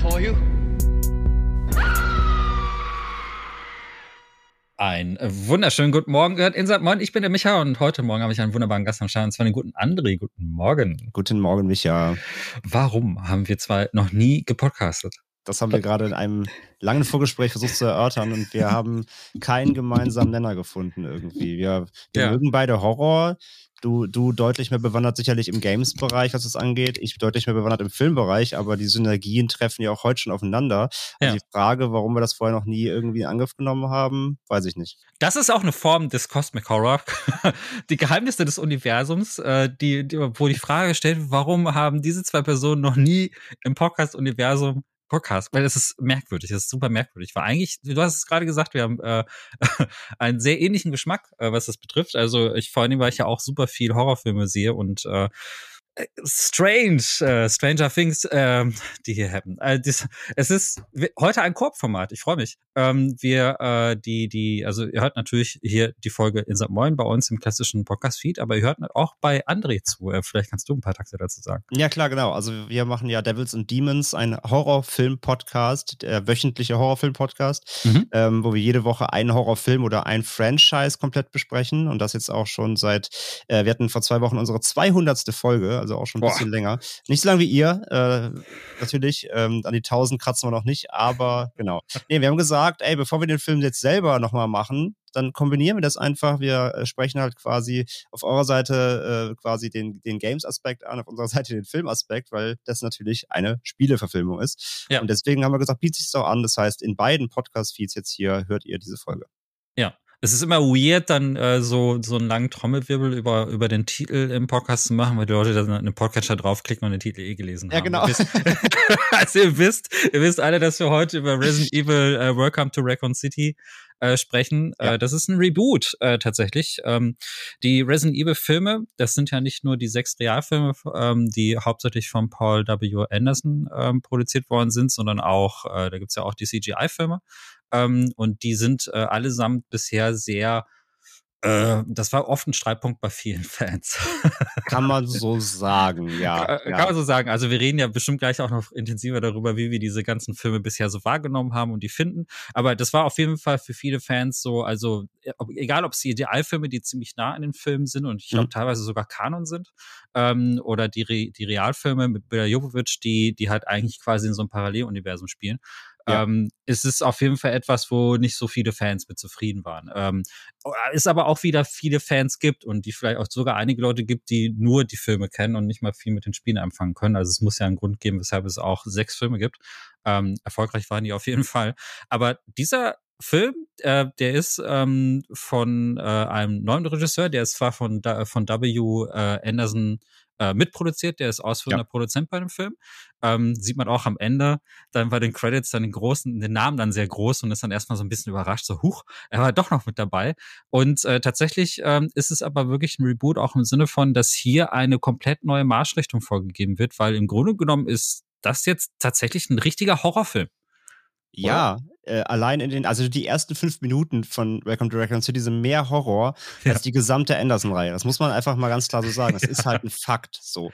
For you. Ein wunderschönen guten Morgen gehört Insert Moin. Ich bin der Micha und heute Morgen habe ich einen wunderbaren Gast am Start und zwar den guten André. Guten Morgen. Guten Morgen, Micha. Warum haben wir zwei noch nie gepodcastet? Das haben wir gerade in einem langen Vorgespräch versucht zu erörtern und wir haben keinen gemeinsamen Nenner gefunden irgendwie. Wir, wir Ja. mögen beide Horror. Du, du deutlich mehr bewandert sicherlich im Games-Bereich, was es angeht. Ich deutlich mehr bewandert im Filmbereich, aber die Synergien treffen ja auch heute schon aufeinander. Ja. Die Frage, warum wir das vorher noch nie irgendwie in Angriff genommen haben, weiß ich nicht. Das ist auch eine Form des Cosmic Horror. die Geheimnisse des Universums, äh, die, die, wo die Frage stellt, warum haben diese zwei Personen noch nie im Podcast-Universum Podcast, weil es ist merkwürdig, es ist super merkwürdig. Weil eigentlich, du hast es gerade gesagt, wir haben äh, einen sehr ähnlichen Geschmack, äh, was das betrifft. Also ich vor allem, weil ich ja auch super viel Horrorfilme sehe und äh, Strange, äh, Stranger Things, ähm, die hier happen. Äh, das, es ist heute ein Koop-Format. Ich freue mich. Ähm, wir, äh, die, die, also ihr hört natürlich hier die Folge in St. Moin bei uns im klassischen Podcast-Feed, aber ihr hört auch bei André zu. Äh, vielleicht kannst du ein paar Takte dazu sagen. Ja, klar, genau. Also wir machen ja Devils and Demons, ein Horrorfilm-Podcast, der wöchentliche Horrorfilm-Podcast, Mhm. ähm, wo wir jede Woche einen Horrorfilm oder ein Franchise komplett besprechen. Und das jetzt auch schon seit, äh, wir hatten vor zwei Wochen unsere 200. Folge, also auch schon ein Boah. bisschen länger. Nicht so lange wie ihr, äh, natürlich. Ähm, an die 1000 kratzen wir noch nicht, aber genau. Nee, wir haben gesagt, ey, bevor wir den Film jetzt selber nochmal machen, dann kombinieren wir das einfach. Wir äh, sprechen halt quasi auf eurer Seite äh, quasi den, den Games-Aspekt an, auf unserer Seite den Film-Aspekt, weil das natürlich eine Spieleverfilmung ist. Ja. Und deswegen haben wir gesagt, bietet sich auch an. Das heißt, in beiden Podcast-Feeds jetzt hier hört ihr diese Folge. Ja. Es ist immer weird, dann äh, so, so einen langen Trommelwirbel über, über den Titel im Podcast zu machen, weil die Leute dann einen Podcatcher draufklicken und den Titel eh gelesen Ja, haben. genau. Ihr wisst, also ihr wisst, ihr wisst alle, dass wir heute über Resident Evil äh, Welcome to Raccoon City äh, sprechen. Ja. Äh, das ist ein Reboot äh, tatsächlich. Ähm, die Resident Evil Filme, das sind ja nicht nur die sechs Realfilme, ähm, die hauptsächlich von Paul W. Anderson ähm, produziert worden sind, sondern auch, äh, da gibt's ja auch die CGI-Filme. Ähm, und die sind äh, allesamt bisher sehr, äh, das war oft ein Streitpunkt bei vielen Fans. Kann man so sagen, ja. Kann ja. man so sagen. Also wir reden ja bestimmt gleich auch noch intensiver darüber, wie wir diese ganzen Filme bisher so wahrgenommen haben und die finden. Aber das war auf jeden Fall für viele Fans so, also ob, egal ob es die Idealfilme, die ziemlich nah an den Filmen sind und ich glaube Mhm. teilweise sogar Kanon sind, ähm, oder die, Re die Realfilme mit Bela Jovovich, die, die halt eigentlich quasi in so einem Paralleluniversum spielen. Ja. Ähm, es ist auf jeden Fall etwas, wo nicht so viele Fans mit zufrieden waren. Ähm, es aber auch wieder viele Fans gibt und die vielleicht auch sogar einige Leute gibt, die nur die Filme kennen und nicht mal viel mit den Spielen anfangen können. Also es muss ja einen Grund geben, weshalb es auch sechs Filme gibt. Ähm, erfolgreich waren die auf jeden Fall. Aber dieser Film, äh, der ist ähm, von äh, einem neuen Regisseur, der ist zwar von, Da- von W. Äh, Anderson äh, mitproduziert, der ist ausführender Produzent bei dem Film. Ähm, sieht man auch am Ende, dann bei den Credits dann den großen, den Namen dann sehr groß und ist dann erstmal so ein bisschen überrascht, so, huch, er war doch noch mit dabei. Und äh, tatsächlich ähm, ist es aber wirklich ein Reboot auch im Sinne von, dass hier eine komplett neue Marschrichtung vorgegeben wird, weil im Grunde genommen ist das jetzt tatsächlich ein richtiger Horrorfilm. Ja, äh, allein in den, also die ersten fünf Minuten von Welcome to Raccoon City sind mehr Horror Ja. als die gesamte Anderson-Reihe. Das muss man einfach mal ganz klar so sagen. Das ist halt ein Fakt so.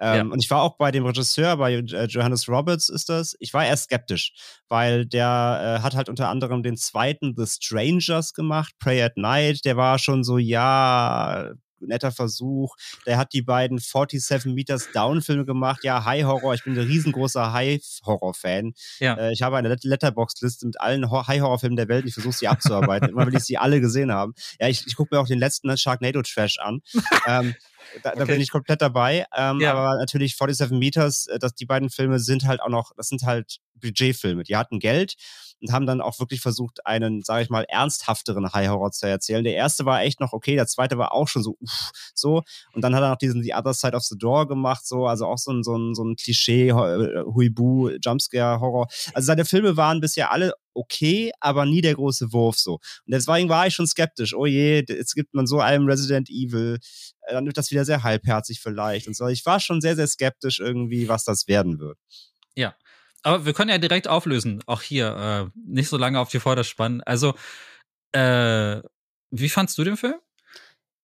Ähm, Ja. Und ich war auch bei dem Regisseur, bei äh, Johannes Roberts ist das, ich war erst skeptisch, weil der äh, hat halt unter anderem den zweiten The Strangers gemacht, Pray at Night, der war schon so, ja, netter Versuch. Der hat die beiden 47 Meters Down Filme gemacht. Ja, High Horror. Ich bin ein riesengroßer High Horror Fan. Ja. Äh, ich habe eine Let- Letterbox-Liste mit allen High Horror Filmen der Welt. Ich versuche sie abzuarbeiten. Immer will ich sie alle gesehen haben. Ja, ich, ich gucke mir auch den letzten Sharknado Trash an. ähm, da, da bin ich komplett dabei. Ähm, Ja. Aber natürlich 47 Meters, äh, dass die beiden Filme sind halt auch noch, das sind halt Budgetfilme. Die hatten Geld und haben dann auch wirklich versucht, einen, sage ich mal, ernsthafteren High Horror zu erzählen. Der erste war echt noch okay, der zweite war auch schon so, uff, so. Und dann hat er noch diesen The Other Side of the Door gemacht, so, also auch so ein, so ein, so ein Klischee, äh, Huibu, Jumpscare-Horror. Also seine Filme waren bisher alle okay, aber nie der große Wurf so. Und deswegen war ich schon skeptisch. Oh je, jetzt gibt man so einem Resident Evil, äh, dann wird das wieder sehr halbherzig vielleicht und so. Ich war schon sehr, sehr skeptisch irgendwie, was das werden wird. Aber wir können ja direkt auflösen. Auch hier, äh, nicht so lange auf die Vorderspannen. Also, äh, wie fandst du den Film?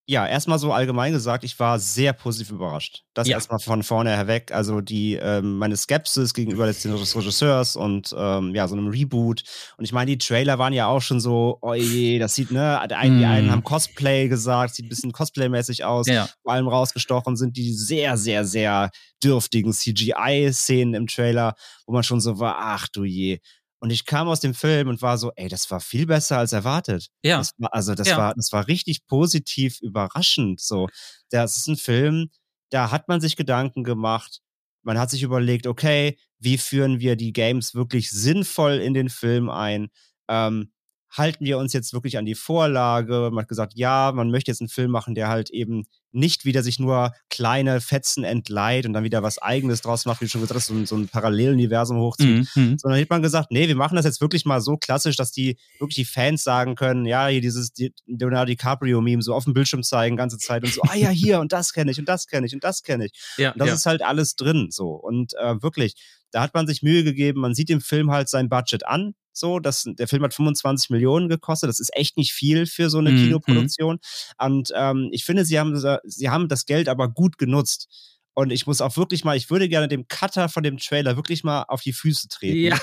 Ja, erstmal so allgemein gesagt, ich war sehr positiv überrascht. Das Ja. erstmal von vorne herweg. Also die ähm, meine Skepsis gegenüber des, Regisseurs und ähm, ja, so einem Reboot. Und ich meine, die Trailer waren ja auch schon so, oh je, das sieht, ne, die einen, die einen Mm. haben Cosplay gesagt, sieht ein bisschen Cosplay-mäßig aus. Ja. Vor allem rausgestochen sind die sehr, sehr, sehr dürftigen CGI-Szenen im Trailer, wo man schon so war, ach du je. Und ich kam aus dem Film und war so, ey, das war viel besser als erwartet. Ja. Das war, also das Ja. war, das war richtig positiv überraschend. So, das ist ein Film, da hat man sich Gedanken gemacht. Man hat sich überlegt, okay, wie führen wir die Games wirklich sinnvoll in den Film ein? Ähm, halten wir uns jetzt wirklich an die Vorlage? Man hat gesagt, ja, man möchte jetzt einen Film machen, der halt eben nicht wieder sich nur kleine Fetzen entleiht und dann wieder was Eigenes draus macht, wie du schon gesagt hast, so, ein- so ein Paralleluniversum hochzieht Mhm. sondern hat man gesagt, nee, wir machen das jetzt wirklich mal so klassisch, dass die wirklich die Fans sagen können, ja, hier dieses Di- Leonardo DiCaprio-Meme so auf dem Bildschirm zeigen, ganze Zeit und so, ah ja, hier und das kenne ich und das kenne ich und das kenne ich. Ja, Und das ja. ist halt alles drin so. Und äh, wirklich, da hat man sich Mühe gegeben, man sieht dem Film halt sein Budget an. So, das, der Film hat 25 Millionen gekostet. Das ist echt nicht viel für so eine Mhm, Kinoproduktion. Und ähm, ich finde, sie haben, sie haben das Geld aber gut genutzt. Und ich muss auch wirklich mal, ich würde gerne dem Cutter von dem Trailer wirklich mal auf die Füße treten. ja.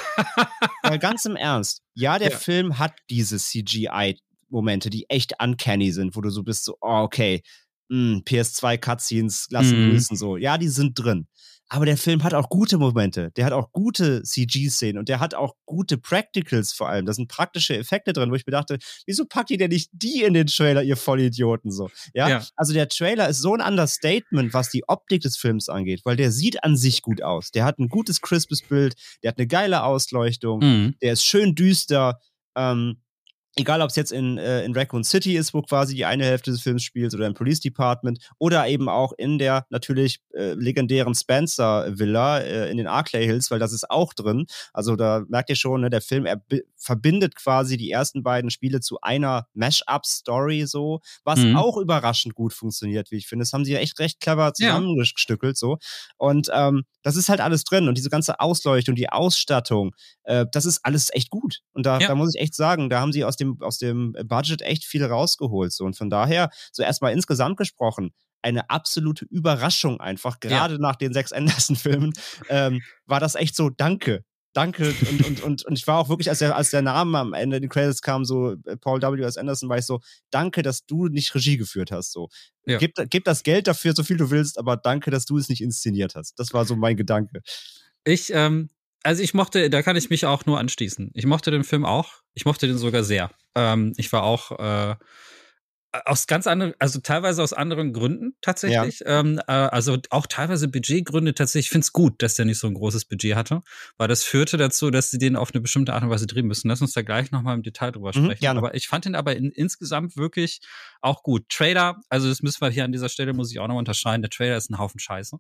Weil ganz im Ernst, ja, der Ja. Film hat diese CGI-Momente, die echt uncanny sind, wo du so bist, so, oh, okay, mh, PS2-Cutscenes lassen Mhm. grüßen, so. Ja, die sind drin. Aber der Film hat auch gute Momente. Der hat auch gute CG-Szenen und der hat auch gute Practicals vor allem. Da sind praktische Effekte drin, wo ich mir dachte, wieso packt ihr denn nicht die in den Trailer, ihr Vollidioten so? Ja? Ja. Also der Trailer ist so ein Understatement, was die Optik des Films angeht, weil der sieht an sich gut aus. Der hat ein gutes, crispes Bild, der hat eine geile Ausleuchtung, Mhm. der ist schön düster. Ähm, egal, ob es jetzt in, äh, in Raccoon City ist, wo quasi die eine Hälfte des Films spielt, oder im Police Department, oder eben auch in der natürlich äh, legendären Spencer Villa äh, in den Arclay Hills, weil das ist auch drin. Also da merkt ihr schon, ne, der Film er bi- verbindet quasi die ersten beiden Spiele zu einer Mash-up-Story so, was Mhm. auch überraschend gut funktioniert, wie ich finde. Das haben sie ja echt recht clever Ja. zusammengestückelt so. Und ähm, das ist halt alles drin und diese ganze Ausleuchtung, die Ausstattung, äh, das ist alles echt gut. Und da, Ja. da muss ich echt sagen, da haben sie aus dem, aus dem Budget echt viel rausgeholt. So. Und von daher, so erstmal insgesamt gesprochen, eine absolute Überraschung einfach, gerade nach den sechs Anderson-Filmen, ähm, war das echt so, danke. Danke. Und, und, und, und ich war auch wirklich, als der, als der Name am Ende in den Credits kam, so äh, Paul W. S. Anderson, war ich so, danke, dass du nicht Regie geführt hast. So. Ja. Gib, gib das Geld dafür, so viel du willst, aber danke, dass du es nicht inszeniert hast. Das war so mein Gedanke. Ich, ähm, also ich mochte, da kann ich mich auch nur anschließen. Ich mochte den Film auch. Ich mochte den sogar sehr. Ähm, ich war auch äh, aus ganz anderen, also teilweise aus anderen Gründen tatsächlich. Ähm, äh, also auch teilweise Budgetgründe tatsächlich. Ich finde es gut, dass der nicht so ein großes Budget hatte, weil das führte dazu, dass sie den auf eine bestimmte Art und Weise drehen müssen. Lass uns da gleich nochmal im Detail drüber Mhm, sprechen. gerne. Aber ich fand ihn aber in, insgesamt wirklich auch gut. Trailer, also das müssen wir hier an dieser Stelle, muss ich auch noch unterscheiden. Der Trailer ist ein Haufen Scheiße.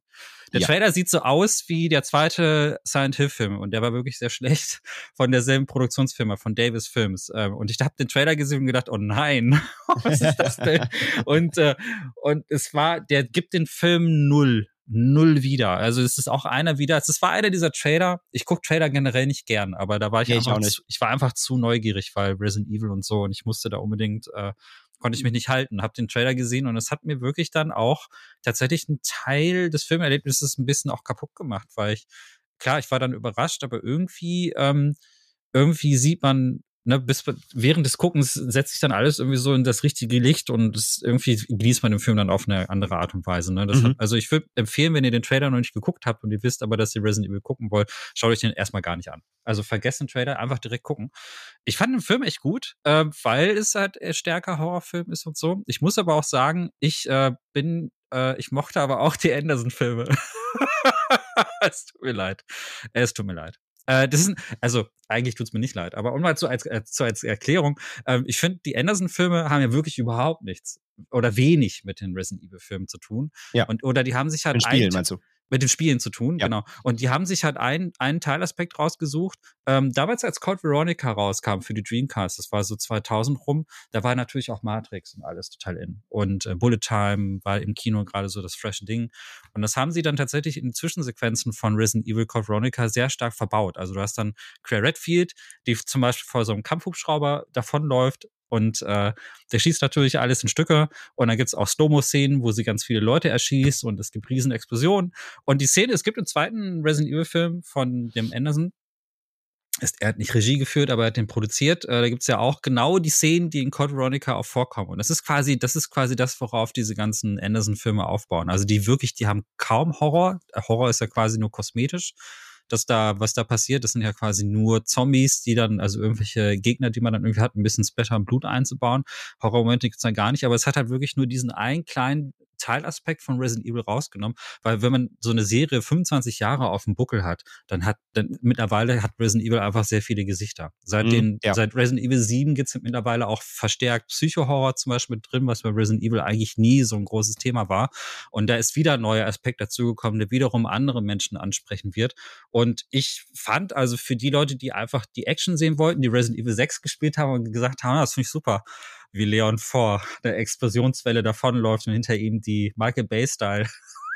Der Ja. Trailer sieht so aus wie der zweite Silent Hill Film und der war wirklich sehr schlecht von derselben Produktionsfirma, von Davis Films. Ähm, Und ich habe den Trailer gesehen und gedacht, oh nein, was ist das denn? und, äh, und es war, der gibt den Film null. Null wieder. Also es ist auch einer wieder. Es war einer dieser Trailer. Ich gucke Trailer generell nicht gern, aber da war ich ich einfach auch nicht. Zu, ich war einfach zu neugierig, weil Resident Evil und so und ich musste da unbedingt äh, konnte ich mich nicht halten, habe den Trailer gesehen und es hat mir wirklich dann auch tatsächlich einen Teil des Filmerlebnisses ein bisschen auch kaputt gemacht, weil ich klar, ich war dann überrascht, aber irgendwie ähm, irgendwie sieht man Ne, bis während des Guckens setzt sich dann alles irgendwie so in das richtige Licht und es irgendwie genießt man den Film dann auf eine andere Art und Weise. Ne? Das Mhm. hat, also ich würde empfehlen, wenn ihr den Trailer noch nicht geguckt habt und ihr wisst aber, dass ihr Resident Evil gucken wollt, schaut euch den erstmal gar nicht an. Also vergesst den Trailer, einfach direkt gucken. Ich fand den Film echt gut, äh, weil es halt ein stärker Horrorfilm ist und so. Ich muss aber auch sagen, ich äh, bin Äh, ich mochte aber auch die Anderson-Filme. es tut mir leid. Es tut mir leid. Äh, das ist, also eigentlich tut's mir nicht leid, aber um mal so als, als, so als Erklärung, ähm, ich finde, die Anderson-Filme haben ja wirklich überhaupt nichts oder wenig mit den Resident Evil-Filmen zu tun. Ja. Und, oder die haben sich halt Ein Spiel, ein- meinst du? Mit den Spielen zu tun, Ja. genau. Und die haben sich halt einen, einen Teilaspekt rausgesucht. Ähm, damals, als Code Veronica rauskam für die Dreamcast, das war so 2000 rum, da war natürlich auch Matrix und alles total in. Und äh, Bullet Time war im Kino gerade so das frische Ding. Und das haben sie dann tatsächlich in Zwischensequenzen von Resident Evil Code Veronica sehr stark verbaut. Also du hast dann Claire Redfield, die zum Beispiel vor so einem Kampfhubschrauber davonläuft und äh, der schießt natürlich alles in Stücke und dann gibt's auch Slow-Mo-Szenen, wo sie ganz viele Leute erschießt und es gibt riesen Explosionen. Und die Szene, es gibt einen zweiten Resident Evil-Film von dem Anderson. Ist, er hat nicht Regie geführt, aber er hat den produziert. Äh, da gibt's ja auch genau die Szenen, die in Code Veronica auch vorkommen. Und das ist quasi, das ist quasi das, worauf diese ganzen Anderson-Filme aufbauen. Also die wirklich, die haben kaum Horror. Äh, Horror ist ja quasi nur kosmetisch. Das da, was da passiert, das sind ja quasi nur Zombies, die dann, also irgendwelche Gegner, die man dann irgendwie hat, ein bisschen Splatter und Blut einzubauen. Horrormomente gibt's dann gar nicht, aber es hat halt wirklich nur diesen einen kleinen Teilaspekt von Resident Evil rausgenommen, weil wenn man so eine Serie 25 Jahre auf dem Buckel hat, dann hat dann mittlerweile hat Resident Evil einfach sehr viele Gesichter. Seit Mhm, den ja. seit Resident Evil 7 gibt's mittlerweile auch verstärkt Psycho-Horror zum Beispiel mit drin, was bei Resident Evil eigentlich nie so ein großes Thema war. Und da ist wieder ein neuer Aspekt dazugekommen, der wiederum andere Menschen ansprechen wird. Und ich fand also für die Leute, die einfach die Action sehen wollten, die Resident Evil 6 gespielt haben und gesagt haben, "Ah, das finde ich super, wie Leon vor der Explosionswelle davonläuft und hinter ihm die Michael Bay-Style.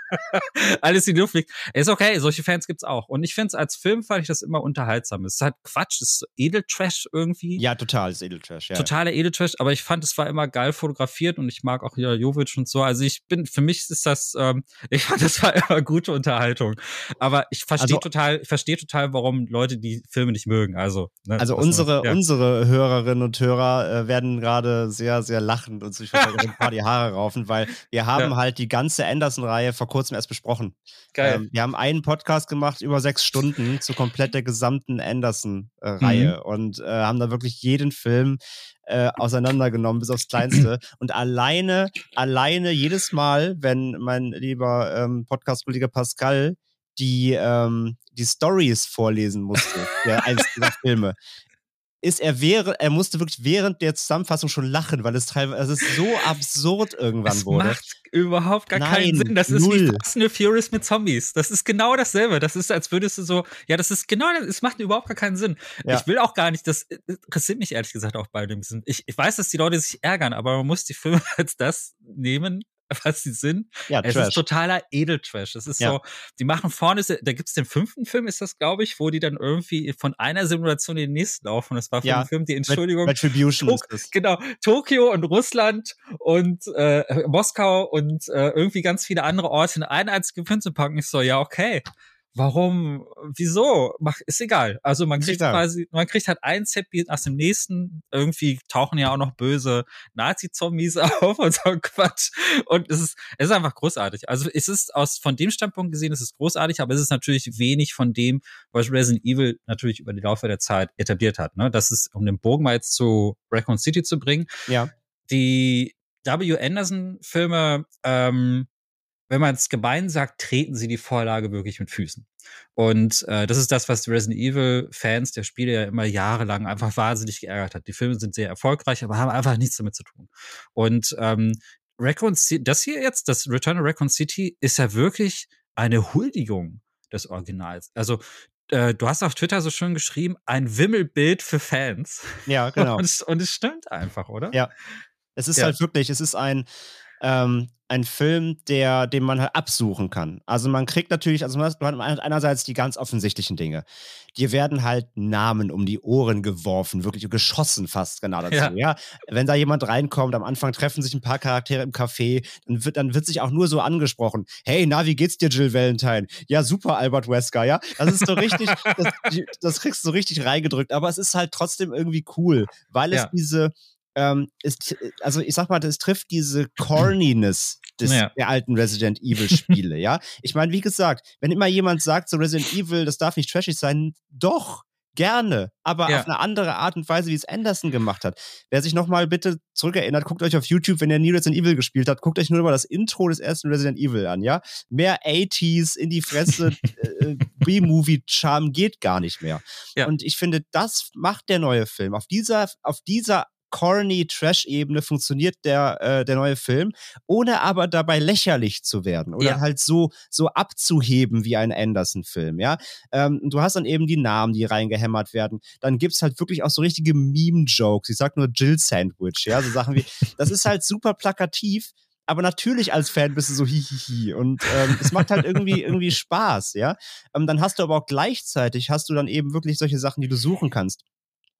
Alles in die Luft fliegt. Ist okay, solche Fans gibt's auch. Und ich finde es als Film fand ich das immer unterhaltsam. Es ist halt Quatsch, es ist Edeltrash irgendwie Ja, total, ist Edeltrash, ja. totaler Edeltrash, aber ich fand, es war immer geil fotografiert und ich mag auch Jira Jovic und so. Also ich bin, für mich ist das, ähm, ich fand, das war immer gute Unterhaltung. Aber ich verstehe Also- total, ich verstehe total, warum Leute die Filme nicht mögen. Also, ne, Also was man- unsere, ja. unsere Hörerinnen und Hörer äh, werden gerade sehr, sehr lachend und sich ein paar die Haare raufen, weil wir haben Ja. halt die ganze Anderson-Reihe vor kurzem erst besprochen. Geil. Ähm, wir haben einen Podcast gemacht über sechs Stunden zu komplett der gesamten Anderson-Reihe Mhm. und äh, haben da wirklich jeden Film äh, auseinandergenommen bis aufs Kleinste. und alleine, alleine jedes Mal, wenn mein lieber ähm, Podcast-Kollege Pascal die, ähm, die Stories vorlesen musste, der dieser Filme, ist er wäre, er musste wirklich während der Zusammenfassung schon lachen, weil es teilweise es ist so absurd irgendwann es wurde. macht überhaupt gar Nein, keinen Sinn. Das ist wie null. Fast and Furious mit Zombies. Das ist genau dasselbe. Das ist, als würdest du so, ja, das ist genau, das, es macht überhaupt gar keinen Sinn. Ja. Ich will auch gar nicht, das interessiert mich ehrlich gesagt auch bei dem Sinn. Ich, ich weiß, dass die Leute sich ärgern, aber man muss die Filme als das nehmen, was sie sind. Ja, Es Trash. ist totaler Edeltrash. Es ist Ja. so, die machen vorne, da gibt's den fünften Film, ist das, glaube ich, wo die dann irgendwie von einer Simulation in die nächste laufen. Das war für Ja. den Film die Entschuldigung. Retribution Tok- ist das. Genau, Tokio und Russland und äh, Moskau und äh, irgendwie ganz viele andere Orte in einen einzigen Film zu packen. Ich so, ja, okay. Warum? Wieso? Mach, ist egal. Also man kriegt quasi, man kriegt halt ein Setbeat nach dem nächsten. Irgendwie tauchen ja auch noch böse Nazi-Zombies auf und so Quatsch. Und es ist, es ist einfach großartig. Also es ist aus, von dem Standpunkt gesehen, es ist großartig, aber es ist natürlich wenig von dem, was Resident Evil natürlich über die Laufe der Zeit etabliert hat. Ne? Das ist, um den Bogen mal jetzt zu Raccoon City zu bringen, Ja. die W. Anderson-Filme, ähm, wenn man es gemein sagt, treten sie die Vorlage wirklich mit Füßen. Und äh, das ist das, was die Resident Evil-Fans der Spiele ja immer jahrelang einfach wahnsinnig geärgert hat. Die Filme sind sehr erfolgreich, aber haben einfach nichts damit zu tun. Und ähm, Raccoon City, das hier jetzt, das Return of Raccoon City, ist ja wirklich eine Huldigung des Originals. Also äh, du hast auf Twitter so schön geschrieben, ein Wimmelbild für Fans. Ja, genau. Und, es, und es stimmt einfach, oder? Ja. Es ist Ja. halt wirklich, es ist ein, ähm, ein Film, der, den man halt absuchen kann. Also man kriegt natürlich, also man hat einerseits die ganz offensichtlichen Dinge. Dir werden halt Namen um die Ohren geworfen, wirklich geschossen fast genau dazu. Ja. Ja. Wenn da jemand reinkommt, am Anfang treffen sich ein paar Charaktere im Café, dann wird, dann wird sich auch nur so angesprochen. Hey, na, wie geht's dir, Jill Valentine? Ja, super, Albert Wesker, ja. Das ist so richtig, das, das kriegst du so richtig reingedrückt, aber es ist halt trotzdem irgendwie cool, weil es Ja. diese, ähm, ist, also ich sag mal, das trifft diese Corniness des, Ja. der alten Resident Evil Spiele, ja. Ich meine, wie gesagt, wenn immer jemand sagt, so Resident Evil, das darf nicht trashig sein, doch. gerne, aber Ja. auf eine andere Art und Weise, wie es Anderson gemacht hat. Wer sich nochmal bitte zurückerinnert, guckt euch auf YouTube, wenn ihr nie Resident Evil gespielt habt, guckt euch nur mal das Intro des ersten Resident Evil an, ja? Mehr 80s in die Fresse, äh, B-Movie-Charme geht gar nicht mehr. Ja. Und ich finde, das macht der neue Film. Auf dieser, auf dieser corny Trash-Ebene funktioniert der, äh, der neue Film, ohne aber dabei lächerlich zu werden oder Ja. halt so, so abzuheben wie ein Anderson-Film, ja. Ähm, du hast dann eben die Namen, die reingehämmert werden. Dann gibt's halt wirklich auch so richtige Meme-Jokes. Ich sag nur Jill Sandwich, ja, so Sachen wie, das ist halt super plakativ, aber natürlich als Fan bist du so hihihi und ähm, es macht halt irgendwie irgendwie Spaß, ja. Ähm, dann hast du aber auch gleichzeitig hast du dann eben wirklich solche Sachen, die du suchen kannst.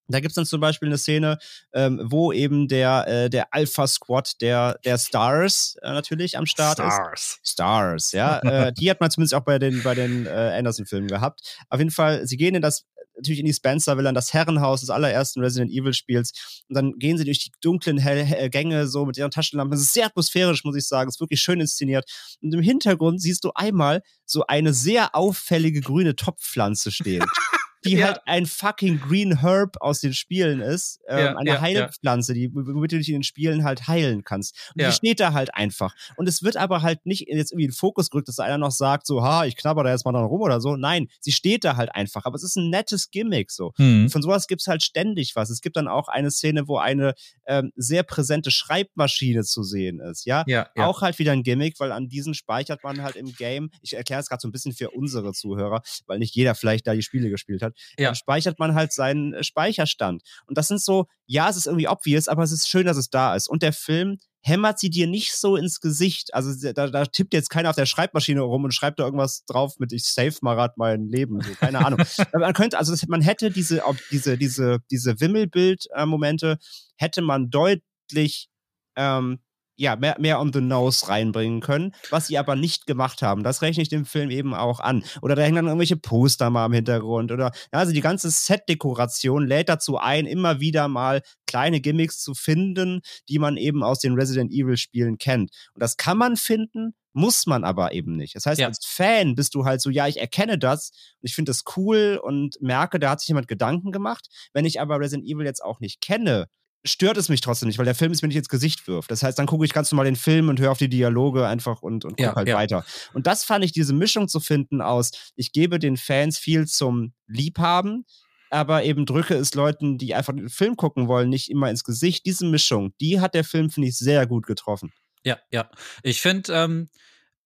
Da gibt's dann zum Beispiel eine Szene, ähm, wo eben der, äh, der Alpha Squad der, der Stars äh, natürlich am Start ist. Stars. Stars, ja. äh, die hat man zumindest auch bei den, bei den äh, Anderson-Filmen gehabt. Auf jeden Fall, sie gehen in das, natürlich in die Spencer Villa, in das Herrenhaus des allerersten Resident Evil-Spiels. Und dann gehen sie durch die dunklen Hell Hell Gänge so mit ihren Taschenlampen. Es ist sehr atmosphärisch, muss ich sagen. Es ist wirklich schön inszeniert. Und im Hintergrund siehst du einmal so eine sehr auffällige grüne Topfpflanze stehen. Die Ja. halt ein fucking Green Herb aus den Spielen ist. Ähm, Ja, eine ja. Heilpflanze, die, womit du dich in den Spielen halt heilen kannst. Und die steht da halt einfach. Und es wird aber halt nicht jetzt irgendwie in den Fokus gerückt, dass da einer noch sagt, so, ha, ich knabber da jetzt mal dran rum oder so. Nein, sie steht da halt einfach. Aber es ist ein nettes Gimmick so. Hm. Von sowas gibt's halt ständig was. Es gibt dann auch eine Szene, wo eine ähm, sehr präsente Schreibmaschine zu sehen ist, ja. Ja, ja. Auch halt wieder ein Gimmick, weil an diesen speichert man halt im Game. Ich erkläre es gerade so ein bisschen für unsere Zuhörer, weil nicht jeder vielleicht da die Spiele gespielt hat. Ja. Dann speichert man halt seinen äh, Speicherstand. Und das sind so, ja, es ist irgendwie obvious, aber es ist schön, dass es da ist. Und der Film hämmert sie dir nicht so ins Gesicht. Also da, da tippt jetzt keiner auf der Schreibmaschine rum und schreibt da irgendwas drauf mit ich save mal grad mein Leben. So, keine Ahnung. Man könnte, also das, man hätte diese, diese, diese, diese Wimmelbild-Momente hätte man deutlich ähm, ja, mehr, mehr on the nose reinbringen können, was sie aber nicht gemacht haben. Das rechne ich dem Film eben auch an. Oder da hängen dann irgendwelche Poster mal im Hintergrund. Oder ja, also die ganze Set-Dekoration lädt dazu ein, immer wieder mal kleine Gimmicks zu finden, die man eben aus den Resident Evil-Spielen kennt. Und das kann man finden, muss man aber eben nicht. Das heißt, Ja. als Fan bist du halt so, ja, ich erkenne das und ich finde das cool und merke, da hat sich jemand Gedanken gemacht. Wenn ich aber Resident Evil jetzt auch nicht kenne, stört es mich trotzdem nicht, weil der Film es mir nicht ins Gesicht wirft. Das heißt, dann gucke ich ganz normal den Film und höre auf die Dialoge einfach und, und gucke Ja, halt ja. weiter. Und das fand ich, diese Mischung zu finden aus, ich gebe den Fans viel zum Liebhaben, aber eben drücke es Leuten, die einfach den Film gucken wollen, nicht immer ins Gesicht. Diese Mischung, die hat der Film, finde ich, sehr gut getroffen. Ja, ja. Ich finde, ähm,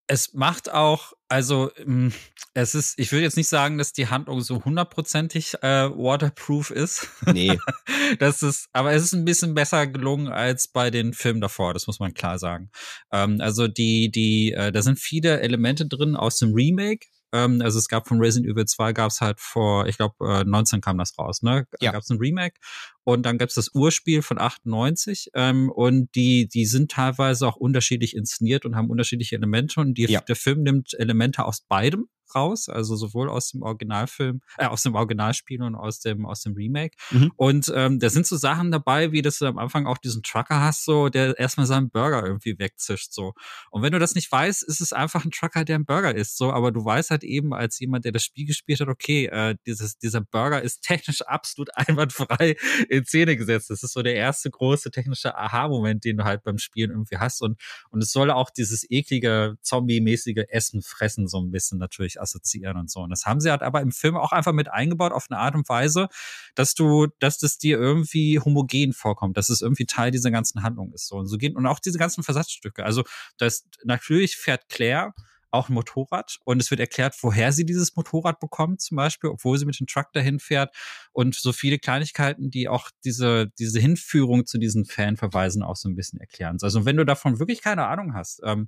es macht auch, also ähm, es ist, ich würde jetzt nicht sagen, dass die Handlung so hundertprozentig äh, waterproof ist. Nee. Das ist, aber es ist ein bisschen besser gelungen als bei den Filmen davor, das muss man klar sagen. Ähm, also die, die, äh, da sind viele Elemente drin aus dem Remake. Ähm, also es gab von Resident Evil 2 gab es halt vor, ich glaube, äh, 19 kam das raus, ne? Ja. Gab es ein Remake und dann gab es das Urspiel von 98 ähm, und die, die sind teilweise auch unterschiedlich inszeniert und haben unterschiedliche Elemente und die, Ja. der Film nimmt Elemente aus beidem raus, also sowohl aus dem Originalfilm, äh, aus dem Originalspiel und aus dem aus dem Remake. Mhm. Und ähm, da sind so Sachen dabei, wie dass du am Anfang auch diesen Trucker hast, so der erstmal seinen Burger irgendwie wegzischt, so. Und wenn du das nicht weißt, ist es einfach ein Trucker, der ein Burger isst, so. Aber du weißt halt eben als jemand, der das Spiel gespielt hat, okay, äh, dieses dieser Burger ist technisch absolut einwandfrei in Szene gesetzt. Das ist so der erste große technische Aha-Moment, den du halt beim Spielen irgendwie hast. Und und es soll auch dieses eklige Zombie-mäßige Essen fressen so ein bisschen natürlich assoziieren und so. Und das haben sie halt aber im Film auch einfach mit eingebaut auf eine Art und Weise, dass du, dass das dir irgendwie homogen vorkommt, dass es irgendwie Teil dieser ganzen Handlung ist. So und so geht und auch diese ganzen Versatzstücke. Also das natürlich fährt Claire auch ein Motorrad und es wird erklärt, woher sie dieses Motorrad bekommt, zum Beispiel, obwohl sie mit dem Truck dahin fährt und so viele Kleinigkeiten, die auch diese, diese Hinführung zu diesen Fanverweisen auch so ein bisschen erklären. Also wenn du davon wirklich keine Ahnung hast, ähm,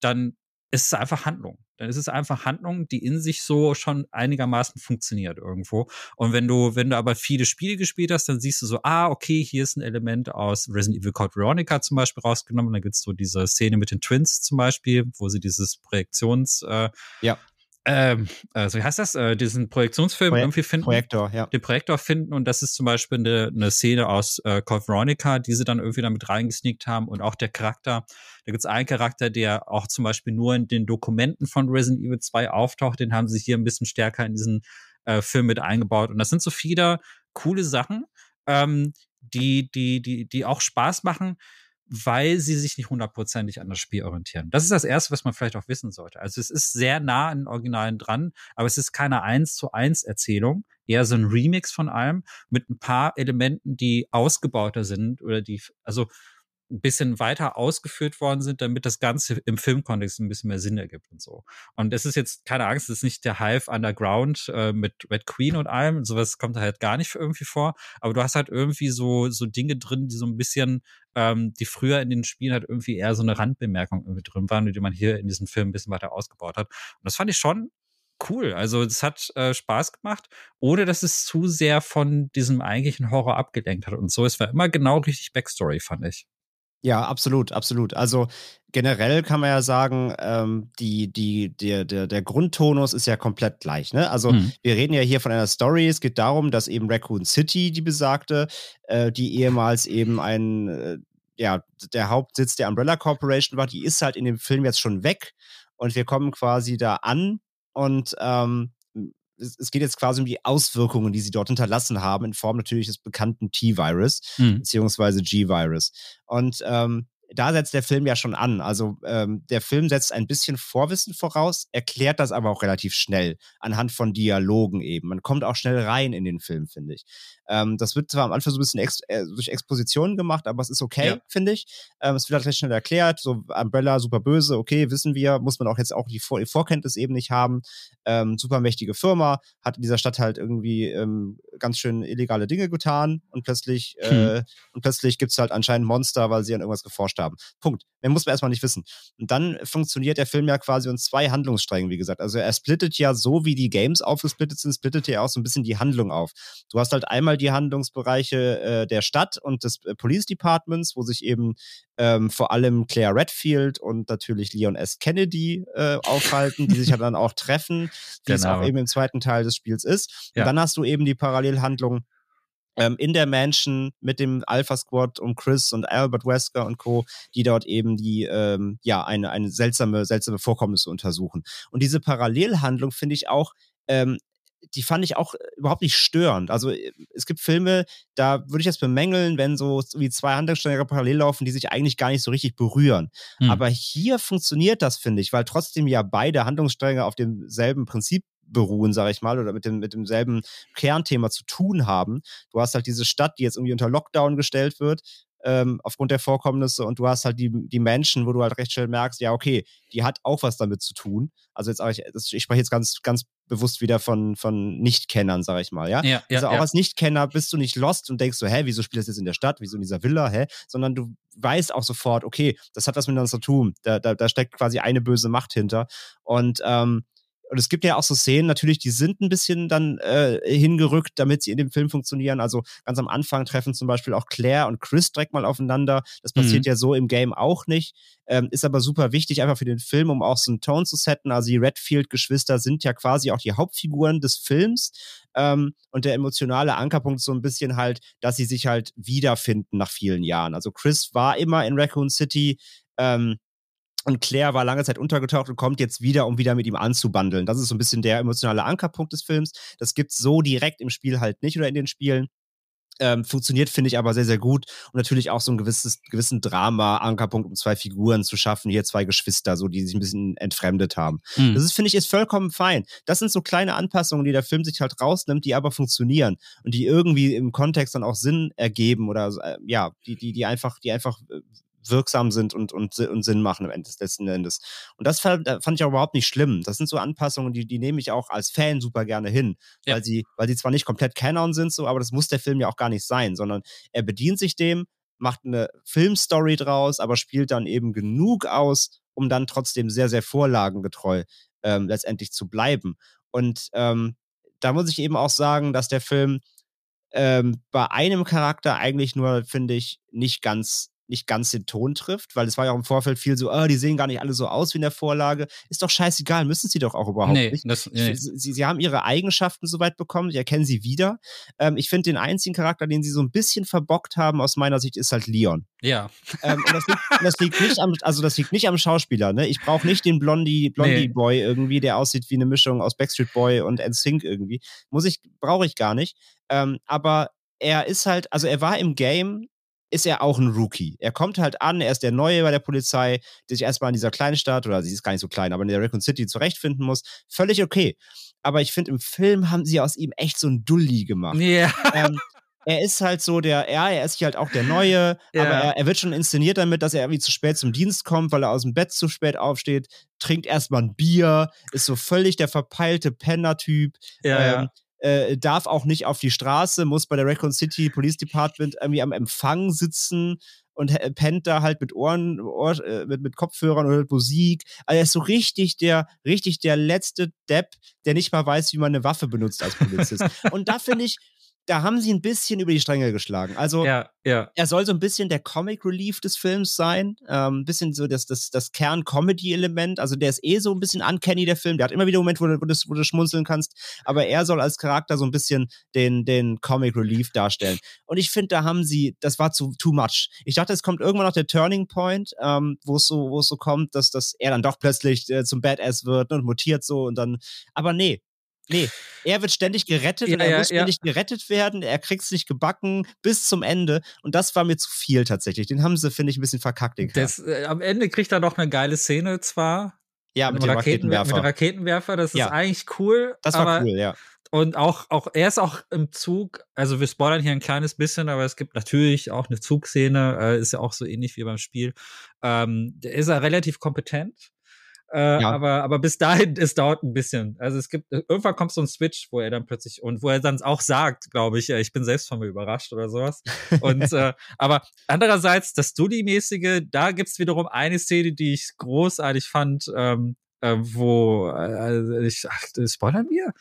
dann ist es einfach Handlung. Dann ist es einfach Handlung, die in sich so schon einigermaßen funktioniert irgendwo. Und wenn du, wenn du aber viele Spiele gespielt hast, dann siehst du so, ah, okay, hier ist ein Element aus Resident Evil Code Veronica zum Beispiel rausgenommen. Dann gibt's so diese Szene mit den Twins zum Beispiel, wo sie dieses Projektions, äh, Ja. Ähm, also wie heißt das, äh, diesen Projektionsfilm Projek- irgendwie finden Projektor, ja. den Projektor finden und das ist zum Beispiel eine, eine Szene aus äh, Code Veronica, die sie dann irgendwie damit reingesneakt haben und auch der Charakter. Da gibt's einen Charakter, der auch zum Beispiel nur in den Dokumenten von Resident Evil 2 auftaucht, den haben sie hier ein bisschen stärker in diesen äh, Film mit eingebaut. Und das sind so viele coole Sachen, ähm, die, die, die, die auch Spaß machen, weil sie sich nicht hundertprozentig an das Spiel orientieren. Das ist das Erste, was man vielleicht auch wissen sollte. Also es ist sehr nah an den Originalen dran, aber es ist keine eins zu eins Erzählung, eher so ein Remix von allem mit ein paar Elementen, die ausgebauter sind oder die, also ein bisschen weiter ausgeführt worden sind, damit das Ganze im Filmkontext ein bisschen mehr Sinn ergibt und so. Und es ist jetzt, keine Angst, es ist nicht der Hive Underground äh, mit Red Queen und allem, sowas kommt da halt gar nicht irgendwie vor, aber du hast halt irgendwie so, so Dinge drin, die so ein bisschen, ähm, die früher in den Spielen halt irgendwie eher so eine Randbemerkung irgendwie drin waren, die man hier in diesem Film ein bisschen weiter ausgebaut hat. Und das fand ich schon cool. Also es hat äh, Spaß gemacht, ohne dass es zu sehr von diesem eigentlichen Horror abgelenkt hat. Und so, es war immer genau richtig Backstory, fand ich. Ja, absolut, absolut. Also generell kann man ja sagen, ähm, die, die, der, der, der Grundtonus ist ja komplett gleich. Ne? Also mhm. wir reden ja hier von einer Story. Es geht darum, dass eben Raccoon City, die besagte, äh, die ehemals eben ein, äh, ja, der Hauptsitz der Umbrella Corporation war, die ist halt in dem Film jetzt schon weg. Und wir kommen quasi da an und ähm, es, es, geht jetzt quasi um die Auswirkungen, die sie dort hinterlassen haben, in Form natürlich des bekannten T-Virus, mhm. beziehungsweise G-Virus. Und ähm, da setzt der Film ja schon an. Also ähm, der Film setzt ein bisschen Vorwissen voraus, erklärt das aber auch relativ schnell anhand von Dialogen eben. Man kommt auch schnell rein in den Film, finde ich. Ähm, das wird zwar am Anfang so ein bisschen ex äh, durch Expositionen gemacht, aber es ist okay, ja. finde ich. Ähm, es wird halt recht schnell erklärt. So Umbrella, super böse, okay, wissen wir, muss man auch jetzt auch die, Vor die Vorkenntnis eben nicht haben. Ähm, super mächtige Firma, hat in dieser Stadt halt irgendwie ähm, ganz schön illegale Dinge getan und plötzlich, hm. äh, und plötzlich gibt es halt anscheinend Monster, weil sie an irgendwas geforscht haben. Punkt. Mehr muss man erstmal nicht wissen. Und dann funktioniert der Film ja quasi in zwei Handlungssträngen, wie gesagt. Also er splittet ja so, wie die Games aufgesplittet sind, splittet er auch so ein bisschen die Handlung auf. Du hast halt einmal die Handlungsbereiche äh, der Stadt und des äh, Police Departments, wo sich eben ähm, vor allem Claire Redfield und natürlich Leon S. Kennedy äh, aufhalten, die sich ja dann auch treffen, wie genau. es auch genau. eben im zweiten Teil des Spiels ist. Ja. Und dann hast du eben die Parallelhandlung ähm, in der Mansion mit dem Alpha Squad und Chris und Albert Wesker und Co., die dort eben die, ähm, ja, eine, eine seltsame, seltsame Vorkommnisse untersuchen. Und diese Parallelhandlung finde ich auch ähm, die fand ich auch äh, überhaupt nicht störend. Also äh, es gibt Filme, da würde ich das bemängeln, wenn so wie zwei Handlungsstränge parallel laufen, die sich eigentlich gar nicht so richtig berühren. Hm. Aber hier funktioniert das, finde ich, weil trotzdem ja beide Handlungsstränge auf demselben Prinzip beruhen, sage ich mal, oder mit, dem, mit demselben Kernthema zu tun haben. Du hast halt diese Stadt, die jetzt irgendwie unter Lockdown gestellt wird, ähm, aufgrund der Vorkommnisse und du hast halt die, die Menschen, wo du halt recht schnell merkst, ja, okay, die hat auch was damit zu tun. Also jetzt, ich, ich spreche jetzt ganz, ganz bewusst wieder von, von Nichtkennern, sage ich mal, ja. ja, ja also auch ja. als Nichtkenner bist du nicht lost und denkst so, hä, wieso spielt das jetzt in der Stadt, wieso in dieser Villa, hä? Sondern du weißt auch sofort, okay, das hat was miteinander zu tun. Da, da, da steckt quasi eine böse Macht hinter. Und ähm, und es gibt ja auch so Szenen, natürlich, die sind ein bisschen dann äh, hingerückt, damit sie in dem Film funktionieren. Also ganz am Anfang treffen zum Beispiel auch Claire und Chris direkt mal aufeinander. Das passiert mhm. ja so im Game auch nicht. Ähm, ist aber super wichtig, einfach für den Film, um auch so einen Ton zu setten. Also die Redfield-Geschwister sind ja quasi auch die Hauptfiguren des Films. Ähm, und der emotionale Ankerpunkt ist so ein bisschen halt, dass sie sich halt wiederfinden nach vielen Jahren. Also Chris war immer in Raccoon City. Ähm, und Claire war lange Zeit untergetaucht und kommt jetzt wieder, um wieder mit ihm anzubandeln. Das ist so ein bisschen der emotionale Ankerpunkt des Films. Das gibt's so direkt im Spiel halt nicht oder in den Spielen. Ähm, funktioniert, finde ich, aber sehr, sehr gut. Und natürlich auch so ein gewisses, gewissen Drama-Ankerpunkt, um zwei Figuren zu schaffen. Hier zwei Geschwister, so, die sich ein bisschen entfremdet haben. Mhm. Das ist, finde ich, ist vollkommen fein. Das sind so kleine Anpassungen, die der Film sich halt rausnimmt, die aber funktionieren und die irgendwie im Kontext dann auch Sinn ergeben oder, äh, ja, die, die, die einfach, die einfach äh, wirksam sind und, und, und Sinn machen am Ende des letzten Endes. Und das fand, fand ich auch überhaupt nicht schlimm. Das sind so Anpassungen, die, die nehme ich auch als Fan super gerne hin, ja. weil, sie, weil sie zwar nicht komplett Canon sind, so, aber das muss der Film ja auch gar nicht sein, sondern er bedient sich dem, macht eine Filmstory draus, aber spielt dann eben genug aus, um dann trotzdem sehr, sehr vorlagengetreu ähm, letztendlich zu bleiben. Und ähm, da muss ich eben auch sagen, dass der Film ähm, bei einem Charakter eigentlich nur, finde ich, nicht ganz nicht ganz den Ton trifft, weil es war ja auch im Vorfeld viel so, oh, die sehen gar nicht alle so aus wie in der Vorlage. Ist doch scheißegal, müssen sie doch auch überhaupt Nee, nicht. das, nee. Sie, sie haben ihre Eigenschaften soweit bekommen, ich erkenne sie wieder. Ähm, ich finde, den einzigen Charakter, den sie so ein bisschen verbockt haben, aus meiner Sicht, ist halt Leon. Ja. Ähm, und das liegt, das liegt nicht am, also das liegt nicht am Schauspieler. Ne? Ich brauche nicht den Blondie, Blondie Nee. Boy irgendwie, der aussieht wie eine Mischung aus Backstreet Boy und NSYNC irgendwie. Muss ich, brauche ich gar nicht. Ähm, aber er ist halt, also er war im Game, ist er auch ein Rookie. Er kommt halt an, er ist der Neue bei der Polizei, der sich erstmal in dieser kleinen Stadt, oder sie ist gar nicht so klein, aber in der Raccoon City zurechtfinden muss. Völlig okay. Aber ich finde, im Film haben sie aus ihm echt so ein Dulli gemacht Ja. ähm, er ist halt so der, ja, er ist halt auch der Neue, Ja. aber er, er wird schon inszeniert damit, dass er irgendwie zu spät zum Dienst kommt, weil er aus dem Bett zu spät aufsteht, trinkt erstmal ein Bier, ist so völlig der verpeilte Penner-Typ, Ja, ähm, äh, darf auch nicht auf die Straße, muss bei der Raccoon City Police Department irgendwie am Empfang sitzen und äh, pennt da halt mit Ohren, Ohr, äh, mit, mit Kopfhörern oder mit Musik. Also er ist so richtig der, richtig der letzte Depp, der nicht mal weiß, wie man eine Waffe benutzt als Polizist. und da finde ich, da haben sie ein bisschen über die Stränge geschlagen. Also ja, ja. er soll so ein bisschen der Comic Relief des Films sein, ähm, ein bisschen so das, das, das Kern-Comedy-Element. Also der ist eh so ein bisschen uncanny, der Film. Der hat immer wieder Momente, wo du, wo, du, wo du schmunzeln kannst, aber er soll als Charakter so ein bisschen den, den Comic Relief darstellen. Und ich finde, da haben sie, das war zu too much. Ich dachte, es kommt irgendwann noch der Turning Point, ähm, wo es so, wo es so kommt, dass, dass er dann doch plötzlich äh, zum Badass wird und mutiert so und dann, aber nee. Nee, er wird ständig gerettet Ja, und er ja, muss ja. ständig gerettet werden. Er kriegt es nicht gebacken bis zum Ende. Und das war mir zu viel tatsächlich. Den haben sie, finde ich, ein bisschen verkackt. Den Das, äh, am Ende kriegt er noch eine geile Szene zwar. ja, mit einem dem Raketenwerfer. Mit dem Raketenwerfer, das ist Ja. eigentlich cool. das war aber, cool, ja. Und auch, auch, er ist auch im Zug, also wir spoilern hier ein kleines bisschen, aber es gibt natürlich auch eine Zugszene, äh, ist ja auch so ähnlich wie beim Spiel. Ähm, der ist er relativ kompetent. Äh, Ja. aber, aber bis dahin, es dauert ein bisschen. Also es gibt, irgendwann kommt so ein Switch, wo er dann plötzlich, und wo er dann auch sagt, glaube ich, äh, ich bin selbst von mir überrascht oder sowas. Und, äh, aber andererseits, das Dully-mäßige, da gibt's wiederum eine Szene, die ich großartig fand, ähm, äh, wo, äh, also ich, ach, spoilern wir?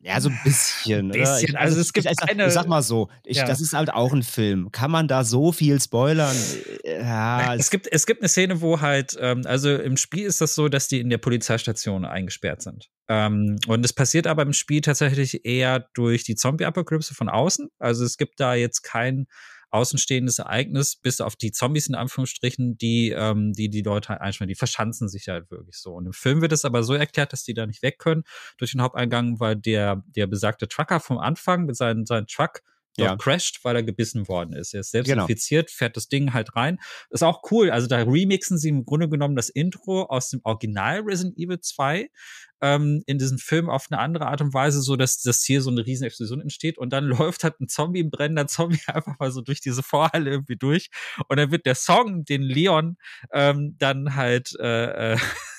Ja, so ein bisschen. oder? Bisschen. Ich, Also es gibt ich, ich, sag- eine- ich sag mal so, ich, Ja. das ist halt auch ein Film. Kann man da so viel spoilern? Ja, es gibt, es gibt eine Szene, wo halt, ähm, also im Spiel ist das so, dass die in der Polizeistation eingesperrt sind. Ähm, und es passiert aber im Spiel tatsächlich eher durch die Zombie-Apokalypse von außen. Also es gibt da jetzt kein außenstehendes Ereignis, bis auf die Zombies in Anführungsstrichen, die ähm, die, die Leute halt einsperren. Die verschanzen sich halt wirklich so. Und im Film wird es aber so erklärt, dass die da nicht weg können durch den Haupteingang, weil der, der besagte Trucker vom Anfang mit seinem, seinem Truck Ja. crasht, weil er gebissen worden ist. Er ist selbst Genau. infiziert, fährt das Ding halt rein. Ist auch cool. Also da remixen sie im Grunde genommen das Intro aus dem Original Resident Evil 2 ähm, in diesem Film auf eine andere Art und Weise, so dass, dass hier so eine riesen Explosion entsteht und dann läuft halt ein Zombie, ein brennender Zombie einfach mal so durch diese Vorhalle irgendwie durch und dann wird der Song, den Leon ähm, dann halt äh, äh,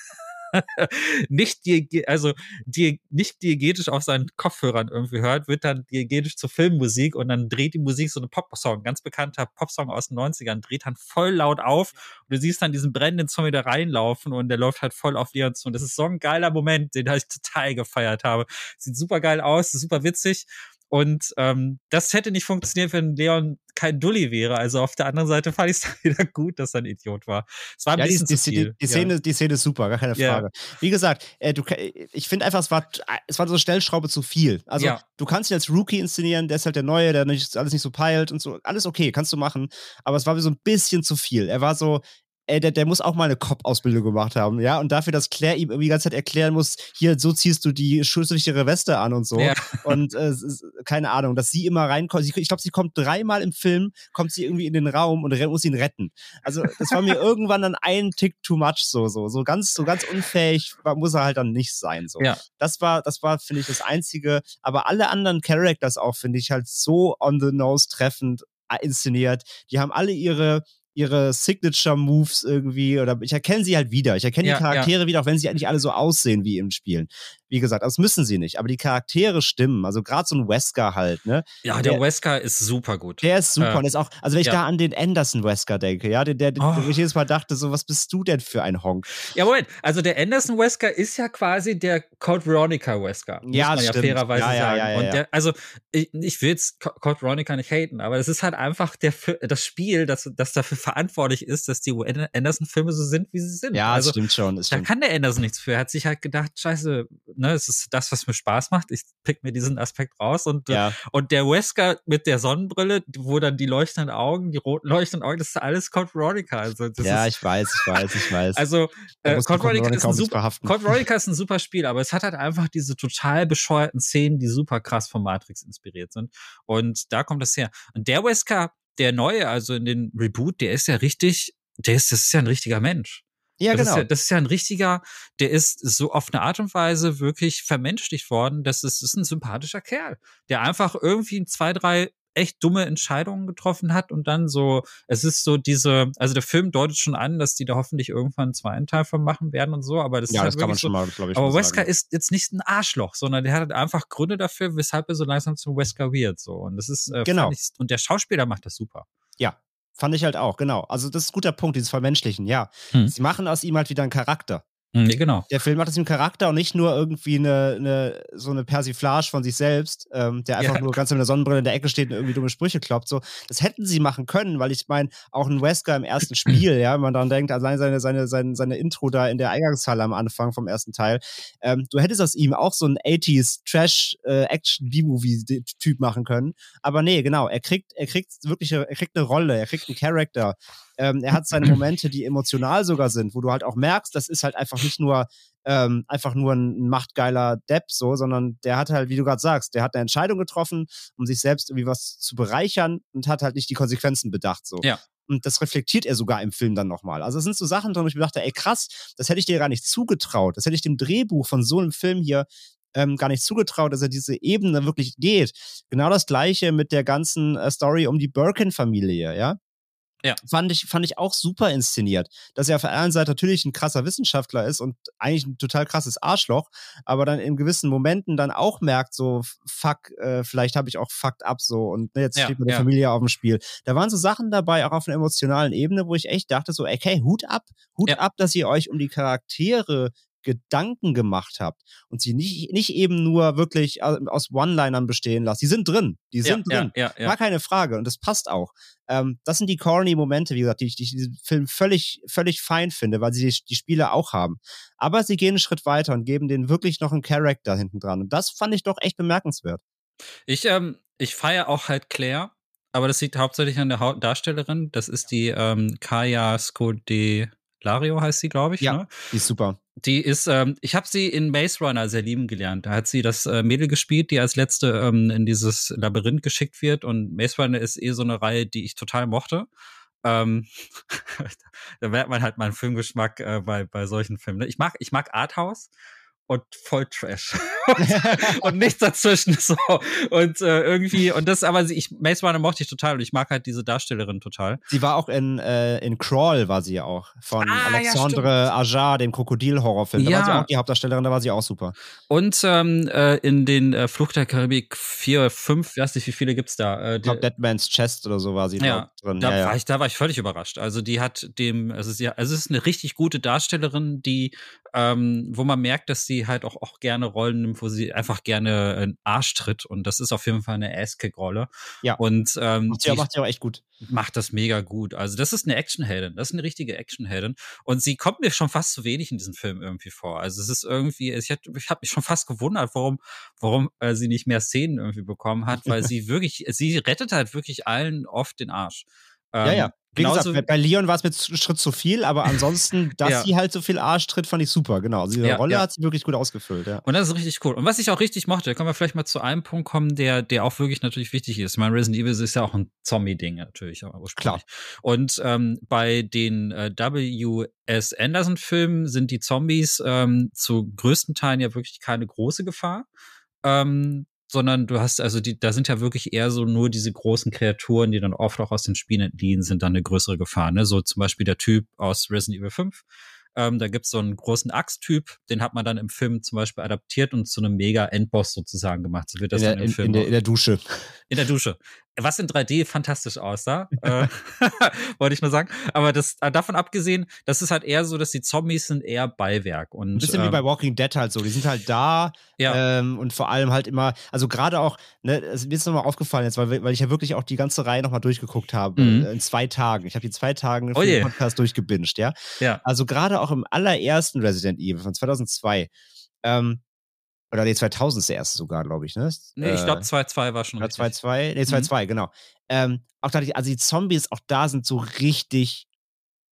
nicht also die, nicht diegetisch auf seinen Kopfhörern irgendwie hört, wird dann diegetisch zur Filmmusik und dann dreht die Musik so eine Pop-Song, ganz bekannter Pop-Song aus den 90ern, dreht dann voll laut auf und du siehst dann diesen brennenden Zombie da reinlaufen und der läuft halt voll auf Leon zu und das ist so ein geiler Moment, den ich total gefeiert habe. Sieht super geil aus, super witzig und ähm, das hätte nicht funktioniert, wenn Leon kein Dulli wäre. Also auf der anderen Seite fand ich es dann wieder gut, dass er ein Idiot war. Es war ein Ja, die, bisschen die, zu die, viel. die, Szene, die Szene ist super, gar keine Ja. Frage. Wie gesagt, äh, du, ich finde einfach, es war, es war so eine Stellschraube zu viel. Also, Ja. du kannst ihn als Rookie inszenieren, der ist halt der Neue, der nicht, alles nicht so peilt und so. Alles okay, kannst du machen. Aber es war mir so ein bisschen zu viel. Er war so, ey, der, der muss auch mal eine Cop-Ausbildung gemacht haben, ja. Und dafür, dass Claire ihm irgendwie die ganze Zeit erklären muss, hier, so ziehst du die schusssichere Weste an und so. Ja. Und äh, keine Ahnung, dass sie immer reinkommt. Ich glaube, sie kommt dreimal im Film, kommt sie irgendwie in den Raum und muss ihn retten. Also, das war mir irgendwann dann ein Tick too much, so, so, so ganz, so ganz unfähig muss er halt dann nicht sein, so. Ja. Das war, das war, finde ich, das einzige. Aber alle anderen Characters auch, finde ich, halt so on the nose treffend äh, inszeniert. Die haben alle ihre, ihre Signature-Moves irgendwie, oder ich erkenne sie halt wieder. Ich erkenne Ja, die Charaktere wieder, auch wenn sie halt nicht alle so aussehen wie im Spielen. Wie gesagt, das müssen sie nicht, aber die Charaktere stimmen. Also gerade so ein Wesker halt, ne? Ja, der, der Wesker ist super gut. Der ist super äh, und ist auch, also wenn ich ja. da an den Anderson Wesker denke, ja, der, der, oh. ich jedes Mal dachte, so, was bist du denn für ein Honk? Ja, Moment, also der Anderson Wesker ist ja quasi der Code Veronica Wesker. Muss ja, man ja fairerweise ja, ja, sagen. Und der, also ich, ich will jetzt Code Veronica nicht haten, aber es ist halt einfach der, das Spiel, das, das dafür verantwortlich ist, dass die Anderson-Filme so sind, wie sie sind. Ja, also, das stimmt schon. Das da stimmt. kann der Anderson nichts für. Er hat sich halt gedacht, scheiße, ne, es ist das, was mir Spaß macht. Ich pick mir diesen Aspekt raus und, ja. und der Wesker mit der Sonnenbrille, wo dann die leuchtenden Augen, die roten leuchtenden Augen, das ist alles Code Veronica. Also ja, ist, ich weiß, ich weiß, ich weiß. Also äh, Code Veronica ist, ein super, Code Veronica ist ein super Spiel, aber es hat halt einfach diese total bescheuerten Szenen, die super krass von Matrix inspiriert sind. Und da kommt das her. Und der Wesker, der neue, also in den Reboot, der ist ja richtig, der ist, das ist ja ein richtiger Mensch. Ja, das genau. Ist ja, das ist ja ein richtiger, der ist so auf eine Art und Weise wirklich vermenschlicht worden. Das ist, das ist ein sympathischer Kerl, der einfach irgendwie zwei, drei echt dumme Entscheidungen getroffen hat und dann so, es ist so diese, also der Film deutet schon an, dass die da hoffentlich irgendwann einen zweiten Teil von machen werden und so, aber das ja, ist das halt kann man schon so, mal, glaube ich. aber Wesker sagen. ist jetzt nicht ein Arschloch, sondern der hat halt einfach Gründe dafür, weshalb er so langsam zum Wesker wird, so. Und das ist, äh, Genau. ich, und der Schauspieler macht das super. Ja, fand ich halt auch, genau. Also das ist ein guter Punkt, dieses Vermenschlichen, ja. Hm. Sie machen aus ihm halt wieder einen Charakter. Mhm, genau. Der Film macht ihm einen Charakter und nicht nur irgendwie eine, eine so eine Persiflage von sich selbst, ähm, der einfach Ja. nur ganz mit einer Sonnenbrille in der Ecke steht und irgendwie dumme Sprüche kloppt. So, das hätten sie machen können, weil ich meine, auch ein Wesker im ersten Spiel, ja, wenn man daran denkt, allein seine, seine, seine, seine Intro da in der Eingangshalle am Anfang vom ersten Teil, ähm, du hättest aus ihm auch so einen 80s Trash äh, Action machen können. Aber nee, genau, er kriegt, er kriegt wirklich, er kriegt eine Rolle, er kriegt einen Charakter. Ähm, er hat seine Momente, die emotional sogar sind, wo du halt auch merkst, das ist halt einfach nicht nur ähm, einfach nur ein machtgeiler Depp so, sondern der hat halt, wie du gerade sagst, der hat eine Entscheidung getroffen, um sich selbst irgendwie was zu bereichern und hat halt nicht die Konsequenzen bedacht so. Ja. Und das reflektiert er sogar im Film dann nochmal. Also es sind so Sachen drin, wo ich mir dachte, ey krass, das hätte ich dir gar nicht zugetraut. Das hätte ich dem Drehbuch von so einem Film hier ähm, gar nicht zugetraut, dass er diese Ebene wirklich geht. Genau das gleiche mit der ganzen äh, Story um die Birkin-Familie, ja? Ja. Fand ich, fand ich auch super inszeniert. Dass er auf der einen Seite natürlich ein krasser Wissenschaftler ist und eigentlich ein total krasses Arschloch, aber dann in gewissen Momenten dann auch merkt, so, fuck, äh, vielleicht habe ich auch fucked up so und ne, jetzt Ja, steht meine ja. Familie auf dem Spiel. Da waren so Sachen dabei, auch auf einer emotionalen Ebene, wo ich echt dachte, so, okay, Hut ab, Hut Ja. ab, dass ihr euch um die Charaktere Gedanken gemacht habt und sie nicht, nicht eben nur wirklich au- aus One-Linern bestehen lasst. Die sind drin. Die sind ja, drin. Ja, ja, Gar keine Frage. Und das passt auch. Ähm, das sind die corny Momente, wie gesagt, die ich, die ich in diesem Film völlig, völlig fein finde, weil sie die, die Spiele auch haben. Aber sie gehen einen Schritt weiter und geben denen wirklich noch einen Charakter hinten dran. Und das fand ich doch echt bemerkenswert. Ich, ähm, ich feiere auch halt Claire, aber das liegt hauptsächlich an der Darstellerin. Das ist die ähm, Kaya Scodelario, heißt sie, glaube ich. Ja. Ne? Die ist super. Die ist, ähm, ich habe sie in Maze Runner sehr lieben gelernt. Da hat sie das äh, Mädel gespielt, die als letzte ähm, in dieses Labyrinth geschickt wird. Und Maze Runner ist eh so eine Reihe, die ich total mochte. Ähm, da merkt man halt meinen Filmgeschmack äh, bei, bei solchen Filmen. ne? Ich mag, ich mag Arthouse und voll Trash. und, nichts dazwischen. So. Und äh, irgendwie, und das, aber sie- ich, Maze Runner mochte ich total und ich mag halt diese Darstellerin total. Sie war auch in, äh, in Crawl, war sie ja auch. Von Ah, ja, Alexandre Ajar, dem Krokodil-Horrorfilm. Da war sie Ja. auch die Hauptdarstellerin, da war sie auch super. Und ähm, äh, in den äh, Flucht der Karibik 4, 5, weiß nicht, wie viele gibt's da? Äh, Ich glaube, Dead Man's Chest oder so war sie Ja, da drin. Da, ja, ja. War ich, da war ich völlig überrascht. Also die hat dem, also sie, also es ist eine richtig gute Darstellerin, die, ähm, wo man merkt, dass sie halt auch, auch gerne Rollen nimmt, wo sie einfach gerne einen Arsch tritt. Und das ist auf jeden Fall eine Ass-Kick-Rolle. Ja. Und ähm, macht, sie, macht sie auch echt gut. macht das mega gut. Also das ist eine Actionheldin. Das ist eine richtige Actionheldin. Und sie kommt mir schon fast zu wenig in diesem Film irgendwie vor. Also es ist irgendwie, ich, ich habe mich schon fast gewundert, warum, warum äh, sie nicht mehr Szenen irgendwie bekommen hat, weil sie wirklich, sie rettet halt wirklich allen oft den Arsch. Ja, Ähm, ja. Wie genauso- gesagt, bei- Leon war es mit Schritt zu viel, aber ansonsten, dass Ja. sie halt so viel Arsch tritt, fand ich super. Genau. Also ihre Ja, Rolle ja. hat sie wirklich gut ausgefüllt, ja. Und das ist richtig cool. Und was ich auch richtig mochte, da können wir vielleicht mal zu einem Punkt kommen, der, der auch wirklich natürlich wichtig ist. Ich meine, Resident Evil ist ja auch ein Zombie-Ding natürlich, ursprünglich. Und ähm, bei den äh, W.S. Anderson-Filmen sind die Zombies ähm, zu größten Teilen ja wirklich keine große Gefahr. Ähm, sondern du hast, also die, da sind ja wirklich eher so nur diese großen Kreaturen, die dann oft auch aus den Spielen entliehen, sind dann eine größere Gefahr. Ne? So zum Beispiel der Typ aus Resident Evil 5, Ähm, da gibt's so einen großen Axttyp, den hat man dann im Film zum Beispiel adaptiert und zu einem Mega-Endboss sozusagen gemacht. So wird das in, der, dann im in, Film in, der, in der Dusche. in der Dusche. Was in 3D fantastisch aussah, äh, wollte ich nur sagen. Aber das äh, davon abgesehen, das ist halt eher so, dass die Zombies sind eher Beiwerk. Und, Ein bisschen wie ähm, bei Walking Dead halt so. Die sind halt da Ja. ähm, und vor allem halt immer, also gerade auch, ne, es mir ist nochmal aufgefallen jetzt, weil, weil ich ja wirklich auch die ganze Reihe nochmal durchgeguckt habe, Mhm. äh, in zwei Tagen. Ich habe die zwei Tagen Oh den Podcast durchgebinged, ja. Ja. Also gerade auch im allerersten Resident Evil von 2002, ähm, oder nee, 2000 ist der erste sogar, glaube ich, ne? Nee, ich Äh, glaube 2-2 war schon Oder richtig. 2-2? Nee, 2-2, genau. Ähm, auch da, also die Zombies auch da sind so richtig.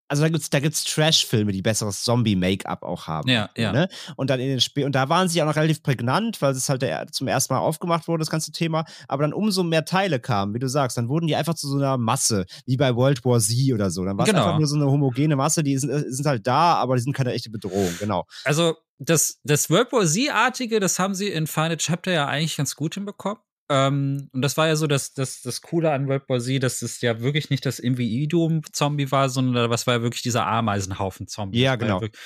Also da gibt's, da gibt's Trash-Filme, die besseres Zombie-Make-up auch haben. Ja, ja. Ne? Und dann in den Spiel, und da waren sie auch noch relativ prägnant, weil es halt der, zum ersten Mal aufgemacht wurde, das ganze Thema. Aber dann umso mehr Teile kamen, wie du sagst, dann wurden die einfach zu so einer Masse, wie bei World War Z oder so. Dann war es Genau. einfach nur so eine homogene Masse, die sind, äh, sind halt da, aber die sind keine echte Bedrohung, genau. Also das, das World War Z-artige, das haben sie in Final Chapter ja eigentlich ganz gut hinbekommen. Ähm, und das war ja so das, das, das Coole an World War Z, dass es ja wirklich nicht das Individuum-Zombie war, sondern was war ja wirklich dieser Ameisenhaufen-Zombie. Ja, Das genau. wirklich-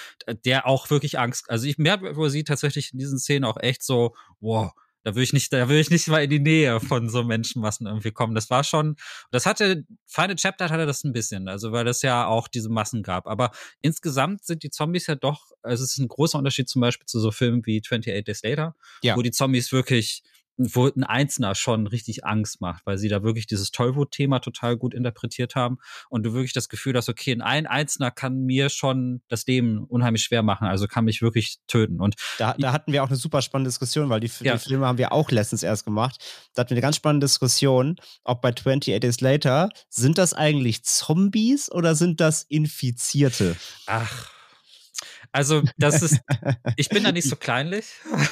Der auch wirklich Angst, also ich mir hat World War Z tatsächlich in diesen Szenen auch echt so, wow, da will ich nicht, da will ich nicht mal in die Nähe von so Menschenmassen irgendwie kommen. Das war schon, das hatte, Final Chapter hatte das ein bisschen, also weil es ja auch diese Massen gab. Aber insgesamt sind die Zombies ja doch, also es ist ein großer Unterschied zum Beispiel zu so Filmen wie 28 Days Later, Ja. wo die Zombies wirklich, wo ein Einzelner schon richtig Angst macht, weil sie da wirklich dieses Tollwut-Thema total gut interpretiert haben und du wirklich das Gefühl hast, okay, ein Einzelner kann mir schon das Leben unheimlich schwer machen, also kann mich wirklich töten. Und Da, da hatten wir auch eine super spannende Diskussion, weil die, Ja. die Filme haben wir auch letztens erst gemacht. Da hatten wir eine ganz spannende Diskussion, ob bei 28 Days Later, sind das eigentlich Zombies oder sind das Infizierte? ach, also das ist, ich bin da nicht so kleinlich.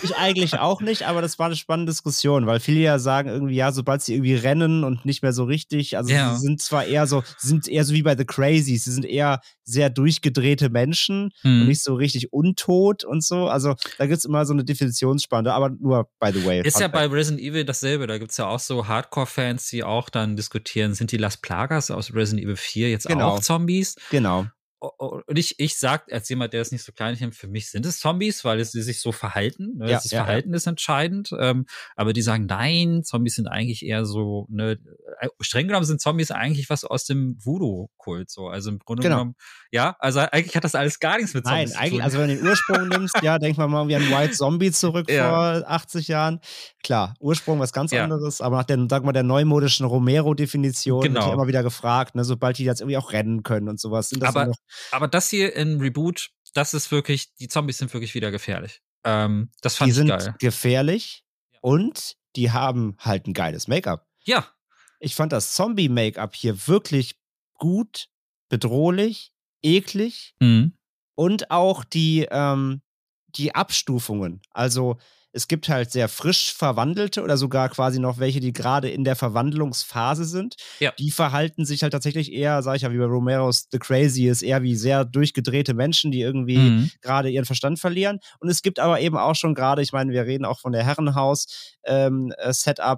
Ich eigentlich auch nicht, aber das war eine spannende Diskussion, weil viele ja sagen irgendwie, ja, sobald sie irgendwie rennen und nicht mehr so richtig, also Ja. sie sind zwar eher so, sie sind eher so wie bei The Crazies, sie sind eher sehr durchgedrehte Menschen und Hm. nicht so richtig untot und so. Also da gibt's immer so eine Definitionsspanne, aber nur by the way. Ist ja bei Resident Evil dasselbe. Da gibt's ja auch so Hardcore-Fans, die auch dann diskutieren, sind die Las Plagas aus Resident Evil 4 jetzt Genau. auch Zombies? Genau. Und ich, ich sag, als jemand, der es nicht so klein nimmt, für mich sind es Zombies, weil es, sie sich so verhalten. Ne? Ja, das ja, ja. Verhalten ist entscheidend. Ähm, aber die sagen, nein, Zombies sind eigentlich eher so, ne, äh, streng genommen sind Zombies eigentlich was aus dem Voodoo-Kult. So. Also im Grunde Genau. genommen, ja, also eigentlich hat das alles gar nichts mit Zombies Nein, zu eigentlich, tun. also wenn du den Ursprung nimmst, ja, denk mal mal wie an White Zombie zurück Ja. vor 80 Jahren. Klar, Ursprung was ganz Ja. anderes, aber nach der, sag mal, der neumodischen Romero-Definition wird Genau. ja immer wieder gefragt, ne, sobald die jetzt irgendwie auch rennen können und sowas. Sind das Aber- noch, Aber das hier in Reboot, das ist wirklich, die Zombies sind wirklich wieder gefährlich. Ähm, das fand die ich sind geil. gefährlich und die haben halt ein geiles Make-up. Ja, Ich fand das Zombie-Make-up hier wirklich gut, bedrohlich, eklig mhm. und auch die, ähm, die Abstufungen. Also es gibt halt sehr frisch verwandelte oder sogar quasi noch welche, die gerade in der Verwandlungsphase sind. Ja. Die verhalten sich halt tatsächlich eher, sag ich ja, wie bei Romeros The Crazy ist, eher wie sehr durchgedrehte Menschen, die irgendwie Mhm. gerade ihren Verstand verlieren. Und es gibt aber eben auch schon gerade, ich meine, wir reden auch von der Herrenhaus ähm, äh.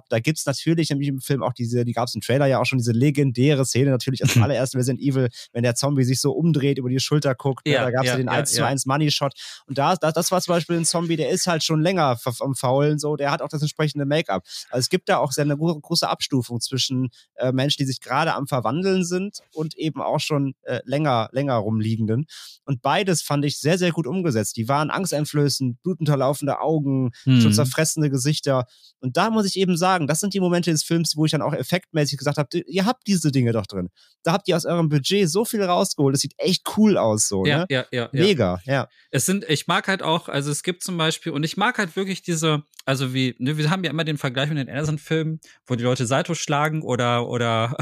Da gibt es natürlich nämlich im Film auch diese, die gab es im Trailer ja auch schon diese legendäre Szene, natürlich aus dem allerersten Resident Evil, wenn der Zombie sich so umdreht, über die Schulter guckt. ne? Ja, da gab es ja, den ja, 1 zu ja. 1 Money Shot. Und da, da, das war zum Beispiel ein Zombie, der ist halt schon länger am Faulen, so, der hat auch das entsprechende Make-up. Also es gibt da auch sehr eine gro- große Abstufung zwischen äh, Menschen, die sich gerade am Verwandeln sind und eben auch schon äh, länger, länger rumliegenden. Und beides fand ich sehr, sehr gut umgesetzt. Die waren angsteinflößend, blutunterlaufende Augen, Mhm. schon zerfressende Gesichter. Und da muss ich eben sagen, das sind die Momente des Films, wo ich dann auch effektmäßig gesagt habe, ihr habt diese Dinge doch drin. Da habt ihr aus eurem Budget so viel rausgeholt. Das sieht echt cool aus, so, ja, ne? ja, ja, ja. Mega, ja. Es sind, ich mag halt auch, also es gibt zum Beispiel, und ich mag halt wirklich diese, also wie, ne, wir haben ja immer den Vergleich mit den Anderson-Filmen, wo die Leute Salto schlagen oder, oder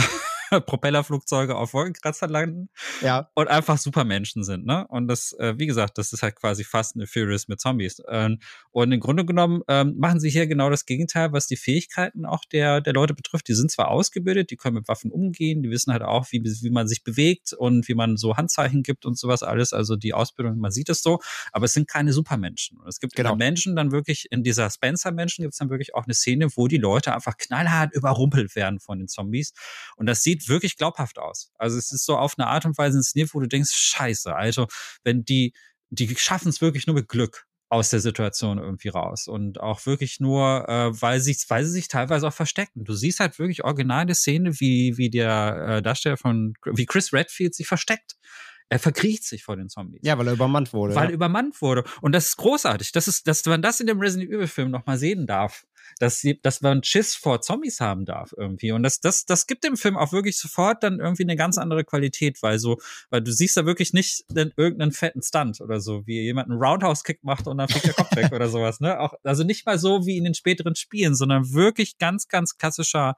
Propellerflugzeuge auf Wolkenkratzer landen Ja, und einfach Supermenschen sind, ne? Und das, äh, wie gesagt, das ist halt quasi Fast and the Furious mit Zombies. Ähm, und im Grunde genommen ähm, machen sie hier genau das Gegenteil, was die Fähigkeiten auch der, der Leute betrifft. Die sind zwar ausgebildet, die können mit Waffen umgehen, die wissen halt auch, wie, wie man sich bewegt und wie man so Handzeichen gibt und sowas alles. Also die Ausbildung, man sieht es so, aber es sind keine Supermenschen. Und es gibt Genau. genau. Menschen dann wirklich, in dieser Spencer-Menschen gibt es dann wirklich auch eine Szene, wo die Leute einfach knallhart überrumpelt werden von den Zombies. Und das sieht sieht wirklich glaubhaft aus. Also es ist so auf eine Art und Weise inszeniert, wo du denkst, scheiße, also wenn die, die schaffen es wirklich nur mit Glück aus der Situation irgendwie raus und auch wirklich nur, äh, weil, sich, weil sie sich teilweise auch verstecken. Du siehst halt wirklich original eine Szene, wie, wie der äh, Darsteller von, wie Chris Redfield sich versteckt. Er verkriecht sich vor den Zombies. Ja, weil er übermannt wurde. Weil ja. er übermannt wurde. Und das ist großartig. Das ist, dass man das in dem Resident Evil Film nochmal sehen darf dass, sie, dass man Schiss vor Zombies haben darf irgendwie. Und das, das, das gibt dem Film auch wirklich sofort dann irgendwie eine ganz andere Qualität, weil so, weil du siehst da wirklich nicht den, irgendeinen fetten Stunt oder so, wie jemand einen Roundhouse-Kick macht und dann fliegt der Kopf weg oder sowas, ne? Auch, also nicht mal so wie in den späteren Spielen, sondern wirklich ganz, ganz klassischer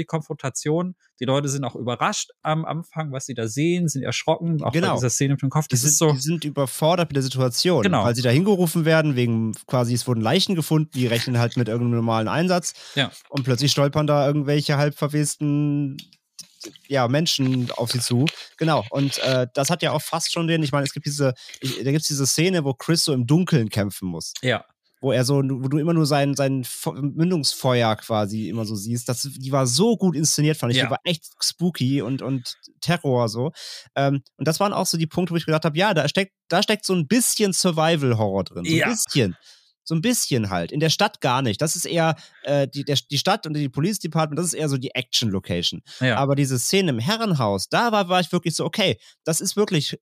Zombie-Konfrontation. Die Leute sind auch überrascht am Anfang, was sie da sehen, sind erschrocken, auch Genau. bei dieser Szene mit dem Kopf. Die Das sind, ist so. die sind überfordert mit der Situation, Genau. weil sie da hingerufen werden, wegen quasi, es wurden Leichen gefunden, die rechnen halt mit irgendeinem normalen Einsatz Ja. und plötzlich stolpern da irgendwelche halb verwesten ja, Menschen auf sie zu. Genau. Und äh, das hat ja auch fast schon den, ich meine, es gibt diese, ich, da gibt es diese Szene, wo Chris so im Dunkeln kämpfen muss. Ja. Wo er so, wo du immer nur sein, sein Fe- Mündungsfeuer quasi immer so siehst. Das, die war so gut inszeniert, fand ich. Ja. Die war echt spooky und, und Terror so. Ähm, und das waren auch so die Punkte, wo ich gedacht habe, ja, da steckt, da steckt so ein bisschen Survival-Horror drin. So ein Ja. bisschen. So ein bisschen halt. In der Stadt gar nicht. Das ist eher äh, die, der, die Stadt und die Police Department, das ist eher so die Action-Location. Ja. Aber diese Szene im Herrenhaus, da war, war ich wirklich so, okay, das ist wirklich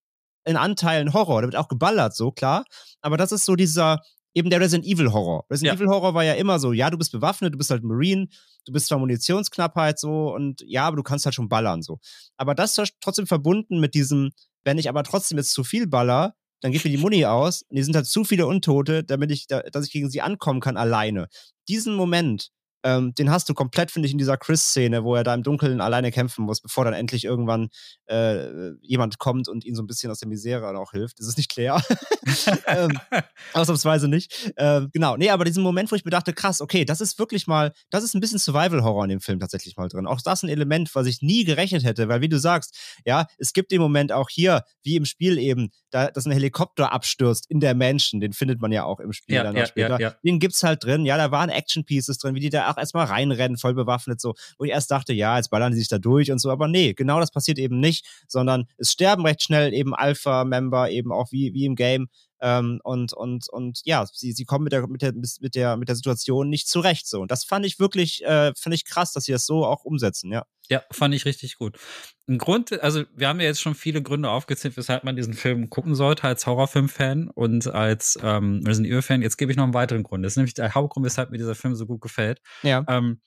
in Anteilen Horror. Da wird auch geballert, so klar. Aber das ist so dieser, eben der Resident Evil Horror. Resident Ja. Evil Horror war ja immer so, ja, du bist bewaffnet, du bist halt Marine, du bist zwar Munitionsknappheit so und ja, aber du kannst halt schon ballern so. Aber das ist trotzdem verbunden mit diesem, wenn ich aber trotzdem jetzt zu viel baller, dann geht mir die Muni aus und die sind halt zu viele Untote, damit ich, da, dass ich gegen sie ankommen kann alleine. Diesen Moment, ähm, den hast du komplett, finde ich, in dieser Chris-Szene, wo er da im Dunkeln alleine kämpfen muss, bevor dann endlich irgendwann äh, jemand kommt und ihn so ein bisschen aus der Misere auch hilft. Das ist nicht Claire. ähm, ausnahmsweise nicht. Ähm, genau, nee, aber diesen Moment, wo ich mir dachte, krass, okay, das ist wirklich mal, das ist ein bisschen Survival-Horror in dem Film tatsächlich mal drin. Auch das ein Element, was ich nie gerechnet hätte, weil wie du sagst, ja, es gibt den Moment auch hier, wie im Spiel eben, da, dass ein Helikopter abstürzt in der Mansion, den findet man ja auch im Spiel Ja, dann ja, später. ja, ja. Den gibt's halt drin, ja, da waren Action-Pieces drin, wie die da auch erstmal reinrennen, voll bewaffnet, so, wo ich erst dachte, ja, jetzt ballern die sich da durch und so, aber nee, genau das passiert eben nicht, sondern es sterben recht schnell eben Alpha-Member, eben auch wie, wie im Game, ähm, und, und, und ja, sie, sie kommen mit der, mit, der, mit, der, mit der Situation nicht zurecht. So. Und das fand ich wirklich, äh, fand ich krass, dass sie das so auch umsetzen, ja. Ja, fand ich richtig gut. Ein Grund, also wir haben ja jetzt schon viele Gründe aufgezählt, weshalb man diesen Film gucken sollte als Horrorfilm-Fan und als ähm, Resident Evil-Fan. Jetzt gebe ich noch einen weiteren Grund. Das ist nämlich der Hauptgrund, weshalb mir dieser Film so gut gefällt. Ja. Ähm,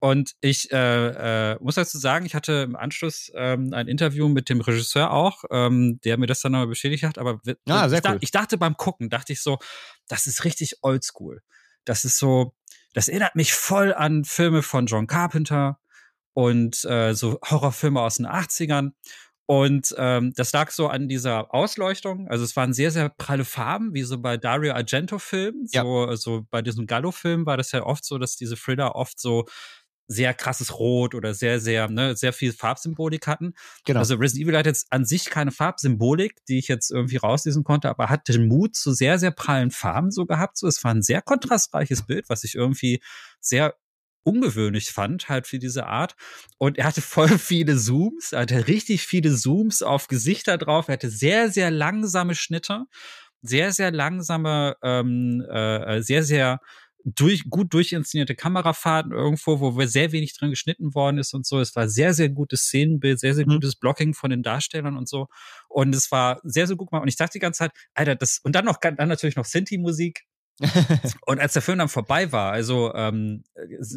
und ich äh, äh, muss dazu sagen, ich hatte im Anschluss ähm, ein Interview mit dem Regisseur auch, ähm, der mir das dann nochmal bestätigt hat. Aber Ah, sehr ich, cool. ich dachte beim Gucken, dachte ich so, das ist richtig oldschool. Das ist so, das erinnert mich voll an Filme von John Carpenter und äh, so Horrorfilme aus den 80ern. Und ähm, das lag so an dieser Ausleuchtung. Also es waren sehr, sehr pralle Farben, wie so bei Dario Argento-Filmen. Ja. So, so bei diesem Gallo-Film war das ja oft so, dass diese Thriller oft so sehr krasses Rot oder sehr, sehr, ne, sehr viel Farbsymbolik hatten. Genau. Also Resident Evil hat jetzt an sich keine Farbsymbolik, die ich jetzt irgendwie rauslesen konnte, aber hat den Mut zu sehr, sehr prallen Farben so gehabt. So, es war ein sehr kontrastreiches Bild, was ich irgendwie sehr ungewöhnlich fand, halt für diese Art. Und er hatte voll viele Zooms, er hatte richtig viele Zooms auf Gesichter drauf, er hatte sehr, sehr langsame Schnitte, sehr, sehr langsame, ähm, äh, sehr, sehr durch, gut durchinszenierte Kamerafahrten irgendwo, wo sehr wenig drin geschnitten worden ist und so. Es war sehr, sehr gutes Szenenbild, sehr, sehr Mhm. gutes Blocking von den Darstellern und so. Und es war sehr, sehr gut gemacht. Und ich dachte die ganze Zeit, Alter, das, und dann noch, dann natürlich noch Sinti-Musik. Und als der Film dann vorbei war, also ähm,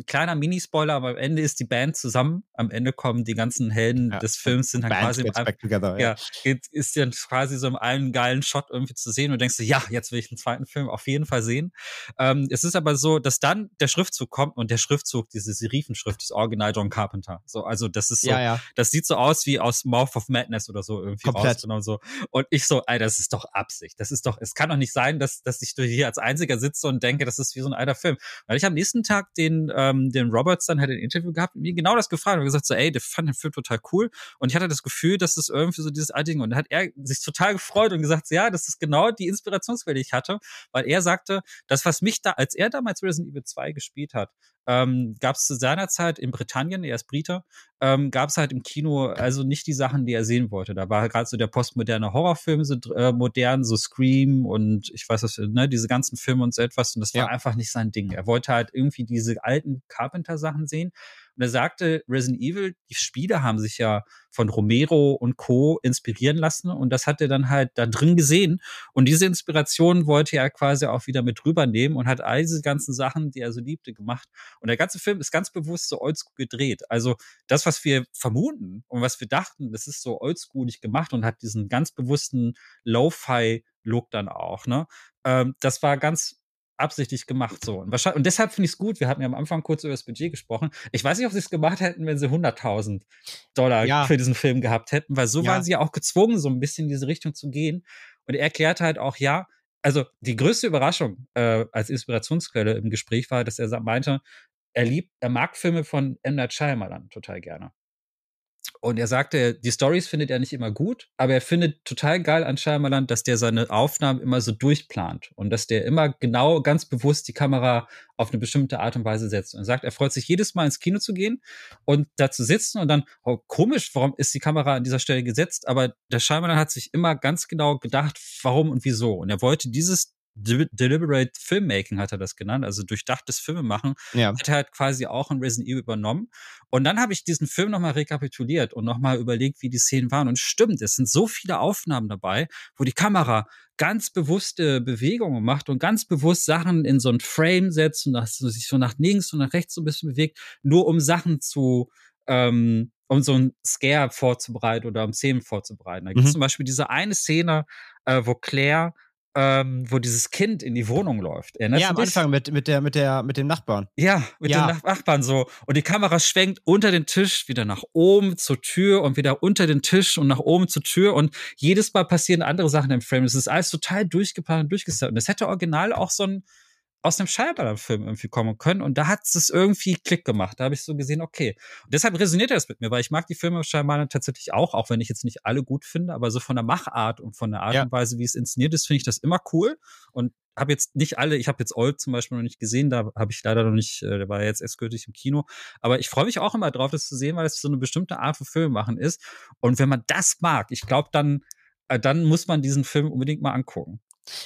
kleiner Minispoiler, aber am Ende ist die Band zusammen. Am Ende kommen die ganzen Helden Ja. des Films sind dann Bands quasi im back together, ja, geht- ist dann quasi so im einen geilen Shot irgendwie zu sehen und denkst du, ja, jetzt will ich einen zweiten Film auf jeden Fall sehen. Ähm, es ist aber so, dass dann der Schriftzug kommt und der Schriftzug, diese Serifenschrift, ist Original John Carpenter. So, also das ist so, ja, ja. das sieht so aus wie aus Mouth of Madness oder so irgendwie Komplett. rausgenommen so. Und ich so, Alter, das ist doch Absicht. Das ist doch, es kann doch nicht sein, dass, dass ich hier als einziger Kinotheater sitze und denke, das ist wie so ein alter Film. Weil ich am nächsten Tag den, ähm, den Roberts dann halt ein Interview gehabt und mir genau das gefragt und gesagt so, ey, der fand den Film total cool. Und ich hatte das Gefühl, dass das irgendwie so dieses alte Ding. Und dann hat er sich total gefreut und gesagt, ja, das ist genau die Inspirationsquelle, die ich hatte. Weil er sagte, das, was mich da, als er damals Resident Evil 2 gespielt hat, ähm, gab es zu seiner Zeit in Britannien, er ist Briter, ähm, gab es halt im Kino also nicht die Sachen, die er sehen wollte. Da war gerade so der postmoderne Horrorfilm so äh, modern, so Scream und ich weiß was, ne, diese ganzen Filme und so etwas. Und das war Ja. einfach nicht sein Ding. Er wollte halt irgendwie diese alten Carpenter-Sachen sehen. Und er sagte, Resident Evil, die Spiele haben sich ja von Romero und Co. inspirieren lassen und das hat er dann halt da drin gesehen. Und diese Inspiration wollte er quasi auch wieder mit rübernehmen und hat all diese ganzen Sachen, die er so liebte, gemacht. Und der ganze Film ist ganz bewusst so oldschool gedreht. Also das, was wir vermuten und was wir dachten, das ist so oldschoolig gemacht und hat diesen ganz bewussten Lo-Fi-Look dann auch, ne? Ähm, das war ganz absichtlich gemacht so. Und, wahrscheinlich, und deshalb finde ich es gut. Wir hatten ja am Anfang kurz über das Budget gesprochen. Ich weiß nicht, ob sie es gemacht hätten, wenn sie 100.000 Dollar Ja. für diesen Film gehabt hätten, weil so Ja. waren sie ja auch gezwungen, so ein bisschen in diese Richtung zu gehen. Und er erklärt halt auch, ja, also die größte Überraschung äh, als Inspirationsquelle im Gespräch war, dass er meinte, er liebt, er mag Filme von M. Night Shyamalan total gerne. Und er sagte, die Stories findet er nicht immer gut, aber er findet total geil an Shyamalan, dass der seine Aufnahmen immer so durchplant und dass der immer genau, ganz bewusst die Kamera auf eine bestimmte Art und Weise setzt. Und er sagt, er freut sich jedes Mal ins Kino zu gehen und da zu sitzen und dann, oh, komisch, warum ist die Kamera an dieser Stelle gesetzt? Aber der Shyamalan hat sich immer ganz genau gedacht, warum und wieso. Und er wollte dieses De deliberate Filmmaking hat er das genannt, also durchdachtes Filmemachen, Ja. hat er halt quasi auch in Resident Evil übernommen. Und dann habe ich diesen Film nochmal rekapituliert und nochmal überlegt, wie die Szenen waren. Und stimmt, es sind so viele Aufnahmen dabei, wo die Kamera ganz bewusste Bewegungen macht und ganz bewusst Sachen in so ein Frame setzt und das, sich so nach links und nach rechts so ein bisschen bewegt, nur um Sachen zu, ähm, um so ein Scare vorzubereiten oder um Szenen vorzubereiten. Da gibt es Mhm. zum Beispiel diese eine Szene, äh, wo Claire ähm, wo dieses Kind in die Wohnung läuft. Erinnerst Ja, am dich? Anfang mit, mit, der, mit, der, mit dem Nachbarn. Ja, mit Ja. den Nach- Nachbarn so. Und die Kamera schwenkt unter den Tisch, wieder nach oben zur Tür und wieder unter den Tisch und nach oben zur Tür. Und jedes Mal passieren andere Sachen im Frame. Es ist alles total durchgeplant und durchgesetzt. Und das hätte original auch so ein aus einem Schallballer-Film irgendwie kommen können. Und da hat es irgendwie Klick gemacht. Da habe ich so gesehen, okay. Und deshalb resoniert das mit mir, weil ich mag die Filme Shyamalan tatsächlich auch, auch wenn ich jetzt nicht alle gut finde, aber so von der Machart und von der Art Ja. und Weise, wie es inszeniert ist, finde ich das immer cool. Und habe jetzt nicht alle, ich habe jetzt Old zum Beispiel noch nicht gesehen, da habe ich leider noch nicht, äh, der war jetzt erst gültig im Kino. Aber ich freue mich auch immer drauf, das zu sehen, weil es so eine bestimmte Art von Film machen ist. Und wenn man das mag, ich glaube, dann, äh, dann muss man diesen Film unbedingt mal angucken.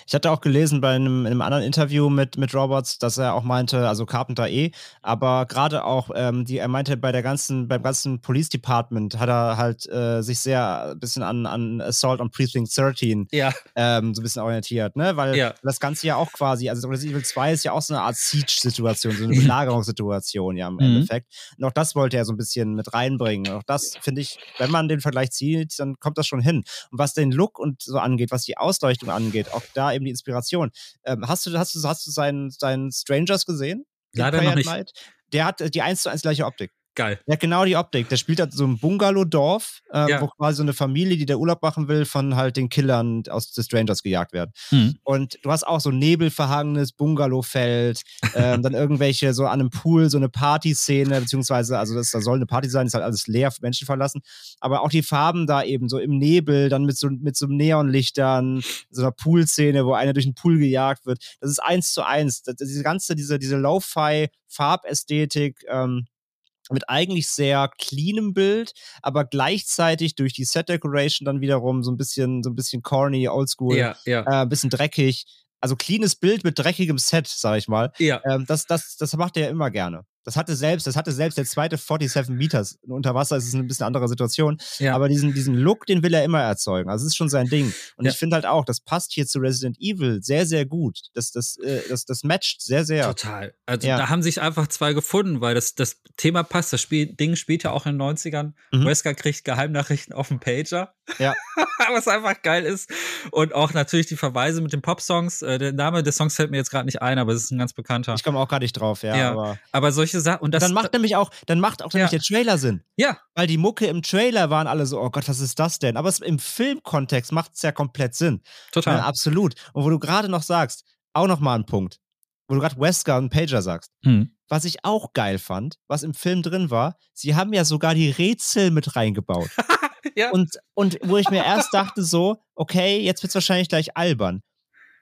Ich hatte auch gelesen bei einem, in einem anderen Interview mit, mit Roberts, dass er auch meinte, also Carpenter eh, aber gerade auch, ähm, die, er meinte, bei der ganzen, beim ganzen Police Department hat er halt äh, sich sehr ein bisschen an, an Assault on Precinct 13 Ja, ähm, so ein bisschen orientiert, ne? Weil Ja. das Ganze ja auch quasi, also Resident Evil 2 ist ja auch so eine Art Siege-Situation, so eine. Belagerungssituation ja im Mhm. Endeffekt. Und auch das wollte er so ein bisschen mit reinbringen. Und auch das finde ich, wenn man den Vergleich zieht, dann kommt das schon hin. Und was den Look und so angeht, was die Ausleuchtung angeht, auch da eben die Inspiration. Ähm, hast du, hast du, hast du seinen, seinen Strangers gesehen? Leider noch nicht. Night? Der hat äh, die 1 zu 1 gleiche Optik. Geil. Hat genau die Optik. Der spielt halt so ein Bungalow-Dorf, ähm, Ja. wo quasi so eine Familie, die der Urlaub machen will, von halt den Killern aus The Strangers gejagt werden. Mhm. Und du hast auch so ein nebelverhangenes Bungalowfeld, ähm, dann irgendwelche so an einem Pool, so eine Partyszene, beziehungsweise, also das, da soll eine Party sein, ist halt alles leer, Menschen verlassen. Aber auch die Farben da eben so im Nebel, dann mit so, mit so Neonlichtern, so einer Poolszene, wo einer durch den Pool gejagt wird. Das ist eins zu eins. Das, diese ganze, diese, diese Lo-Fi-Farbästhetik, ähm, mit eigentlich sehr cleanem Bild, aber gleichzeitig durch die Set Decoration dann wiederum so ein bisschen, so ein bisschen corny, oldschool, Ja, ja. äh, ein bisschen dreckig. Also cleanes Bild mit dreckigem Set, sag ich mal. ja. Ähm, das, das, das macht er ja immer gerne. Das hatte selbst, das hatte selbst der zweite 47 Meters. Unter Wasser ist es eine bisschen andere Situation. Ja. Aber diesen, diesen Look, den will er immer erzeugen. Also es ist schon sein Ding. Und Ja. ich finde halt auch, das passt hier zu Resident Evil sehr, sehr gut. Das, das, äh, das, das matcht sehr, sehr. Total. Also Ja. da haben sich einfach zwei gefunden, weil das, das Thema passt. Das Spiel, Ding spielt ja auch in den 90ern. Mhm. Wesker kriegt Geheimnachrichten auf dem Pager. Ja. Was einfach geil ist. Und auch natürlich die Verweise mit den Pop-Songs. Äh, der Name des Songs fällt mir jetzt gerade nicht ein, aber es ist ein ganz bekannter. Ich komme auch gar nicht drauf, ja. Ja. Aber Aber solche Sachen. Und das dann macht nämlich auch, dann macht auch nämlich Ja. der Trailer Sinn. ja, Weil die Mucke im Trailer waren alle so, oh Gott, was ist das denn? Aber es, im Filmkontext macht es ja komplett Sinn. total. Ja, absolut. Und wo du gerade noch sagst, auch noch mal ein Punkt, wo du gerade Wesker und Pager sagst. Hm. Was ich auch geil fand, was im Film drin war, sie haben ja sogar die Rätsel mit reingebaut. Ja. Und, und wo ich mir erst dachte, so, okay, jetzt wird's wahrscheinlich gleich albern.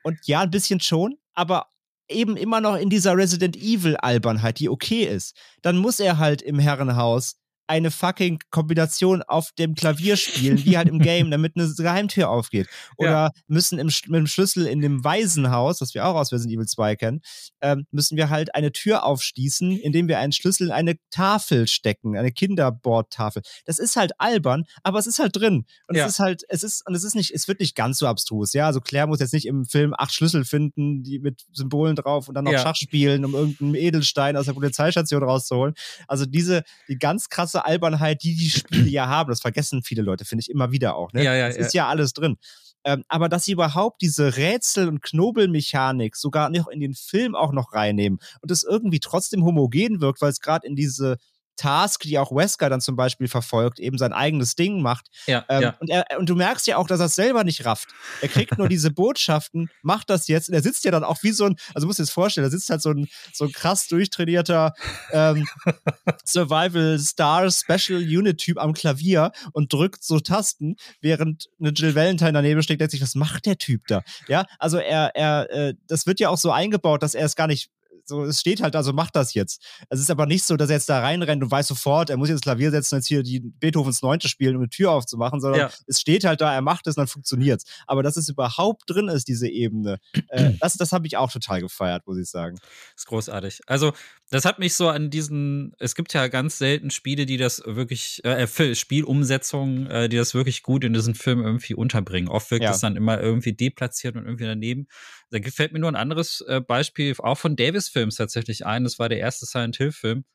Und ja, ein bisschen schon, aber eben immer noch in dieser Resident Evil Albernheit, die okay ist. Dann muss er halt im Herrenhaus eine fucking Kombination auf dem Klavier spielen, wie halt im Game, damit eine Geheimtür aufgeht. Oder Ja. müssen im, mit dem Schlüssel in dem Waisenhaus, das wir auch aus Resident Evil 2 kennen, ähm, müssen wir halt eine Tür aufschließen, indem wir einen Schlüssel in eine Tafel stecken, eine Kinderbordtafel. Das ist halt albern, aber es ist halt drin. Und Ja. es ist halt, es ist, und es ist nicht, es wird nicht ganz so abstrus, ja. Also Claire muss jetzt nicht im Film acht Schlüssel finden, die mit Symbolen drauf und dann noch Ja. Schach spielen, um irgendeinen Edelstein aus der Polizeistation rauszuholen. Also diese, die ganz krasse Albernheit, die die Spiele ja haben, das vergessen viele Leute, finde ich immer wieder auch, ne? Ja, ja, das ja. ist ja alles drin. Ähm, aber dass sie überhaupt diese Rätsel- und Knobelmechanik sogar noch in den Film auch noch reinnehmen und es irgendwie trotzdem homogen wirkt, weil es gerade in diese Task, die auch Wesker dann zum Beispiel verfolgt, eben sein eigenes Ding macht. Ja, Ähm, ja. und, er, und du merkst ja auch, dass er es selber nicht rafft. Er kriegt nur diese Botschaften, macht das jetzt. Und er sitzt ja dann auch wie so ein, also du musst dir das vorstellen, da sitzt halt so ein, so ein krass durchtrainierter ähm, Survival Star Special Unit Typ am Klavier und drückt so Tasten, während eine Jill Valentine daneben steht, denkt sich, was macht der Typ da? Ja, also er, er, äh, das wird ja auch so eingebaut, dass er es gar nicht so, es steht halt da, so macht das jetzt. Es ist aber nicht so, dass er jetzt da reinrennt und weiß sofort, er muss jetzt das Klavier setzen und jetzt hier die Beethovens Neunte spielen, um eine Tür aufzumachen, sondern Ja. es steht halt da, er macht es und dann funktioniert's. Aber dass es überhaupt drin ist, diese Ebene, äh, das, das habe ich auch total gefeiert, muss ich sagen. ist großartig. Also, das hat mich so an diesen, es gibt ja ganz selten Spiele, die das wirklich, äh, Fil- Spielumsetzungen, äh, die das wirklich gut in diesen Film irgendwie unterbringen. Oft wirkt Ja. es dann immer irgendwie deplatziert und irgendwie daneben. Da gefällt mir nur ein anderes äh, Beispiel, auch von Davis-Films tatsächlich ein. Das war der erste Silent Hill-Film.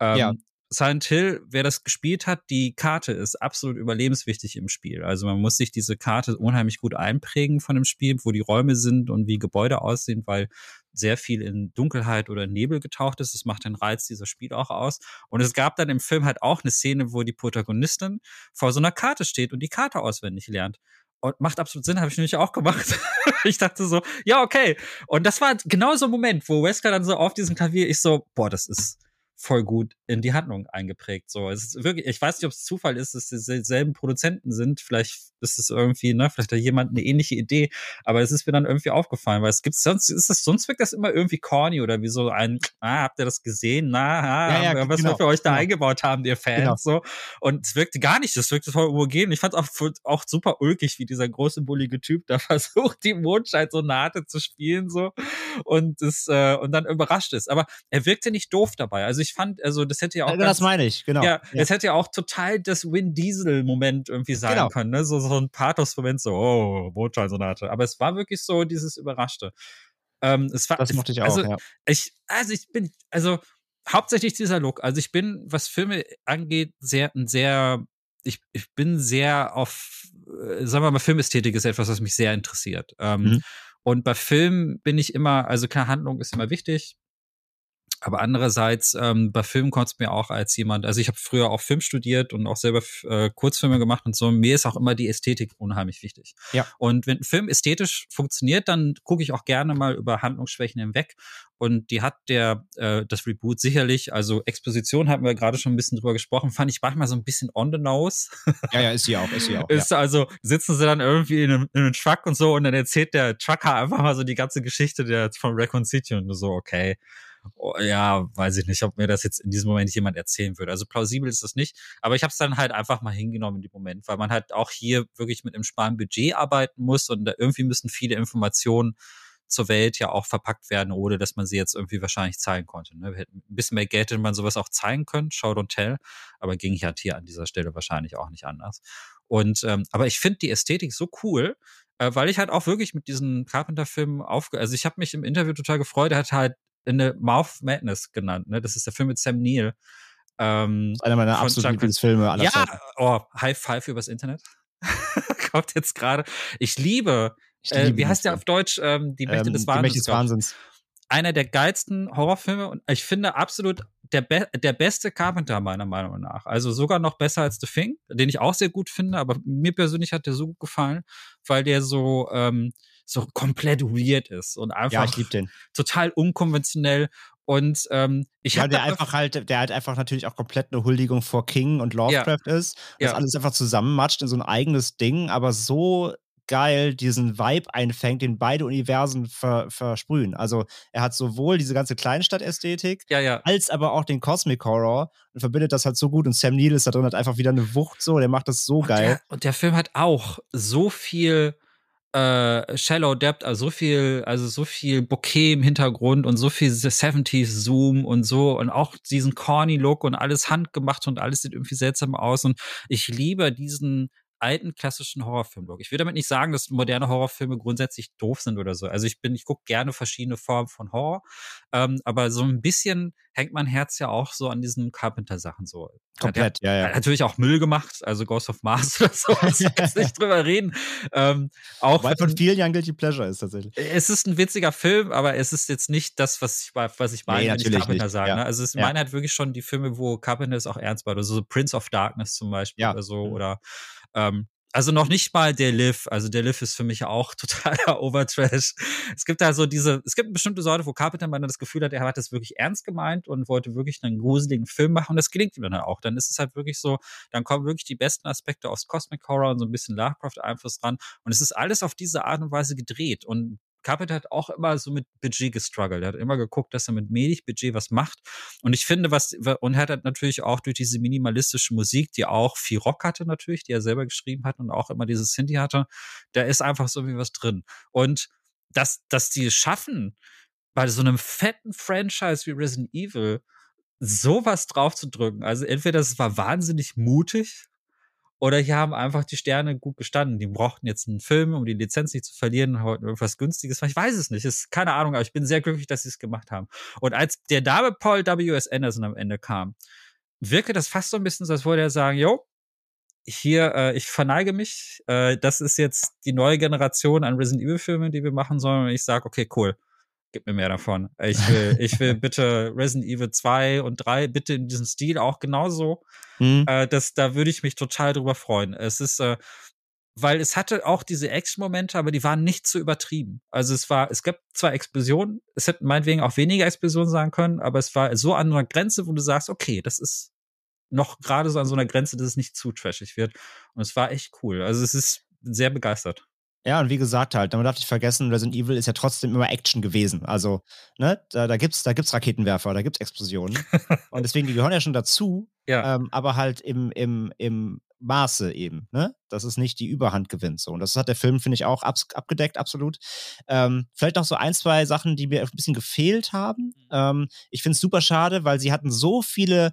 Ähm, Ja. Silent Hill, wer das gespielt hat, die Karte ist absolut überlebenswichtig im Spiel. Also man muss sich diese Karte unheimlich gut einprägen von dem Spiel, wo die Räume sind und wie Gebäude aussehen, weil sehr viel in Dunkelheit oder Nebel getaucht ist. Das macht den Reiz dieser Spiel auch aus. Und es gab dann im Film halt auch eine Szene, wo die Protagonistin vor so einer Karte steht und die Karte auswendig lernt. Und macht absolut Sinn, habe ich nämlich auch gemacht. ich dachte so, ja, okay. Und das war genau so ein Moment, wo Wesker dann so auf diesem Klavier, ich so, boah, das ist voll gut in die Handlung eingeprägt. So, es ist wirklich, ich weiß nicht, ob es Zufall ist, dass es dieselben Produzenten sind. Vielleicht ist es irgendwie, ne, vielleicht hat jemand eine ähnliche Idee, aber es ist mir dann irgendwie aufgefallen, weil es gibt sonst, ist das, sonst wirkt das immer irgendwie corny oder wie so ein, ah, habt ihr das gesehen? Na, ah, Ja, ja, was genau, wir für euch da genau. eingebaut haben, ihr Fans, Genau. so. Und es wirkte gar nicht, es wirkte voll homogen. Ich fand auch, auch super ulkig, wie dieser große, bullige Typ da versucht, die Mondschein-Sonate zu spielen, so. Und es, äh, und dann überrascht ist. Aber er wirkte nicht doof dabei. Also ich fand, also das hätte ja auch. Das ganz- meine ich, genau. ja, es hätte ja auch total das Win Diesel-Moment irgendwie sein Genau. können, ne? So, so ein Pathos-Moment, so, oh, Mondscheinsonate. Aber es war wirklich so dieses Überraschte. Ähm, es war, Das mochte ich auch, also, ja. ich, also ich bin, also hauptsächlich dieser Look. Also ich bin, was Filme angeht, sehr, ein sehr, ich, ich bin sehr auf, äh, sagen wir mal, Filmästhetik ist etwas, was mich sehr interessiert. Ähm, Mhm. Und bei Filmen bin ich immer, also klar, Handlung ist immer wichtig. Aber andererseits, ähm, bei Filmen kommt es mir auch als jemand, also ich habe früher auch Film studiert und auch selber äh, Kurzfilme gemacht und so. Mir ist auch immer die Ästhetik unheimlich wichtig. Ja. Und wenn ein Film ästhetisch funktioniert, dann gucke ich auch gerne mal über Handlungsschwächen hinweg. Und die hat der, äh, das Reboot sicherlich, also Exposition hatten wir gerade schon ein bisschen drüber gesprochen, fand ich manchmal so ein bisschen on the nose. Ja, ja, ist sie auch, ist sie auch. Ja. Ist also, sitzen sie dann irgendwie in einem, in einem Truck und so und dann erzählt der Trucker einfach mal so die ganze Geschichte der, von Raccoon City und so, okay. Oh, ja, weiß ich nicht, ob mir das jetzt in diesem Moment jemand erzählen würde. Also plausibel ist das nicht. Aber ich habe es dann halt einfach mal hingenommen in dem Moment, weil man halt auch hier wirklich mit einem sparen Budget arbeiten muss und da irgendwie müssen viele Informationen zur Welt ja auch verpackt werden, ohne dass man sie jetzt irgendwie wahrscheinlich zeigen konnte. Ne? Ein bisschen mehr Geld hätte man sowas auch zeigen können, Show don't tell, aber ging halt hier an dieser Stelle wahrscheinlich auch nicht anders. Und ähm, aber ich finde die Ästhetik so cool, äh, weil ich halt auch wirklich mit diesen Carpenter-Filmen aufge... Also ich habe mich im Interview total gefreut, er hat halt eine Mouth Madness genannt, ne? Das ist der Film mit Sam Neill. Ähm, Einer meiner absoluten Lieblingsfilme aller ja, Zeiten. oh, High Five übers Internet. Kommt jetzt gerade. Ich liebe, Ich äh, liebe wie den heißt der auf Deutsch? Ähm, die Mächte Ähm, des Die Mächte Wahnsinns. des. Wahnsinns. Einer der geilsten Horrorfilme und ich finde absolut der, be der beste Carpenter meiner Meinung nach. Also sogar noch besser als The Thing, den ich auch sehr gut finde, aber mir persönlich hat der so gut gefallen, weil der so, ähm, so komplett weird ist und einfach Ja, total unkonventionell. Und ähm, ich Ja, habe der einfach halt, der halt einfach natürlich auch komplett eine Huldigung vor King und Lovecraft ist. Das Ja. alles einfach zusammenmatscht in so ein eigenes Ding, aber so geil diesen Vibe einfängt, den beide Universen ver versprühen. Also er hat sowohl diese ganze Kleinstadt-Ästhetik, ja, ja, als aber auch den Cosmic Horror und verbindet das halt so gut. Und Sam Neill ist da drin, hat einfach wieder eine Wucht so, der macht das so Und geil. Der, und der Film hat auch so viel äh, Shallow Depth, also so viel, also so viel Bokeh im Hintergrund und so viel 70s Zoom und so und auch diesen corny Look und alles handgemacht und alles sieht irgendwie seltsam aus und ich liebe diesen alten klassischen Horrorfilm-Look. Ich will damit nicht sagen, dass moderne Horrorfilme grundsätzlich doof sind oder so. Also ich bin, ich gucke gerne verschiedene Formen von Horror, ähm, aber so ein bisschen hängt mein Herz ja auch so an diesen Carpenter-Sachen so. Komplett, ja, ja. hat natürlich auch Müll gemacht, also Ghost of Mars oder so, jetzt nicht drüber reden. Ähm, auch Weil von vielen Jahren Guilty Pleasure ist tatsächlich. es ist ein witziger Film, aber es ist jetzt nicht das, was ich, was ich meine, Nee, wenn ich Carpenter nicht, sage. ja. Ne? Also es Ja. meine halt wirklich schon die Filme, wo Carpenter es auch ernst war. Also so Prince of Darkness zum Beispiel Ja. oder so. Mhm. Oder ähm, also noch nicht mal der Liv. Also der Liv ist für mich auch totaler Overtrash. Es gibt da so diese, es gibt eine bestimmte Sorte, wo Carpenter man das Gefühl hat, er hat das wirklich ernst gemeint und wollte wirklich einen gruseligen Film machen und das gelingt ihm dann auch. Dann ist es halt wirklich so, dann kommen wirklich die besten Aspekte aus Cosmic Horror und so ein bisschen Lovecraft-Einfluss dran und es ist alles auf diese Art und Weise gedreht und Carpenter hat auch immer so mit Budget gestruggelt. Er hat immer geguckt, dass er mit wenig Budget was macht. Und ich finde, was, und er hat halt natürlich auch durch diese minimalistische Musik, die auch viel Rock hatte natürlich, die er selber geschrieben hat und auch immer dieses Synthie hatte, da ist einfach so irgendwie was drin. Und dass, dass die es schaffen, bei so einem fetten Franchise wie Resident Evil sowas draufzudrücken. Also entweder es war wahnsinnig mutig oder hier haben einfach die Sterne gut gestanden. Die brauchten jetzt einen Film, um die Lizenz nicht zu verlieren, wollten irgendwas Günstiges. Ich weiß es nicht. Ist keine Ahnung, aber ich bin sehr glücklich, dass sie es gemacht haben. Und als der Dame Paul W.S. Anderson am Ende kam, wirkte das fast so ein bisschen als würde er sagen, jo, hier, äh, ich verneige mich. Äh, das ist jetzt die neue Generation an Resident Evil Filmen, die wir machen sollen. Und ich sage, okay, cool. Gib mir mehr davon. Ich will, ich will bitte Resident Evil 2 und 3 bitte in diesem Stil auch genauso. Hm. Äh, das, da würde ich mich total drüber freuen. Es ist, äh, weil es hatte auch diese Action-Momente, aber die waren nicht so übertrieben. Also es war, es gab zwar Explosionen, es hätten meinetwegen auch weniger Explosionen sein können, aber es war so an einer Grenze, wo du sagst, okay, das ist noch gerade so an so einer Grenze, dass es nicht zu trashig wird. Und es war echt cool. Also es ist sehr begeistert. Ja, und wie gesagt halt, man darf nicht vergessen, Resident Evil ist ja trotzdem immer Action gewesen. Also, ne, da, da gibt's, da gibt's Raketenwerfer, da gibt's Explosionen. und deswegen, die gehören ja schon dazu, Ja. ähm, aber halt im, im, im Maße eben, ne? Dass es nicht die Überhand gewinnt. So. Und das hat der Film, finde ich, auch abs- abgedeckt, absolut. Ähm, vielleicht noch so ein, zwei Sachen, die mir ein bisschen gefehlt haben. Ähm, ich finde es super schade, weil sie hatten so viele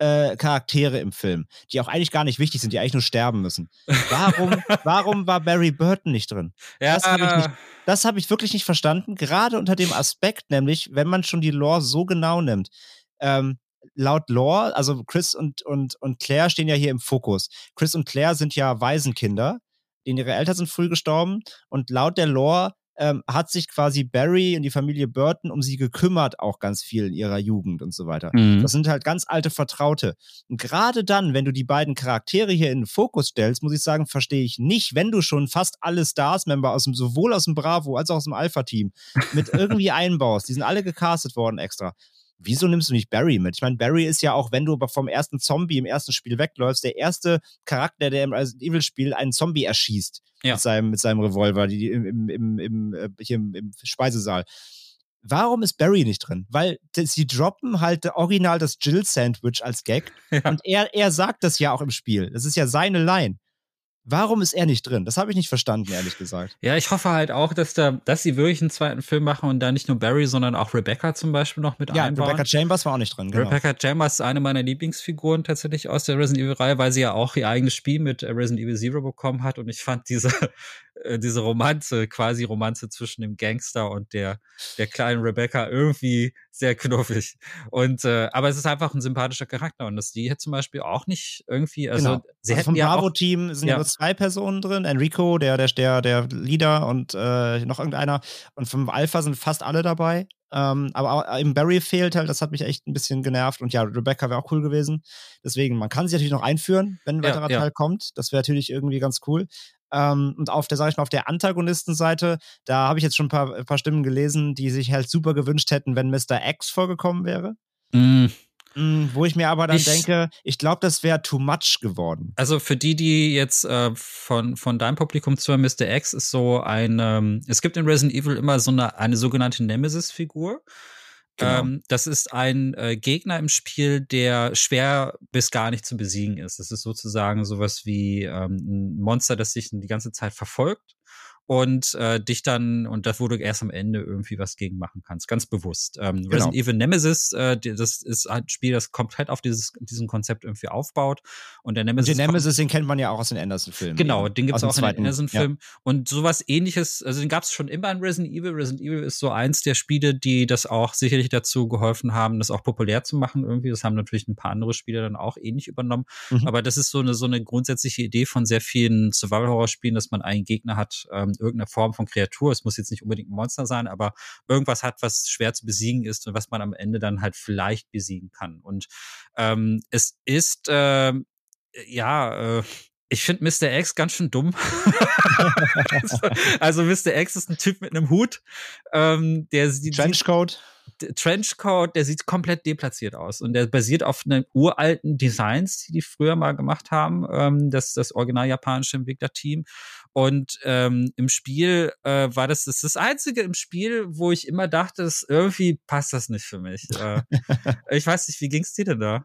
äh, Charaktere im Film, die auch eigentlich gar nicht wichtig sind, die eigentlich nur sterben müssen. Warum, warum war Barry Burton nicht drin? Ja, Das hab ich nicht- Das habe ich wirklich nicht verstanden, gerade unter dem Aspekt, nämlich, wenn man schon die Lore so genau nimmt. Ähm, laut Lore, also Chris und, und, und Claire stehen ja hier im Fokus. Chris und Claire sind ja Waisenkinder, denen ihre Eltern sind früh gestorben und laut der Lore ähm, hat sich quasi Barry und die Familie Burton um sie gekümmert, auch ganz viel in ihrer Jugend und so weiter. Mhm. Das sind halt ganz alte Vertraute. Und gerade dann, wenn du die beiden Charaktere hier in den Fokus stellst, muss ich sagen, verstehe ich nicht, wenn du schon fast alle Stars-Member aus dem, sowohl aus dem Bravo als auch aus dem Alpha-Team mit irgendwie einbaust. Die sind alle gecastet worden extra. Wieso nimmst du nicht Barry mit? Ich meine, Barry ist ja auch, wenn du vom ersten Zombie im ersten Spiel wegläufst, der erste Charakter, der im Resident Evil-Spiel einen Zombie erschießt Ja. mit, seinem, mit seinem Revolver die, im, im, im, äh, hier im, im Speisesaal. Warum ist Barry nicht drin? Weil sie droppen halt original das Jill-Sandwich als Gag Ja. und er, er sagt das ja auch im Spiel. Das ist ja seine Line. Warum ist er nicht drin? Das habe ich nicht verstanden, ehrlich gesagt. Ja, ich hoffe halt auch, dass da, dass sie wirklich einen zweiten Film machen und da nicht nur Barry, sondern auch Rebecca zum Beispiel noch mit Ja, einbauen. Rebecca Chambers war auch nicht drin, genau. Rebecca Chambers ist eine meiner Lieblingsfiguren tatsächlich aus der Resident Evil-Reihe, weil sie ja auch ihr eigenes Spiel mit äh, Resident Evil Zero bekommen hat und ich fand diese, äh, diese Romanze, quasi Romanze zwischen dem Gangster und der, der kleinen Rebecca irgendwie sehr knuffig. Und, äh, aber es ist einfach ein sympathischer Charakter und dass die hier zum Beispiel auch nicht irgendwie, also genau. sie also vom ja Bravo-Team sind ja. nur zwei Personen drin. Enrico, der, der, der, der Leader und äh, noch irgendeiner. Und vom Alpha sind fast alle dabei. Ähm, aber auch, eben Barry fehlt halt, das hat mich echt ein bisschen genervt. Und ja, Rebecca wäre auch cool gewesen. Deswegen, man kann sie natürlich noch einführen, wenn ein Ja, weiterer ja. Teil kommt. Das wäre natürlich irgendwie ganz cool. Ähm, und auf der, sag ich mal, auf der Antagonistenseite, da habe ich jetzt schon ein paar, ein paar Stimmen gelesen, die sich halt super gewünscht hätten, wenn Mr. X vorgekommen wäre. Mm. Mm, wo ich mir aber dann Ich- denke, ich glaube, das wäre too much geworden. Also für die, die jetzt äh, von, von deinem Publikum zuhören, Mr. X ist so ein, ähm, es gibt in Resident Evil immer so eine, eine sogenannte Nemesis-Figur. Genau. Ähm, das ist ein äh, Gegner im Spiel, der schwer bis gar nicht zu besiegen ist. Das ist sozusagen sowas wie ähm, ein Monster, das dich die ganze Zeit verfolgt und äh, dich dann, und das, wo du erst am Ende irgendwie was gegen machen kannst, ganz bewusst. Ähm, Genau. Resident Evil Nemesis, äh, das ist ein Spiel, das komplett auf dieses, diesem Konzept irgendwie aufbaut. Und der Nemesis. den Nemesis, den kennt man ja auch aus den Anderson-Filmen. Genau, den Aus dem auch in den Anderson-Film. Und sowas ähnliches, also den gab's schon immer in Resident Evil. Resident Evil ist so eins der Spiele, die das auch sicherlich dazu geholfen haben, das auch populär zu machen irgendwie. Das haben natürlich ein paar andere Spiele dann auch ähnlich übernommen. Mhm. Aber das ist so eine, so eine grundsätzliche Idee von sehr vielen Survival-Horror-Spielen, dass man einen Gegner hat, ähm, irgendeine Form von Kreatur. Es muss jetzt nicht unbedingt ein Monster sein, aber irgendwas hat, was schwer zu besiegen ist und was man am Ende dann halt vielleicht besiegen kann. Und ähm, es ist, ähm, ja, äh, ich finde Mr. X ganz schön dumm. also, also Mr. X ist ein Typ mit einem Hut, ähm, der sieht, Trenchcoat. Trenchcoat, der sieht komplett deplatziert aus und der basiert auf einem uralten Designs, die die früher mal gemacht haben, ähm, das das original japanische Entwicklerteam. Und ähm, im Spiel äh, war das, das das einzige im Spiel, wo ich immer dachte, das, irgendwie passt das nicht für mich. Äh, ich weiß nicht, wie ging's dir denn da?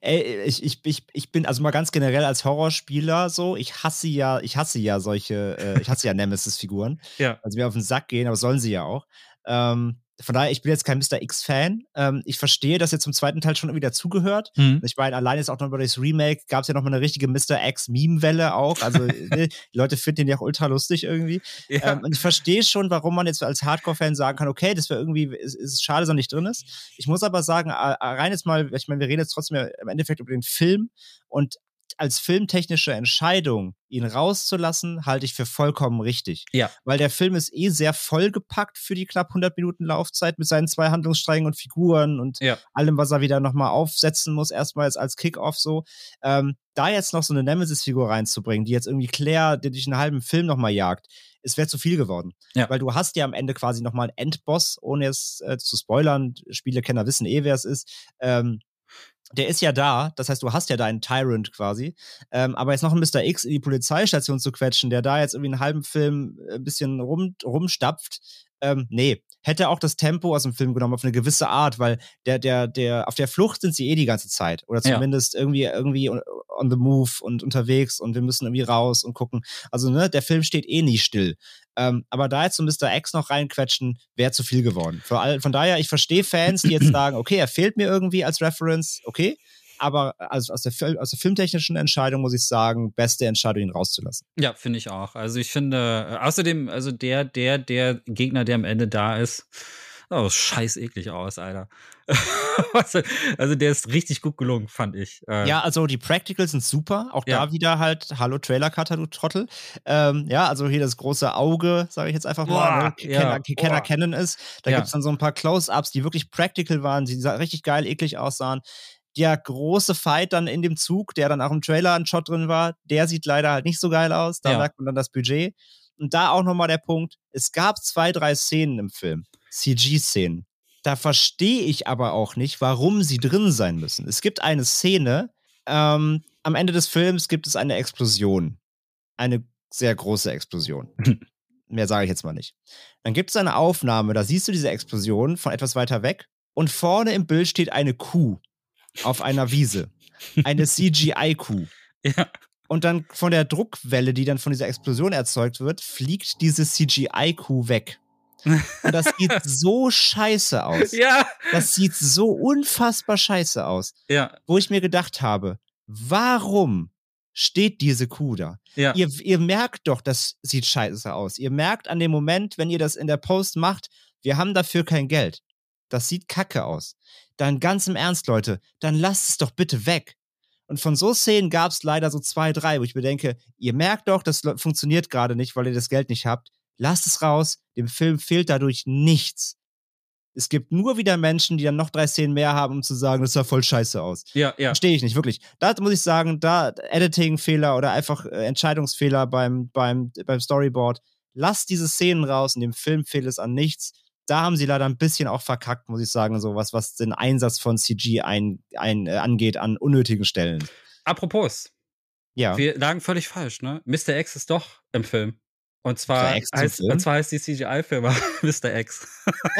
Ey, ich, ich, ich, ich bin also mal ganz generell als Horrorspieler so, ich hasse ja, ich hasse ja solche, äh, ich hasse ja Nemesis-Figuren. Ja. Also mir auf den Sack gehen, aber sollen sie ja auch. Ähm, von daher, ich bin jetzt kein Mr. X-Fan. Ähm, ich verstehe, dass er zum zweiten Teil schon irgendwie dazugehört. Hm. Ich meine, allein jetzt auch noch über das Remake gab es ja noch mal eine richtige Mr. X-Meme-Welle auch. Also ne, die Leute finden den ja auch ultra lustig irgendwie. Ja. Ähm, und ich verstehe schon, warum man jetzt als Hardcore-Fan sagen kann, okay, das wäre irgendwie, ist, ist schade, dass er nicht drin ist. Ich muss aber sagen, rein jetzt mal, ich meine, wir reden jetzt trotzdem ja im Endeffekt über den Film und als filmtechnische Entscheidung, ihn rauszulassen, halte ich für vollkommen richtig. Ja. Weil der Film ist eh sehr vollgepackt für die knapp 100 Minuten Laufzeit mit seinen zwei Handlungssträngen und Figuren und Ja. allem, was er wieder nochmal aufsetzen muss, erstmals als Kick-Off so. Ähm, da jetzt noch so eine Nemesis-Figur reinzubringen, die jetzt irgendwie Claire, die dich einen halben Film nochmal jagt, es wäre zu viel geworden. Ja. Weil du hast ja am Ende quasi nochmal einen Endboss, ohne jetzt äh, zu spoilern, Spielekenner wissen eh, wer es ist. Ähm, der ist ja da, das heißt, du hast ja deinen Tyrant quasi. Ähm, aber jetzt noch ein Mr. X in die Polizeistation zu quetschen, der da jetzt irgendwie einen halben Film äh, ein bisschen rum, rumstapft, ähm, nee. Hätte auch das Tempo aus dem Film genommen auf eine gewisse Art, weil der, der, der, auf der Flucht sind sie eh die ganze Zeit. Oder Ja. zumindest irgendwie, irgendwie on on the move und unterwegs und wir müssen irgendwie raus und gucken. Also, ne, der Film steht eh nie still. Ähm, aber da jetzt so Mr. X noch reinquetschen, wäre zu viel geworden. All, von daher, ich verstehe Fans, die jetzt sagen, okay, er fehlt mir irgendwie als Reference, okay. Aber also aus, der, aus der filmtechnischen Entscheidung muss ich sagen, beste Entscheidung, ihn rauszulassen. Ja, finde ich auch. Also ich finde, äh, außerdem, also der, der, der Gegner, der am Ende da ist, oh, scheiß eklig aus, Alter. also, der ist richtig gut gelungen, fand ich. Äh, Ja, also die Practicals sind super. Auch Ja. da wieder halt, hallo Trailer-Cutter, du Trottel. Ähm, ja, also hier das große Auge, sage ich jetzt einfach mal, Boah, ne? ja, Kenner, Kenner kennen es. Da Ja. gibt's dann so ein paar Close-Ups, die wirklich practical waren, die richtig geil, eklig aussahen. Der große Fight dann in dem Zug, der dann auch im Trailer ein Shot drin war, der sieht leider halt nicht so geil aus. Da Ja. merkt man dann das Budget. Und da auch nochmal der Punkt, es gab zwei, drei Szenen im Film, CG-Szenen. Da verstehe ich aber auch nicht, warum sie drin sein müssen. Es gibt eine Szene, ähm, am Ende des Films gibt es eine Explosion. Eine sehr große Explosion. Mehr sage ich jetzt mal nicht. Dann gibt es eine Aufnahme, da siehst du diese Explosion von etwas weiter weg und vorne im Bild steht eine Kuh auf einer Wiese. Eine CGI-Kuh. Ja. Und dann von der Druckwelle, die dann von dieser Explosion erzeugt wird, fliegt diese CGI-Kuh weg. Und das sieht so scheiße aus. Ja, Das sieht so unfassbar scheiße aus, ja, wo ich mir gedacht habe, warum steht diese Kuh da? ja. Ihr, ihr merkt doch, das sieht scheiße aus. Ihr merkt an dem Moment, wenn ihr das in der Post macht, wir haben dafür kein Geld. Das sieht kacke aus. Dann ganz im Ernst, Leute, dann lasst es doch bitte weg. Und von so Szenen gab es leider so zwei, drei, wo ich mir denke, ihr merkt doch, das funktioniert gerade nicht, weil ihr das Geld nicht habt. Lasst es raus. Dem Film fehlt dadurch nichts. Es gibt nur wieder Menschen, die dann noch drei Szenen mehr haben, um zu sagen, das sah voll scheiße aus. Ja, ja. Verstehe ich nicht, wirklich. Da muss ich sagen, da Editing-Fehler oder einfach äh, Entscheidungsfehler beim, beim, beim Storyboard. Lass diese Szenen raus. In dem Film fehlt es an nichts. Da haben sie leider ein bisschen auch verkackt, muss ich sagen, so was, was den Einsatz von CG ein, ein, äh, angeht an unnötigen Stellen. Apropos, Ja. wir lagen völlig falsch, ne? Mr. X ist doch im Film. Und zwar, heißt, und zwar heißt die CGI-Firma Mr. X.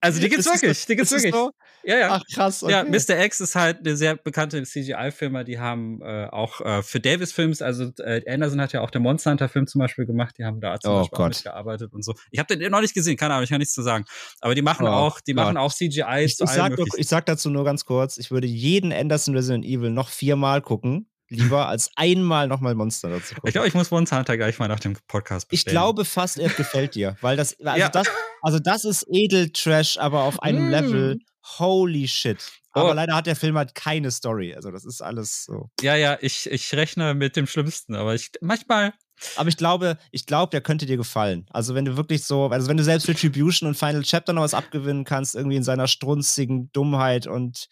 also die gibt's Ist das wirklich, so- die gibt's das wirklich. so? Ja, ja. Ach krass, okay. Ja, Mr. X ist halt eine sehr bekannte CGI-Firma. Die haben äh, auch äh, für Davis-Films, also äh, Anderson hat ja auch den Monster Hunter-Film zum Beispiel gemacht. Die haben da zum Oh Beispiel auch Gott. mitgearbeitet und so. Ich habe den noch nicht gesehen, keine Ahnung, ich kann nichts zu sagen. Aber die machen Oh auch, die Gott. machen auch CGI ich, zu ich, sag möglichen. ich sag dazu nur ganz kurz, ich würde jeden Anderson Resident Evil noch viermal gucken, lieber als einmal nochmal Monster dazu gucken. Ich glaube, ich muss Monster Hunter gleich mal nach dem Podcast Ich bestellen. glaube fast, er gefällt dir, weil das, also Ja. das, also das ist Edeltrash, aber auf einem Mm. Level. Holy shit. Aber Oh. leider hat der Film halt keine Story. Also das ist alles so. Ja, ja, ich, ich rechne mit dem Schlimmsten, aber ich manchmal. Aber ich glaube, ich glaube, der könnte dir gefallen. Also wenn du wirklich so, also wenn du selbst Retribution und Final Chapter noch was abgewinnen kannst, irgendwie in seiner strunzigen Dummheit und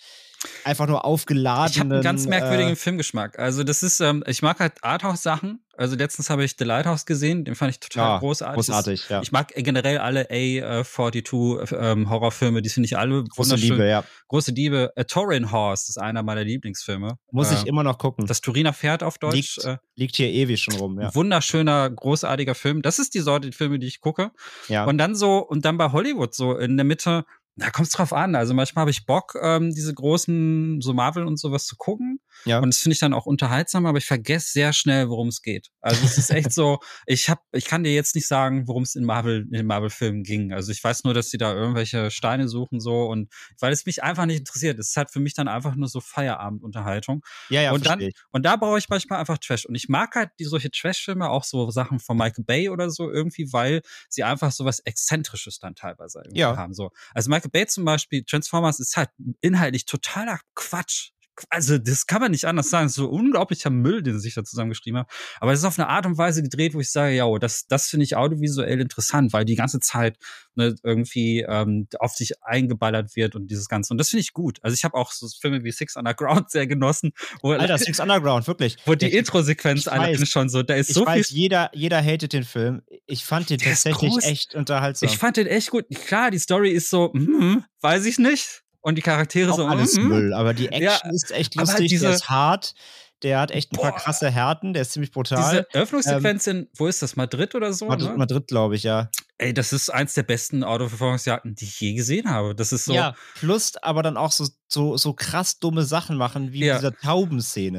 einfach nur aufgeladenen. Ich habe einen ganz merkwürdigen Äh, Filmgeschmack. Also das ist, ähm, ich mag halt Arthouse-Sachen. Also letztens habe ich The Lighthouse gesehen, den fand ich total ja, großartig. großartig, ja. Ich mag generell alle A42 ähm, Horrorfilme, die finde ich alle Große. Liebe, ja. Große Liebe. A Torin Horse ist einer meiner Lieblingsfilme. Muss äh, ich immer noch gucken. Das Turiner Pferd auf Deutsch. liegt, Äh, liegt hier ewig schon rum, ja. Wunderschöner, großartiger Film. Das ist die Sorte die Filme, die ich gucke. ja. Und dann so, und dann bei Hollywood so in der Mitte, da kommt es drauf an. Also manchmal habe ich Bock, ähm, diese großen, so Marvel und sowas zu gucken. Ja. Und das finde ich dann auch unterhaltsam, aber ich vergesse sehr schnell, worum es geht. Also es ist echt so, ich hab, ich kann dir jetzt nicht sagen, worum es in Marvel, in den Marvel-Filmen ging. Also ich weiß nur, dass sie da irgendwelche Steine suchen so und weil es mich einfach nicht interessiert. Es ist halt für mich dann einfach nur so Feierabendunterhaltung. ja, ja, und dann- ich. Und da brauche ich manchmal einfach Trash. Und ich mag halt die solche Trash-Filme, auch so Sachen von Michael Bay oder so irgendwie, weil sie einfach so was Exzentrisches dann teilweise irgendwie Ja. haben. So. Also Michael Bay zum Beispiel, Transformers ist halt inhaltlich totaler Quatsch. Also, das kann man nicht anders sagen. Es ist so unglaublicher Müll, den sie sich da zusammengeschrieben haben. Aber es ist auf eine Art und Weise gedreht, wo ich sage, ja, das, das finde ich audiovisuell interessant, weil die ganze Zeit ne, irgendwie ähm, auf sich eingeballert wird und dieses Ganze. Und das finde ich gut. Also ich habe auch so Filme wie Six Underground sehr genossen, wo, Alter, Six Underground, wirklich. wo die Intro-Sequenz alleine schon so, da ist Ich so weiß, viel. jeder, jeder hatet den Film. Ich fand den tatsächlich echt unterhaltsam. Ich fand den echt gut. Klar, die Story ist so, hm, weiß ich nicht. Und die Charaktere auch so, alles hm, Müll, aber die Action Ja, ist echt halt lustig, diese- der ist hart, der hat echt ein paar Boah. krasse Härten, der ist ziemlich brutal. Diese Eröffnungssequenz in, wo ist das, Madrid oder so? Madrid, ne? Madrid glaube ich, ja. Ey, das ist eins der besten Autoverfolgungsjagden, die ich je gesehen habe. Das ist so, Ja, plus aber dann auch so, so, so krass dumme Sachen machen, wie Ja. in dieser Taubenszene,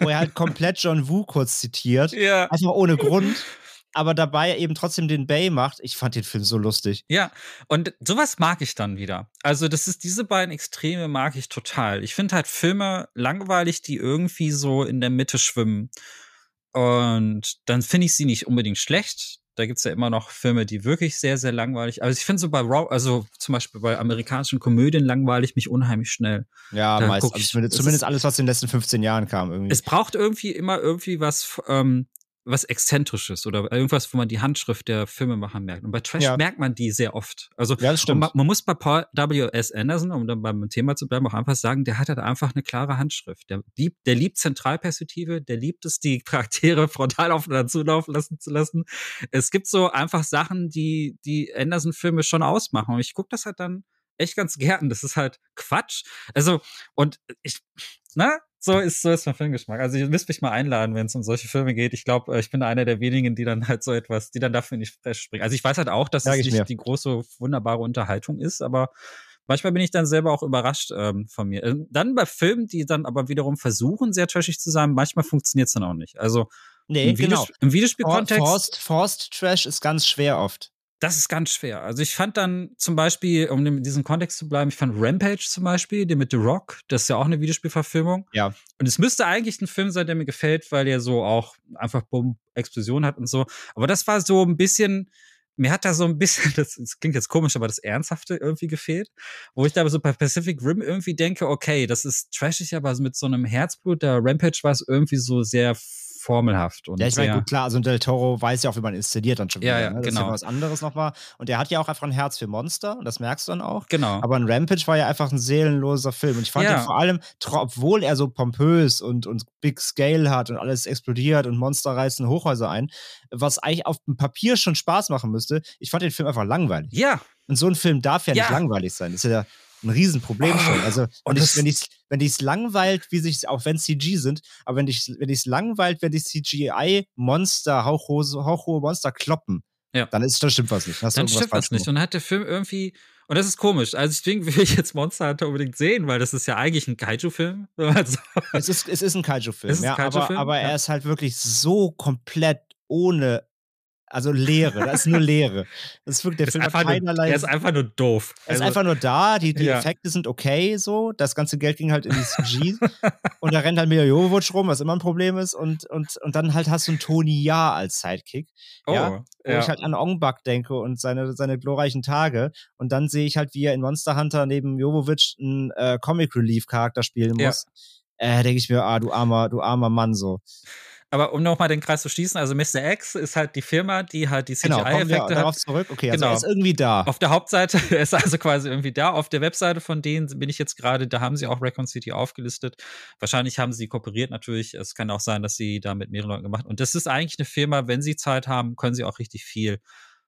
wo er halt komplett John Woo kurz zitiert, ja. einfach ohne Grund, aber dabei eben trotzdem den Bay macht. Ich fand den Film so lustig. Ja, und sowas mag ich dann wieder. Also, das ist diese beiden Extreme mag ich total. Ich finde halt Filme langweilig, die irgendwie so in der Mitte schwimmen. Und dann finde ich sie nicht unbedingt schlecht. Da gibt's ja immer noch Filme, die wirklich sehr, sehr langweilig. Also ich finde so bei Raw, also zum Beispiel bei amerikanischen Komödien langweile ich mich unheimlich schnell. Ja, Da meist, ich- zumindest, zumindest alles, was in den letzten 15 Jahren kam. Irgendwie. Es braucht irgendwie immer irgendwie was, ähm, was Exzentrisches oder irgendwas, wo man die Handschrift der Filmemacher merkt. Und bei Trash Ja. merkt man die sehr oft. Also ja, man, man muss bei Paul W.S. Anderson, um dann beim Thema zu bleiben, auch einfach sagen, der hat halt einfach eine klare Handschrift. Der liebt, der liebt Zentralperspektive, der liebt es, die Charaktere frontal aufeinander zulaufen lassen zu lassen. Es gibt so einfach Sachen, die die Anderson-Filme schon ausmachen. Und ich gucke das halt dann echt ganz gern. Das ist halt Quatsch. Also, und ich, na, so ist, so ist mein Filmgeschmack. Also, ihr müsst mich mal einladen, wenn es um solche Filme geht. Ich glaube, ich bin einer der wenigen, die dann halt so etwas, die dann dafür nicht fresh springen. Also, ich weiß halt auch, dass Sag es ich nicht mir. die große, wunderbare Unterhaltung ist, aber manchmal bin ich dann selber auch überrascht ähm, von mir. Ähm, Dann bei Filmen, die dann aber wiederum versuchen, sehr trashig zu sein, manchmal funktioniert es dann auch nicht. Also, nee, im, genau. Videosp im Videospielkontext. Forced, Forced Trash ist ganz schwer oft. Das ist ganz schwer. Also ich fand dann zum Beispiel, um in diesem Kontext zu bleiben, ich fand Rampage zum Beispiel, den mit The Rock, das ist ja auch eine Videospielverfilmung. Ja. Und es müsste eigentlich ein Film sein, der mir gefällt, weil er so auch einfach Bumm, Explosion hat und so. Aber das war so ein bisschen, mir hat da so ein bisschen, das, das klingt jetzt komisch, aber das Ernsthafte irgendwie gefehlt. Wo ich da so bei Pacific Rim irgendwie denke, okay, das ist trashig, aber mit so einem Herzblut, der Rampage war es irgendwie so sehr formelhaft. Und Ja, ich meine, gut, klar, also Del Toro weiß ja auch, wie man inszeniert dann schon Ja, wieder. ja, ne? Das ist genau. ja was anderes nochmal. Und er hat ja auch einfach ein Herz für Monster, und das merkst du dann auch. Genau. Aber ein Rampage war ja einfach ein seelenloser Film. Und ich fand Ja. ihn vor allem, obwohl er so pompös und, und Big Scale hat und alles explodiert und Monster reißen Hochhäuser ein, was eigentlich auf dem Papier schon Spaß machen müsste, ich fand den Film einfach langweilig. ja, Und so ein Film darf ja, Ja. nicht langweilig sein. Das ist ja ein Riesenproblem schon. Also, und ich, wenn ich, wenn dich's langweilt, wie sich, auch wenn CG sind, aber wenn ich, wenn ich's langweilt, wenn die CGI-Monster, hauchhohe, hauchhohe Monster kloppen, Ja. dann ist, da stimmt was nicht. Hast dann stimmt das nicht. Und hat der Film irgendwie, und das ist komisch. Also deswegen will ich jetzt Monster Hunter unbedingt sehen, weil das ist ja eigentlich ein Kaiju-Film. Also, Es ist, es ist ein Kaiju-Film, ja, aber, Kaiju-Film, aber er ja. ist halt wirklich so komplett ohne, also Leere. Da ist nur Leere. Das ist wirklich, der ist Film hat einfach nur, keinerlei. er ist einfach nur doof. Er ist Also, einfach nur da, die, die Ja. Effekte sind okay so, das ganze Geld ging halt in die CG und da rennt halt Mila Jovovich rum, was immer ein Problem ist und, und, und dann halt hast du einen Tony Ja als Sidekick, oh, ja, ja, wo ich halt an Ong Bak denke und seine, seine glorreichen Tage und dann sehe ich halt, wie er in Monster Hunter neben Jovovich einen äh, Comic Relief Charakter spielen Ja. muss. Äh, denke ich mir, ah, du armer, du armer Mann so. Aber um nochmal den Kreis zu schließen, also Mr. X ist halt die Firma, die halt die Genau, CGI-Effekte darauf hat. zurück. Okay, also Genau. er ist irgendwie da. Auf der Hauptseite, ist also quasi irgendwie da. Auf der Webseite von denen bin ich jetzt gerade, da haben sie auch Recon City aufgelistet. Wahrscheinlich haben sie kooperiert natürlich. Es kann auch sein, dass sie da mit mehreren Leuten gemacht. Und das ist eigentlich eine Firma, wenn sie Zeit haben, können sie auch richtig viel.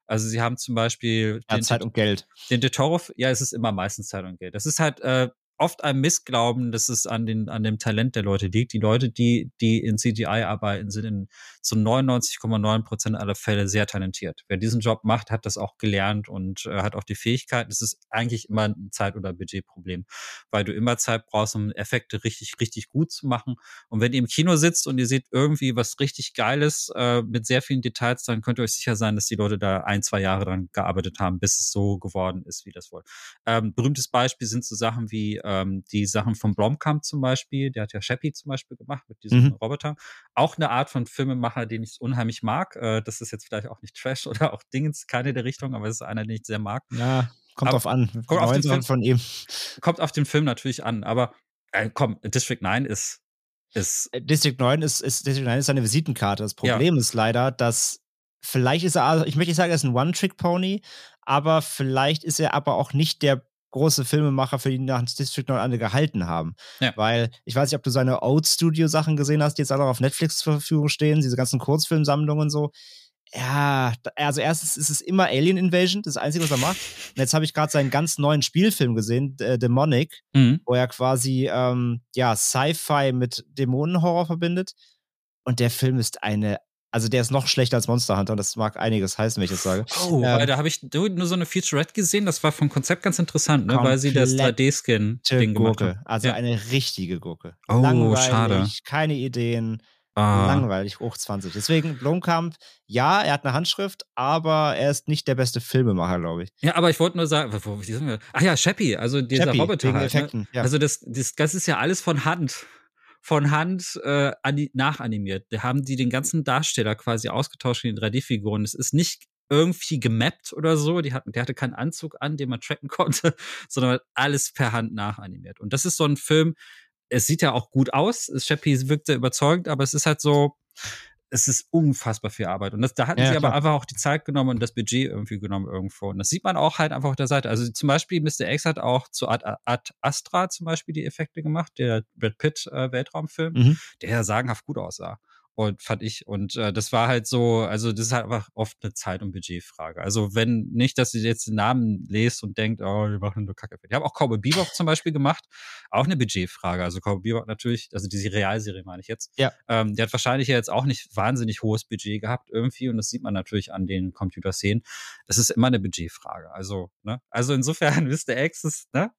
Also sie haben zum Beispiel Ja, Zeit und Geld. den De Toro, ja, es ist immer meistens Zeit und Geld. Das ist halt äh, oft ein Missglauben, dass es an, den, an dem Talent der Leute liegt. Die Leute, die, die in CGI arbeiten, sind in zu 99,9 Prozent aller Fälle sehr talentiert. Wer diesen Job macht, hat das auch gelernt und äh, hat auch die Fähigkeit. Es ist eigentlich immer ein Zeit- oder Budgetproblem, weil du immer Zeit brauchst, um Effekte richtig, richtig gut zu machen. Und wenn ihr im Kino sitzt und ihr seht irgendwie was richtig Geiles äh, mit sehr vielen Details, dann könnt ihr euch sicher sein, dass die Leute da ein, zwei Jahre dran gearbeitet haben, bis es so geworden ist, wie das wollt. Ähm, berühmtes Beispiel sind so Sachen wie ähm, die Sachen von Blomkamp zum Beispiel. Der hat ja Chappie zum Beispiel gemacht mit diesem Mhm. Roboter. Auch eine Art von Filmemacher, den ich unheimlich mag. Äh, das ist jetzt vielleicht auch nicht Trash oder auch Dingens, keine der Richtung, aber es ist einer, den ich sehr mag. Ja, kommt Aber- drauf an. kommt auf den Film- von ihm. Kommt auf den Film natürlich an, aber äh, komm, District 9 ist, ist Äh, District 9 ist, ist, District 9 ist seine Visitenkarte. Das Problem ist leider, dass vielleicht ist er, also ich möchte nicht sagen, er ist ein One-Trick-Pony, aber vielleicht ist er aber auch nicht der große Filmemacher, für die nach District 9 alle gehalten haben. Ja. Weil, ich weiß nicht, ob du seine Old Studio-Sachen gesehen hast, die jetzt alle auf Netflix zur Verfügung stehen, diese ganzen Kurzfilmsammlungen und so. Ja, also erstens ist es immer Alien Invasion, das das Einzige, was er macht. Und jetzt habe ich gerade seinen ganz neuen Spielfilm gesehen, äh, Demonic, mhm. wo er quasi ähm, ja Sci-Fi mit Dämonenhorror verbindet. Und der Film ist eine, also der ist noch schlechter als Monster Hunter. Und das mag einiges heißen, wenn ich das sage. Oh, Ähm, weil da habe ich nur so eine Featurette gesehen. Das war vom Konzept ganz interessant, ne? weil sie das Komplett 3D-Skin-Ding gemacht Gurke, haben. also Ja. eine richtige Gurke. Oh, Langweilig, schade. keine Ideen, Ah. langweilig, hoch 20. Deswegen Blomkamp, ja, er hat eine Handschrift, aber er ist nicht der beste Filmemacher, glaube ich. Ja, aber ich wollte nur sagen, wo, wie sind wir? Ach ja, Chappie, also dieser Chappie, Roboter halt, ne? Ja. Also das, das, das ist ja alles von Hand, von Hand äh, ani- nachanimiert. Da haben die den ganzen Darsteller quasi ausgetauscht in 3D-Figuren. Es ist nicht irgendwie gemappt oder so. Die hatten, der hatte keinen Anzug an, den man tracken konnte, sondern alles per Hand nachanimiert. Und das ist so ein Film, es sieht ja auch gut aus. Chappie wirkt sehr überzeugend, aber es ist halt so, es ist unfassbar viel Arbeit. Und das, da hatten Ja, sie aber klar. einfach auch die Zeit genommen und das Budget irgendwie genommen irgendwo. Und das sieht man auch halt einfach auf der Seite. Also zum Beispiel Mr. X hat auch zu Ad, Ad Astra zum Beispiel die Effekte gemacht, der Brad Pitt äh, Weltraumfilm, Mhm. der ja sagenhaft gut aussah. Und fand ich. Und äh, das war halt so, also das ist halt einfach oft eine Zeit- und Budgetfrage. Also wenn nicht, dass ihr jetzt den Namen lest und denkt, oh, die machen nur Kacke. Die haben auch Cowboy Bebop zum Beispiel gemacht. Auch eine Budgetfrage. Also Cowboy Bebop natürlich, also diese Realserie meine ich jetzt. Ja. Ähm, der hat wahrscheinlich ja jetzt auch nicht wahnsinnig hohes Budget gehabt irgendwie. Und das sieht man natürlich an den Computerszenen. Das ist immer eine Budgetfrage. Also, ne? Also insofern, Mr. X ist, ne?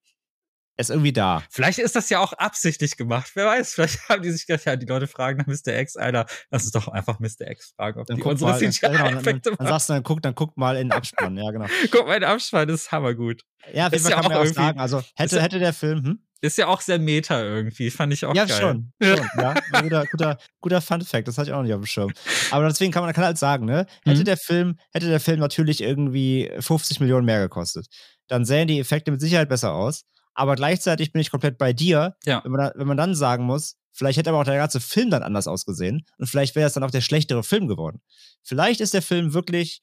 Er ist irgendwie da. Vielleicht ist das ja auch absichtlich gemacht. Wer weiß, vielleicht haben die sich gedacht, ja, die Leute fragen nach Mr. X, Alter, lass uns doch einfach Mr. X fragen, ob Dann die unsere mal, ja, genau, dann, dann, dann sagst du, dann guck, dann guck mal in den Abspann, ja, genau. Guck mal, der Abspann ist hammergut. Ja, auf Ist jeden Fall ja kann man auch ja auch sagen, also hätte, hätte der Film, hm? Ist ja auch sehr meta irgendwie, fand ich auch ja, geil. schon, schon, ja. Guter, guter, guter Fun Fact, das hatte ich auch nicht auf dem Schirm. Aber deswegen kann man kann halt sagen, ne, hätte Mhm. der Film, hätte der Film natürlich irgendwie 50 Millionen mehr gekostet, dann sähen die Effekte mit Sicherheit besser aus. Aber gleichzeitig bin ich komplett bei dir, Ja. wenn, man da, wenn man dann sagen muss, Vielleicht hätte aber auch der ganze Film dann anders ausgesehen und vielleicht wäre es dann auch der schlechtere Film geworden. Vielleicht ist der Film wirklich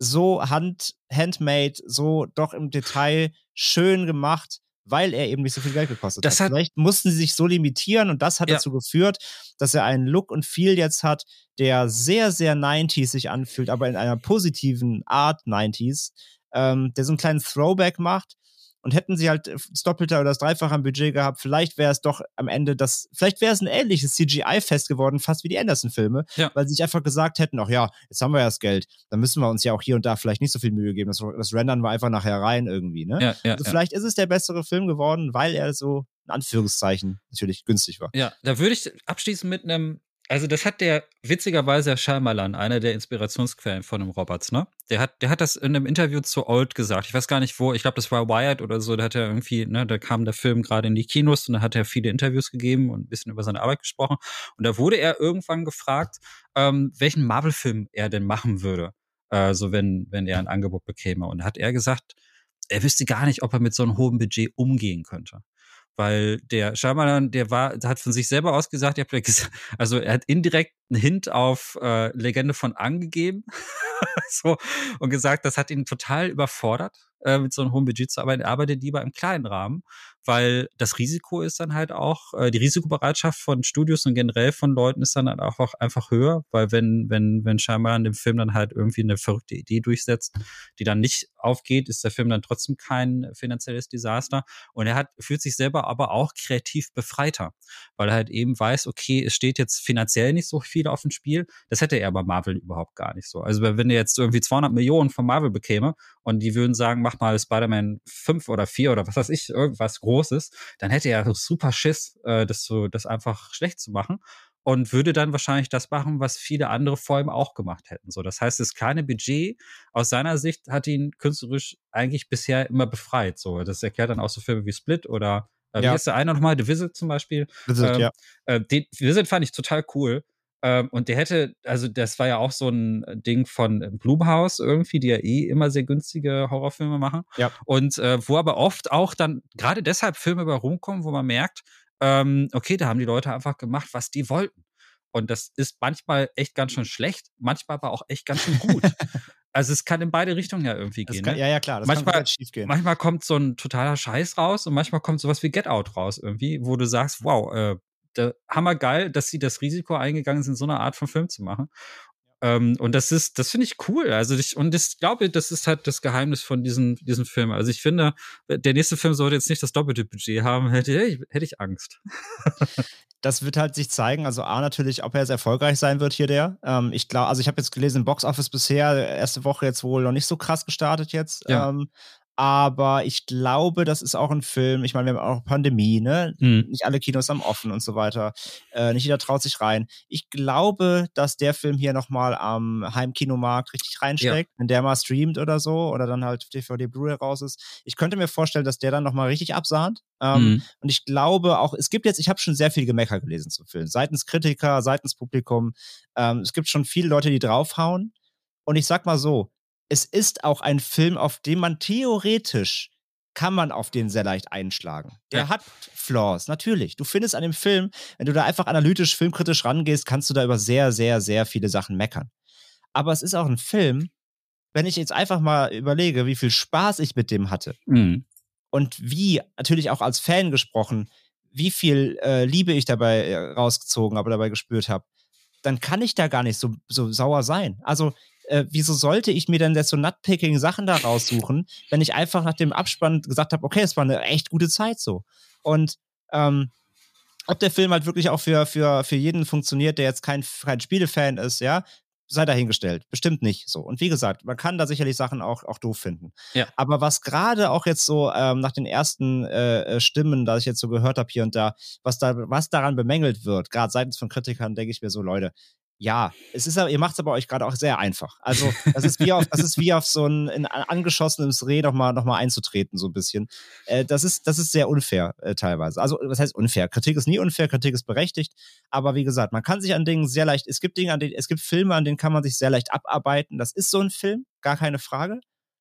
so hand, handmade, so doch im Detail schön gemacht, weil er eben nicht so viel Geld gekostet Das hat. hat- Vielleicht mussten sie sich so limitieren und das hat Ja. dazu geführt, dass er einen Look und Feel jetzt hat, der sehr, sehr 90s sich anfühlt, aber in einer positiven Art 90s, ähm, der so einen kleinen Throwback macht. Und hätten sie halt das Doppelte oder das Dreifache am Budget gehabt, vielleicht wäre es doch am Ende das, vielleicht wäre es ein ähnliches CGI-Fest geworden, fast wie die Anderson-Filme, Ja. weil sie sich einfach gesagt hätten, ach ja, jetzt haben wir ja das Geld, dann müssen wir uns ja auch hier und da vielleicht nicht so viel Mühe geben, das, das rendern wir einfach nachher rein irgendwie, ne? Ja, ja, also ja. vielleicht ist es der bessere Film geworden, weil er so, in Anführungszeichen, natürlich günstig war. Ja, da würde ich abschließen mit einem, also das hat der witzigerweise Herr Schallmalan, einer der Inspirationsquellen von dem Roberts, ne? Der hat, der hat das in einem Interview zu Old gesagt. Ich weiß gar nicht wo, ich glaube, das war Wired oder so, da hat er irgendwie, ne, da kam der Film gerade in die Kinos und da hat er viele Interviews gegeben und ein bisschen über seine Arbeit gesprochen. Und da wurde er irgendwann gefragt, ähm, welchen Marvel-Film er denn machen würde, äh, so wenn, wenn er ein Angebot bekäme. Und da hat er gesagt, er wüsste gar nicht, ob er mit so einem hohen Budget umgehen könnte weil der Shyamalan, der war, hat von sich selber aus gesagt, ich hab ja gesagt, also er hat indirekt einen Hint auf äh, Legende von angegeben so, und gesagt, das hat ihn total überfordert, äh, mit so einem hohen Budget zu arbeiten. Arbeitet lieber im kleinen Rahmen, weil das Risiko ist dann halt auch, äh, die Risikobereitschaft von Studios und generell von Leuten ist dann halt auch, einfach höher, weil wenn, wenn, wenn scheinbar in dem Film dann halt irgendwie eine verrückte Idee durchsetzt, die dann nicht aufgeht, ist der Film dann trotzdem kein finanzielles Desaster. Und er hat, fühlt sich selber aber auch kreativ befreiter, weil er halt eben weiß, okay, es steht jetzt finanziell nicht so viel auf dem Spiel. Das hätte er bei Marvel überhaupt gar nicht so. Also wenn er jetzt irgendwie 200 Millionen von Marvel bekäme und die würden sagen, mach mal Spider-Man 5 oder 4 oder was weiß ich, irgendwas Großes, dann hätte er super Schiss, äh, das, so, das einfach schlecht zu machen und würde dann wahrscheinlich das machen, was viele andere vor ihm auch gemacht hätten. So, das heißt, das kleine Budget aus seiner Sicht hat ihn künstlerisch eigentlich bisher immer befreit. So, das erklärt dann auch so Filme wie Split oder äh, wie Ja. ist der eine nochmal, The Visit zum Beispiel. Visit, Ähm, ja. Äh, den Visit fand ich total cool. Ähm, und der hätte, also das war ja auch so ein Ding von äh, Blumhouse irgendwie, die ja eh immer sehr günstige Horrorfilme machen. Ja. Und äh, wo aber oft auch dann gerade deshalb Filme bei rumkommen, wo man merkt, ähm, okay, da haben die Leute einfach gemacht, was die wollten. Und das ist manchmal echt ganz schön schlecht, manchmal aber auch echt ganz schön gut. also es kann in beide Richtungen ja irgendwie Das gehen. kann, ne? ja, ja, klar, das Manchmal- kann schief gehen. Manchmal kommt so ein totaler Scheiß raus und manchmal kommt sowas wie Get Out raus irgendwie, wo du sagst, wow, äh, da, hammergeil, dass sie das Risiko eingegangen sind, so eine Art von Film zu machen. Ähm, und das ist, das finde ich cool. Also ich, und ich glaube, das ist halt das Geheimnis von diesem, diesem Film. Also ich finde, der nächste Film sollte jetzt nicht das doppelte Budget haben, hätte ich, hätte ich Angst. das wird halt sich zeigen. Also A natürlich, ob er jetzt erfolgreich sein wird hier der. Ähm, ich glaube, also ich habe jetzt gelesen, im Box Office bisher erste Woche jetzt wohl noch nicht so krass gestartet jetzt. Ja. Ähm, aber ich glaube, das ist auch ein Film. Ich meine, wir haben auch Pandemie, ne? Mhm. Nicht alle Kinos haben offen und so weiter. Äh, nicht jeder traut sich rein. Ich glaube, dass der Film hier nochmal am Heimkinomarkt richtig reinsteckt, wenn der mal streamt oder so oder dann halt DVD Blu-ray raus ist. Ich könnte mir vorstellen, dass der dann nochmal richtig absahnt. Ähm, Mhm. und ich glaube auch, es gibt jetzt, ich habe schon sehr viel Gemecker gelesen zum Film. Seitens Kritiker, seitens Publikum. Ähm, es gibt schon viele Leute, die draufhauen. Und ich sag mal so, es ist auch ein Film, auf dem man theoretisch kann man auf den sehr leicht einschlagen. Der Ja. hat Flaws, natürlich. Du findest an dem Film, wenn du da einfach analytisch, filmkritisch rangehst, kannst du da über sehr, sehr, sehr viele Sachen meckern. Aber es ist auch ein Film, wenn ich jetzt einfach mal überlege, wie viel Spaß ich mit dem hatte, Mhm. und wie, natürlich auch als Fan gesprochen, wie viel äh, Liebe ich dabei äh, rausgezogen habe, dabei gespürt habe, dann kann ich da gar nicht so, so sauer sein. Also, äh, wieso sollte ich mir denn jetzt so nutpicking Sachen da raussuchen, wenn ich einfach nach dem Abspann gesagt habe, okay, es war eine echt gute Zeit so. Und ähm, ob der Film halt wirklich auch für, für, für jeden funktioniert, der jetzt kein, kein Spielefan ist, ja, sei dahingestellt. Bestimmt nicht so. Und wie gesagt, man kann da sicherlich Sachen auch, auch doof finden. Ja. Aber was gerade auch jetzt so ähm, nach den ersten äh, äh, Stimmen, da ich jetzt so gehört habe hier und da, was da, was daran bemängelt wird, gerade seitens von Kritikern, denke ich mir so, Leute, ja, es ist ihr macht es aber euch gerade auch sehr einfach. Also, das ist wie auf, das ist wie auf so ein, ein angeschossenes Reh nochmal noch mal einzutreten, so ein bisschen. Äh, das, ist, das ist sehr unfair äh, teilweise. Also, was heißt unfair? Kritik ist nie unfair, Kritik ist berechtigt. Aber wie gesagt, man kann sich an Dingen sehr leicht, es gibt Dinge, an denen, es gibt Filme, an denen kann man sich sehr leicht abarbeiten. Das ist so ein Film, gar keine Frage.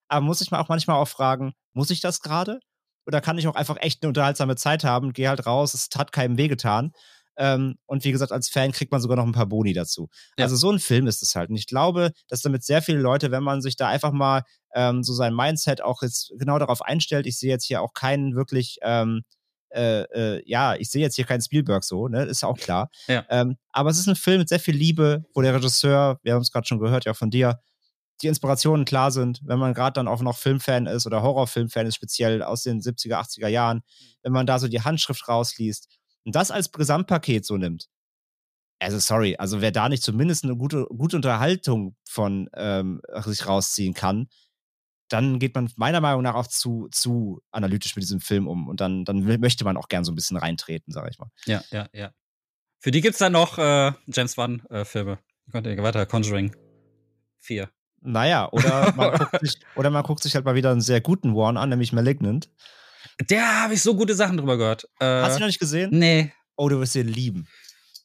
Aber muss ich mal auch manchmal auch fragen, muss ich das gerade? Oder kann ich auch einfach echt eine unterhaltsame Zeit haben, gehe halt raus, es hat keinem wehgetan. Ähm, und wie gesagt, als Fan kriegt man sogar noch ein paar Boni dazu. Ja. Also so ein Film ist es halt. Und ich glaube, dass damit sehr viele Leute, wenn man sich da einfach mal ähm, so sein Mindset auch jetzt genau darauf einstellt, ich sehe jetzt hier auch keinen wirklich, ähm, äh, äh, ja, ich sehe jetzt hier keinen Spielberg so, ne, ist auch klar. Ja. Ähm, aber es ist ein Film mit sehr viel Liebe, wo der Regisseur, wir haben es gerade schon gehört, ja von dir, die Inspirationen klar sind, wenn man gerade dann auch noch Filmfan ist oder Horrorfilmfan ist, speziell aus den 70er, 80er Jahren, wenn man da so die Handschrift rausliest und das als Gesamtpaket so nimmt. Also sorry, also wer da nicht zumindest eine gute, gute Unterhaltung von ähm, sich rausziehen kann, dann geht man meiner Meinung nach auch zu, zu analytisch mit diesem Film um und dann, dann möchte man auch gern so ein bisschen reintreten, sage ich mal. Ja, ja, ja. Für die gibt's dann noch äh, James Wan-Filme. weiter, Conjuring 4. Naja, oder man, guckt sich, oder man guckt sich halt mal wieder einen sehr guten One an, nämlich Malignant. Der habe ich so gute Sachen drüber gehört. Äh, Hast du ihn noch nicht gesehen? Nee. Oh, du wirst ihn lieben.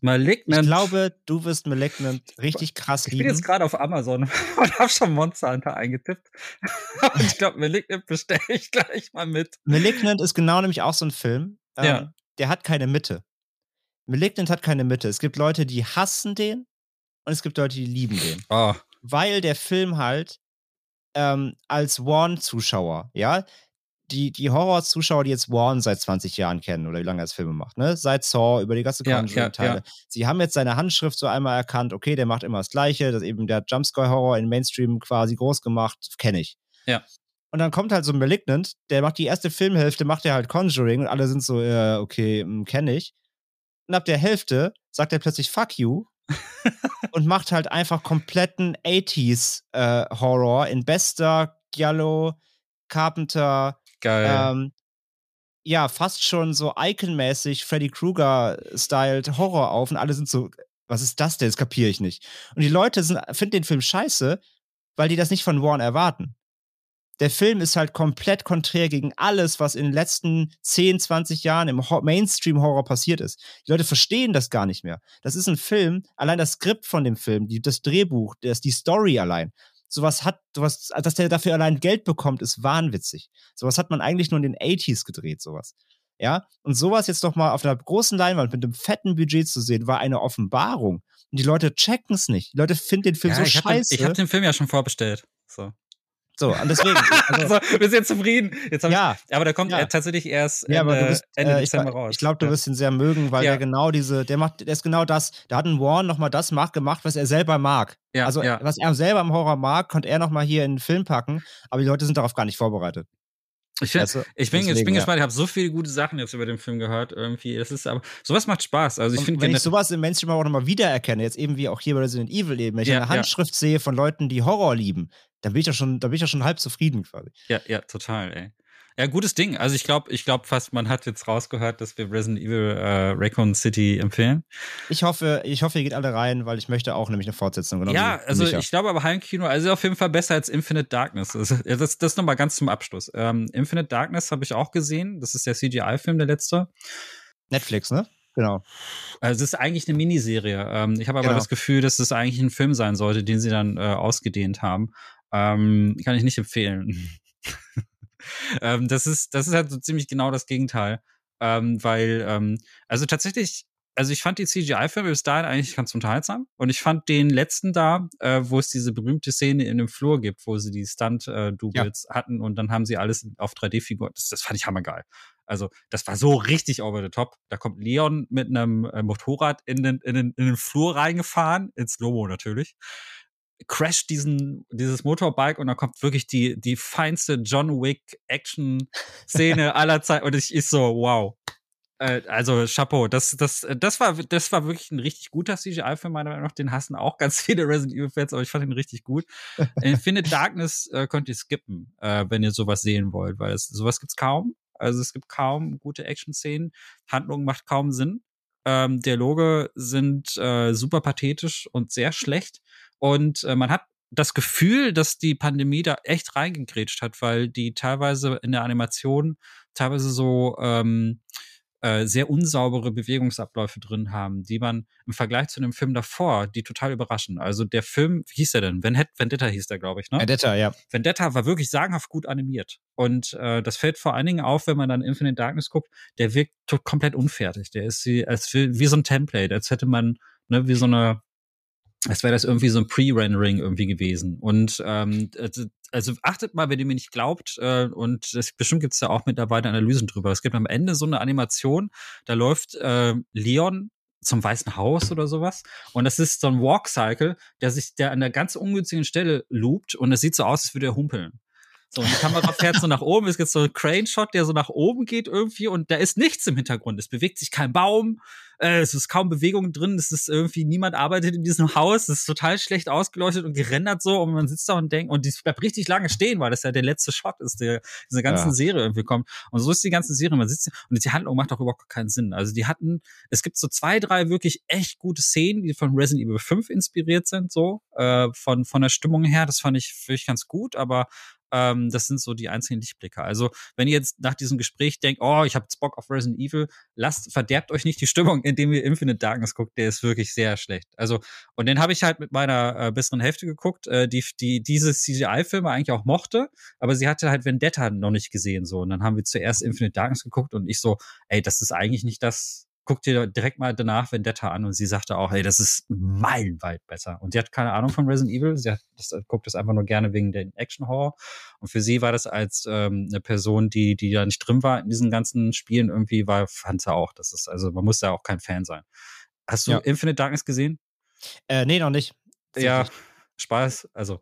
Malignant. Ich glaube, du wirst Malignant richtig krass Ich bin lieben. jetzt gerade auf Amazon und habe schon Monster Hunter eingetippt. und ich glaube, Malignant bestelle ich gleich mal mit. Malignant ist genau nämlich auch so ein Film. Ähm, Ja. Der hat keine Mitte. Malignant hat keine Mitte. Es gibt Leute, die hassen den und es gibt Leute, die lieben den. Oh. Weil der Film halt ähm, als Warn-Zuschauer, ja, die, die Horror-Zuschauer, die jetzt Warn seit 20 Jahren kennen oder wie lange er das Filme macht, ne? Seit Saw, über die ganze Ja, Conjuring-Teile. ja, ja. Sie haben jetzt seine Handschrift so einmal erkannt, okay, der macht immer das Gleiche, das eben der Jumpscare-Horror in Mainstream quasi groß gemacht, kenne ich. Ja. Und dann kommt halt so ein Malignant, der macht die erste Filmhälfte, macht er halt Conjuring und alle sind so, ja, okay, kenne ich. Und ab der Hälfte sagt er plötzlich Fuck you und macht halt einfach kompletten 80s äh, Horror in bester Giallo, Carpenter, Geil. ähm, ja, fast schon so Icon-mäßig Freddy Krueger-styled Horror auf und alle sind so, was ist das denn? Das kapiere ich nicht. Und die Leute sind, finden den Film scheiße, weil die das nicht von Warren erwarten. Der Film ist halt komplett konträr gegen alles, was in den letzten 10, 20 Jahren im Ho- Mainstream-Horror passiert ist. Die Leute verstehen das gar nicht mehr. Das ist ein Film, allein das Skript von dem Film, die, das Drehbuch, das, die Story allein. Sowas hat, sowas, dass der dafür allein Geld bekommt, ist wahnwitzig. Sowas hat man eigentlich nur in den 80s gedreht, sowas. Ja, und sowas jetzt noch mal auf einer großen Leinwand mit einem fetten Budget zu sehen, war eine Offenbarung. Und die Leute checken es nicht. Die Leute finden den Film ja, so ich habe den, scheiße. ich hab den Film ja schon vorbestellt. So. So, und deswegen. Also, Also, wir sind zufrieden. Jetzt ja, ich, aber der kommt Ja. äh, tatsächlich erst ja, Ende, bist, Ende äh, ich, Dezember raus. ich glaube, du ja. wirst ihn sehr mögen, weil Ja. der genau diese, der macht, der ist genau das. Da hat ein Warren noch mal das macht, gemacht, was er selber mag. ja, also ja. was er selber im Horror mag, konnte er noch mal hier in den Film packen. Aber die Leute sind darauf gar nicht vorbereitet. Ich, find, du? ich bin, ich Deswegen, bin ja. gespannt. Ich habe so viele gute Sachen jetzt über den Film gehört. Irgendwie, das ist aber sowas macht Spaß. Also ich finde wenn ich sowas im Mainstream auch nochmal wiedererkenne, jetzt eben wie auch hier bei Resident Evil eben, wenn ich Ja, eine ja. Handschrift sehe von Leuten, die Horror lieben, dann bin ich ja schon, dann bin ich ja schon halb zufrieden quasi. Ja, ja, total, ey. Ja, gutes Ding. Also ich glaube, ich glaube fast, man hat jetzt rausgehört, dass wir Resident Evil äh, Raccoon City empfehlen. Ich hoffe, ich hoffe, ihr geht alle rein, weil ich möchte auch nämlich eine Fortsetzung. Genau ja, also Micha. ich glaube aber Heimkino, also auf jeden Fall besser als Infinite Darkness. Also, ja, das, das nochmal ganz zum Abschluss. Ähm, Infinite Darkness habe ich auch gesehen. Das ist der CGI-Film, der letzte. Netflix, ne? Genau. Also es ist eigentlich eine Miniserie. Ähm, ich habe aber Genau. das Gefühl, dass es eigentlich ein Film sein sollte, den sie dann äh, ausgedehnt haben. Ähm, kann ich nicht empfehlen. ähm, das ist, das ist halt so ziemlich genau das Gegenteil. Ähm, weil, ähm, also tatsächlich, also ich fand die CGI-Filme bis dahin eigentlich ganz unterhaltsam. Und ich fand den letzten da, äh, wo es diese berühmte Szene in dem Flur gibt, wo sie die Stunt-Doubles hatten und dann haben sie alles auf 3D-Figur. Das, das fand ich hammergeil. Also, das war so richtig over the top. Da kommt Leon mit einem äh, Motorrad in den, in, den, in den Flur reingefahren, ins Slow-Mo natürlich. Crasht diesen, dieses Motorbike und dann kommt wirklich die, die feinste John Wick Action-Szene aller Zeiten. Und ich ist so, wow. Äh, also, Chapeau. Das, das, das war, das war wirklich ein richtig guter CGI-Film, meiner Meinung nach. Den hassen auch ganz viele Resident Evil-Fans, aber ich fand ihn richtig gut. Infinite Darkness äh, könnt ihr skippen, äh, wenn ihr sowas sehen wollt, weil es, sowas gibt's kaum. Also es gibt kaum gute Action-Szenen. Handlung macht kaum Sinn. Ähm, Dialoge sind äh, super pathetisch und sehr schlecht. Und äh, man hat das Gefühl, dass die Pandemie da echt reingegrätscht hat, weil die teilweise in der Animation teilweise so ähm, äh, sehr unsaubere Bewegungsabläufe drin haben, die man im Vergleich zu einem Film davor, die total überraschen. Also der Film, wie hieß der denn? Vendetta hieß der, glaube ich, ne? Vendetta, ja. Vendetta war wirklich sagenhaft gut animiert. Und äh, das fällt vor allen Dingen auf, wenn man dann Infinite Darkness guckt, der wirkt komplett unfertig. Der ist wie, als wie, wie so ein Template, als hätte man, ne, wie so eine als wäre das irgendwie so ein Pre-Rendering irgendwie gewesen. Und ähm, also, also achtet mal, wenn ihr mir nicht glaubt, äh, und das, bestimmt gibt es da auch mittlerweile Analysen drüber. Es gibt am Ende so eine Animation, da läuft äh, Leon zum Weißen Haus oder sowas. Und das ist so ein Walk-Cycle, der sich, der an der ganz ungünstigen Stelle loopt und es sieht so aus, als würde er humpeln. So, und die Kamera fährt so nach oben. Es gibt so einen Crane-Shot, der so nach oben geht irgendwie und da ist nichts im Hintergrund. Es bewegt sich kein Baum, äh, es ist kaum Bewegung drin, es ist irgendwie, niemand arbeitet in diesem Haus, es ist total schlecht ausgeleuchtet und gerendert so und man sitzt da und denkt, und die bleibt richtig lange stehen, weil das ja der letzte Shot ist, der diese ganzen ja. Serie irgendwie kommt. Und so ist die ganze Serie, man sitzt und die Handlung macht auch überhaupt keinen Sinn. Also die hatten, es gibt so zwei, drei wirklich echt gute Szenen, die von Resident Evil 5 inspiriert sind, so, äh, von, von der Stimmung her, das fand ich wirklich ganz gut, aber ähm, das sind so die einzigen Lichtblicke. Also, wenn ihr jetzt nach diesem Gespräch denkt, oh, ich habe Bock auf Resident Evil, lasst, verderbt euch nicht die Stimmung, indem ihr Infinite Darkness guckt, der ist wirklich sehr schlecht. Also, und den habe ich halt mit meiner äh, besseren Hälfte geguckt, äh, die, die diese CGI-Filme eigentlich auch mochte, aber sie hatte halt Vendetta noch nicht gesehen, so. Und dann haben wir zuerst Infinite Darkness geguckt und ich so, ey, das ist eigentlich nicht das, guck dir direkt mal danach Vendetta an und sie sagte auch, hey, das ist meilenweit besser. Und sie hat keine Ahnung von Resident Evil, sie hat, das, äh, guckt das einfach nur gerne wegen den Action-Horror. Und für sie war das als ähm, eine Person, die, die da nicht drin war in diesen ganzen Spielen irgendwie, war, fand sie auch. Das ist, also man muss da auch kein Fan sein. Hast du ja. Infinite Darkness gesehen? Äh, nee, noch nicht. Ja, Spaß, also.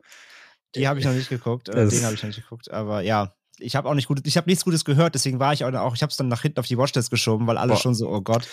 Die habe ich noch nicht geguckt, äh, den habe ich noch nicht geguckt, aber ja, ich habe auch nicht gut, ich habe nichts Gutes gehört, deswegen war ich auch, ich habe es dann nach hinten auf die Watchlist geschoben, weil alle Boah. schon so, oh Gott.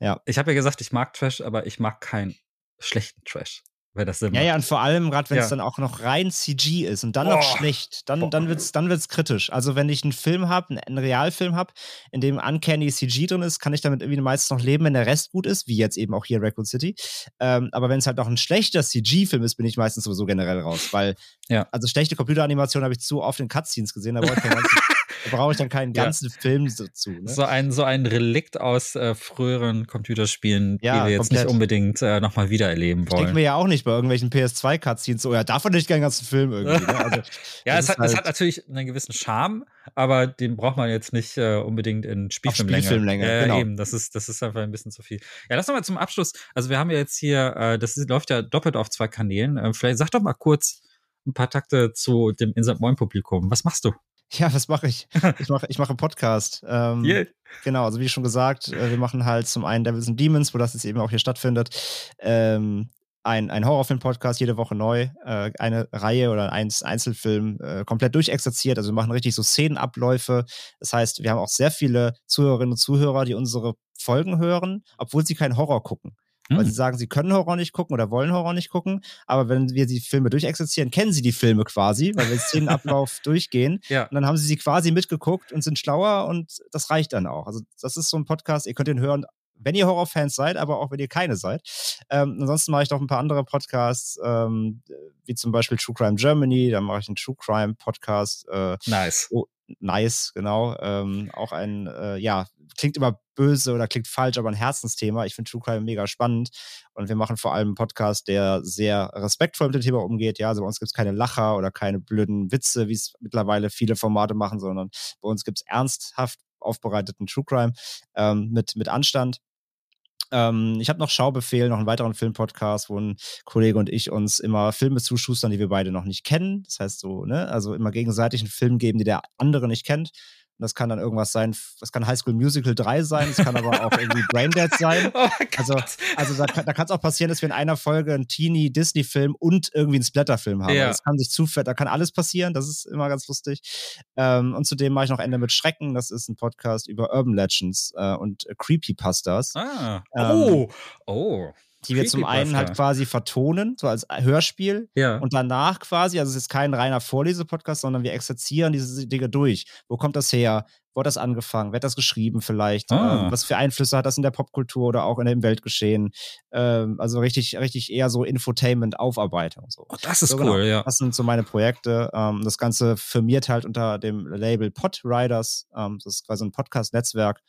Ja. Ich habe ja gesagt, ich mag Trash, aber ich mag keinen schlechten Trash. Weil das ja, ja, und vor allem, gerade wenn es ja. dann auch noch rein CG ist und dann Boah. noch schlecht, dann, dann wird es dann wird's kritisch. Also, wenn ich einen Film habe, einen, Realfilm habe, in dem Uncanny CG drin ist, kann ich damit irgendwie meistens noch leben, wenn der Rest gut ist, wie jetzt eben auch hier Record City. Ähm, aber wenn es halt noch ein schlechter CG-Film ist, bin ich meistens sowieso generell raus. Weil, ja. also schlechte Computeranimation habe ich zu oft in Cutscenes gesehen, da brauche ich keinen ganzen Da brauche ich dann keinen ganzen ja. Film dazu. Ne? So, ein, so ein Relikt aus äh, früheren Computerspielen, ja, die wir jetzt komplett. nicht unbedingt äh, nochmal wiedererleben wollen. Denken wir ja auch nicht bei irgendwelchen PS2-Cutscenes so, ja, davon nicht keinen ganzen Film irgendwie. Ne? Also, ja, es hat, halt es hat natürlich einen gewissen Charme, aber den braucht man jetzt nicht äh, unbedingt in Spielfilmlänge. Spielfilmlänge, äh, genau. Eben, das ist, das ist einfach ein bisschen zu viel. Ja, lass doch mal zum Abschluss. Also wir haben ja jetzt hier, äh, das ist, läuft ja doppelt auf zwei Kanälen. Äh, vielleicht sag doch mal kurz ein paar Takte zu dem Insert Moin Publikum. Was machst du? Ja, was mache ich? Ich mache ich mach einen Podcast. Ähm, yeah. Genau, also wie schon gesagt, äh, wir machen halt zum einen Devils and Demons, wo das jetzt eben auch hier stattfindet. Ähm, ein, ein Horrorfilm-Podcast, jede Woche neu. Äh, eine Reihe oder ein Einzelfilm äh, komplett durchexerziert. Also wir machen richtig so Szenenabläufe. Das heißt, wir haben auch sehr viele Zuhörerinnen und Zuhörer, die unsere Folgen hören, obwohl sie keinen Horror gucken. Hm. Weil sie sagen, sie können Horror nicht gucken oder wollen Horror nicht gucken. Aber wenn wir die Filme durchexerzieren, kennen sie die Filme quasi, weil wir den Ablauf durchgehen. Ja. Und dann haben sie sie quasi mitgeguckt und sind schlauer und das reicht dann auch. Also das ist so ein Podcast, ihr könnt ihn hören, wenn ihr Horrorfans seid, aber auch wenn ihr keine seid. Ähm, ansonsten mache ich noch ein paar andere Podcasts, ähm, wie zum Beispiel True Crime Germany, da mache ich einen True Crime Podcast. Äh, nice. Nice, genau. Ähm, auch ein, äh, ja, klingt immer böse oder klingt falsch, aber ein Herzensthema. Ich finde True Crime mega spannend und wir machen vor allem einen Podcast, der sehr respektvoll mit dem Thema umgeht. Ja, also bei uns gibt es keine Lacher oder keine blöden Witze, wie es mittlerweile viele Formate machen, sondern bei uns gibt es ernsthaft aufbereiteten True Crime ähm, mit, mit Anstand. Ähm, ich habe noch Schaubefehl, noch einen weiteren Filmpodcast, wo ein Kollege und ich uns immer Filme zuschustern, die wir beide noch nicht kennen. Das heißt so, ne, also immer gegenseitig einen Film geben, die der andere nicht kennt. Das kann dann irgendwas sein, das kann High School Musical 3 sein, es kann aber auch irgendwie Braindead sein. Oh also, also da, da kann es auch passieren, dass wir in einer Folge einen Teenie-Disney-Film und irgendwie einen Splatter-Film haben. Ja. Das kann sich zufällig, da kann alles passieren, das ist immer ganz lustig. Ähm, und zudem mache ich noch Ende mit Schrecken, das ist ein Podcast über Urban Legends äh, und Creepypastas. Ah. Ähm, oh, oh die wir zum einen halt quasi vertonen, so als Hörspiel. Ja. Und danach quasi, also es ist kein reiner Vorlesepodcast, sondern wir exerzieren diese Dinge durch. Wo kommt das her? Wo hat das angefangen? Wer hat das geschrieben vielleicht? Ah. Ähm, was für Einflüsse hat das in der Popkultur oder auch in dem Weltgeschehen? Ähm, also richtig, richtig eher so Infotainment, Aufarbeitung. So. Oh, das ist so, cool, genau. ja. Das sind so meine Projekte. Ähm, das Ganze firmiert halt unter dem Label Podriders. Ähm, das ist quasi ein Podcast-Netzwerk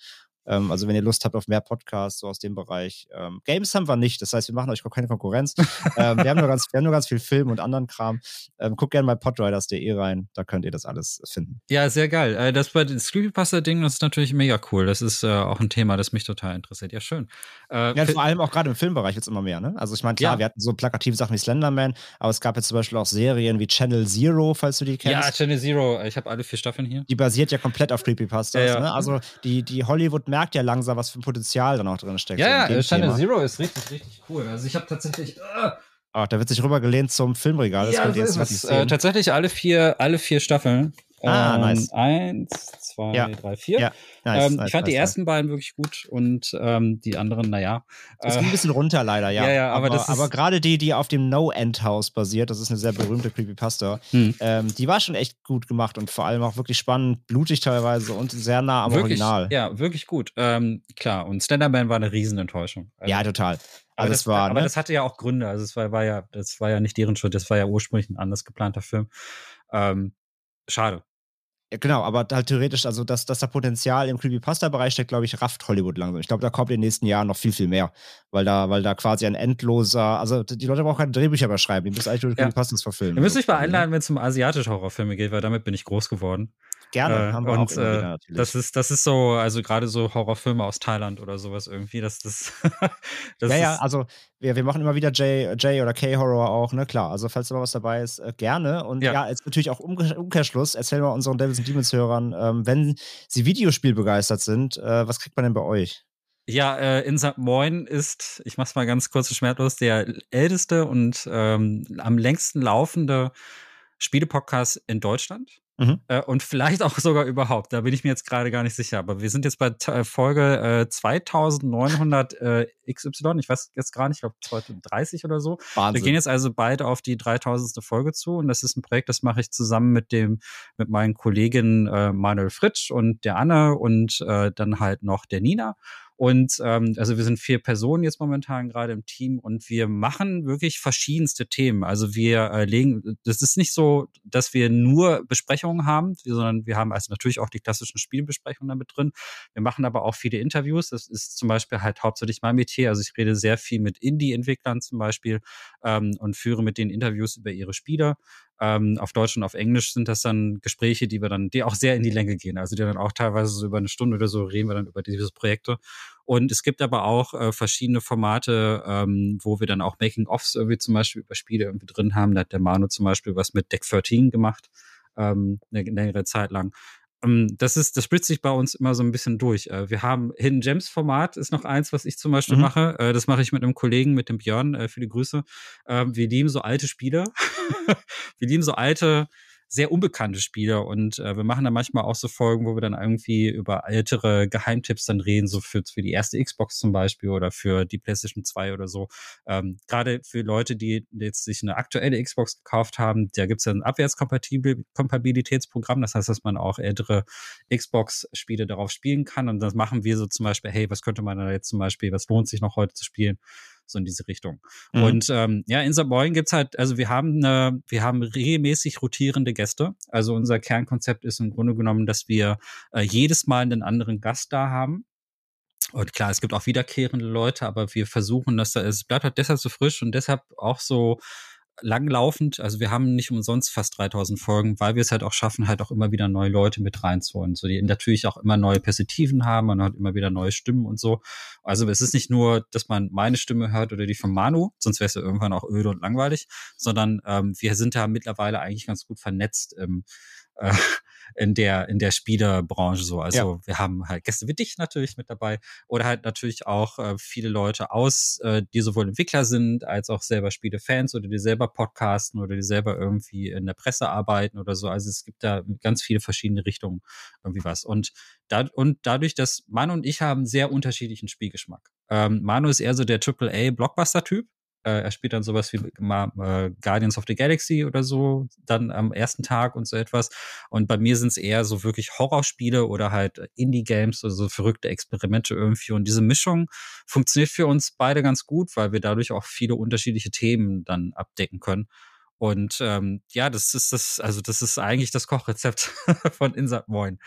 Ähm, also wenn ihr Lust habt auf mehr Podcasts, so aus dem Bereich. Ähm, Games haben wir nicht, das heißt, wir machen euch keine Konkurrenz. ähm, wir, haben nur ganz, wir haben nur ganz viel Film und anderen Kram. Ähm, guckt gerne bei podriders.de rein, da könnt ihr das alles finden. Ja, sehr geil. Äh, das bei das Creepypasta-Ding, das ist natürlich mega cool. Das ist äh, auch ein Thema, das mich total interessiert. Ja, schön. Äh, ja, vor allem auch gerade im Filmbereich es immer mehr, ne? Also ich meine, klar, ja. wir hatten so plakative Sachen wie Slenderman, aber es gab jetzt zum Beispiel auch Serien wie Channel Zero, falls du die kennst. Ja, Channel Zero. Ich habe alle vier Staffeln hier. Die basiert ja komplett auf Creepypastas, ja, ja. Ne? Also die, die Hollywood merkt ja langsam, was für ein Potenzial da noch drin steckt. Ja, so ja, Channel Zero ist richtig, richtig cool. Also ich habe tatsächlich. Uh, Ach, da wird sich rübergelehnt zum Filmregal. Das ja, das ist äh, tatsächlich alle vier, alle vier Staffeln. Ah, nice. Eins, zwei, ja. drei, vier. Ja. Nice, ähm, nice, ich fand die ersten beiden wirklich gut und ähm, die anderen, naja. Es ging ein bisschen runter leider, ja. ja, ja aber, aber, aber gerade die, die auf dem No-End-House basiert, das ist eine sehr berühmte Creepypasta, hm. ähm, die war schon echt gut gemacht und vor allem auch wirklich spannend, blutig teilweise und sehr nah am wirklich, Original. Ja, wirklich gut. Ähm, klar, und Slenderman war eine Riesenenttäuschung. Also, ja, total. Aber, das, war, aber ne? das hatte ja auch Gründe. Also es war, war, ja, das war ja nicht deren Schuld, das war ja ursprünglich ein anders geplanter Film. Ähm, schade. Ja, genau, aber halt theoretisch, also dass, dass da Potenzial im Creepypasta-Bereich steckt, glaube ich, rafft Hollywood langsam. Ich glaube, da kommt in den nächsten Jahren noch viel, viel mehr. Weil da, weil da quasi ein endloser, also die Leute brauchen keine Drehbücher mehr schreiben, die müssen eigentlich nur Creepypastas verfilmen. Wir müssen mich mal einladen, wenn es um asiatische Horrorfilme geht, weil damit bin ich groß geworden. Gerne, äh, haben wir und, auch äh, wieder, Das ist, das ist so, also gerade so Horrorfilme aus Thailand oder sowas irgendwie, das, das, das Ja, ja, also wir, wir machen immer wieder J, J oder K-Horror auch, ne, klar. Also falls da mal was dabei ist, äh, gerne. Und ja, ja jetzt natürlich auch Umkehr, Umkehrschluss, erzähl mal unseren Devils and Demons Hörern, ähm, wenn sie Videospiel begeistert sind, äh, was kriegt man denn bei euch? Ja, äh, in St. Moin ist, ich mach's mal ganz kurz und schmerzlos, der älteste und ähm, am längsten laufende Spielepodcast in Deutschland. Mhm. Äh, und vielleicht auch sogar überhaupt. Da bin ich mir jetzt gerade gar nicht sicher. Aber wir sind jetzt bei äh, Folge äh, 2900 äh, XY. Ich weiß jetzt gar nicht, ich glaube 2030 oder so. Wahnsinn. Wir gehen jetzt also beide auf die 3000. Folge zu. Und das ist ein Projekt, das mache ich zusammen mit dem, mit meinen Kolleginnen äh, Manuel Fritsch und der Anne und äh, dann halt noch der Nina. Und ähm, also wir sind vier Personen jetzt momentan gerade im Team und wir machen wirklich verschiedenste Themen. Also wir äh, legen, das ist nicht so, dass wir nur Besprechungen haben, sondern wir haben also natürlich auch die klassischen Spielbesprechungen damit drin. Wir machen aber auch viele Interviews. Das ist zum Beispiel halt hauptsächlich mein Metier. Also ich rede sehr viel mit Indie-Entwicklern zum Beispiel ähm, und führe mit denen Interviews über ihre Spiele. Ähm, auf Deutsch und auf Englisch sind das dann Gespräche, die wir dann, die auch sehr in die Länge gehen. Also die dann auch teilweise so über eine Stunde oder so reden wir dann über diese Projekte. Und es gibt aber auch äh, verschiedene Formate, ähm, wo wir dann auch Making-ofs irgendwie zum Beispiel über Spiele irgendwie drin haben. Da hat der Manu zum Beispiel was mit Deck 13 gemacht, ähm, eine längere Zeit lang. Ähm, das ist, das spritzt sich bei uns immer so ein bisschen durch. Äh, wir haben Hidden Gems Format ist noch eins, was ich zum Beispiel mhm. mache. Äh, das mache ich mit einem Kollegen, mit dem Björn. Äh, viele Grüße. Ähm, wir lieben so alte Spiele. wir lieben so alte sehr unbekannte Spiele und äh, wir machen da manchmal auch so Folgen, wo wir dann irgendwie über ältere Geheimtipps dann reden, so für, für die erste Xbox zum Beispiel oder für die PlayStation 2 oder so. Ähm, Gerade für Leute, die jetzt sich eine aktuelle Xbox gekauft haben, da gibt es ja ein Abwärtskompatibilitätsprogramm, das heißt, dass man auch ältere Xbox-Spiele darauf spielen kann und das machen wir so zum Beispiel, hey, was könnte man da jetzt zum Beispiel, was lohnt sich noch heute zu spielen? So in diese Richtung. Mhm. Und ähm, ja, in. Moin gibt's halt, also wir haben eine, wir haben regelmäßig rotierende Gäste. Also unser Kernkonzept ist im Grunde genommen, dass wir äh, jedes Mal einen anderen Gast da haben. Und klar, es gibt auch wiederkehrende Leute, aber wir versuchen, dass da, es bleibt halt deshalb so frisch und deshalb auch so langlaufend. Also wir haben nicht umsonst fast 3000 Folgen, weil wir es halt auch schaffen, halt auch immer wieder neue Leute mit reinzuholen. So die natürlich auch immer neue Perspektiven haben, man hat immer wieder neue Stimmen und so. Also es ist nicht nur, dass man meine Stimme hört oder die von Manu, sonst wäre es ja irgendwann auch öde und langweilig, sondern ähm, wir sind da mittlerweile eigentlich ganz gut vernetzt. Ähm, äh, in der, in der Spielerbranche so. Also ja. wir haben halt Gäste wie dich natürlich mit dabei oder halt natürlich auch äh, viele Leute aus, äh, die sowohl Entwickler sind, als auch selber Spielefans oder die selber podcasten oder die selber irgendwie in der Presse arbeiten oder so. Also es gibt da ganz viele verschiedene Richtungen irgendwie was. Und, da, und dadurch, dass Manu und ich haben sehr unterschiedlichen Spielgeschmack. Ähm, Manu ist eher so der AAA-Blockbuster-Typ. Äh, er spielt dann sowas wie äh, Guardians of the Galaxy oder so, dann am ersten Tag und so etwas. Und bei mir sind es eher so wirklich Horrorspiele oder halt Indie-Games oder so verrückte Experimente irgendwie. Und diese Mischung funktioniert für uns beide ganz gut, weil wir dadurch auch viele unterschiedliche Themen dann abdecken können. Und ähm, ja, das ist das, also das ist eigentlich das Kochrezept von Insert Moin.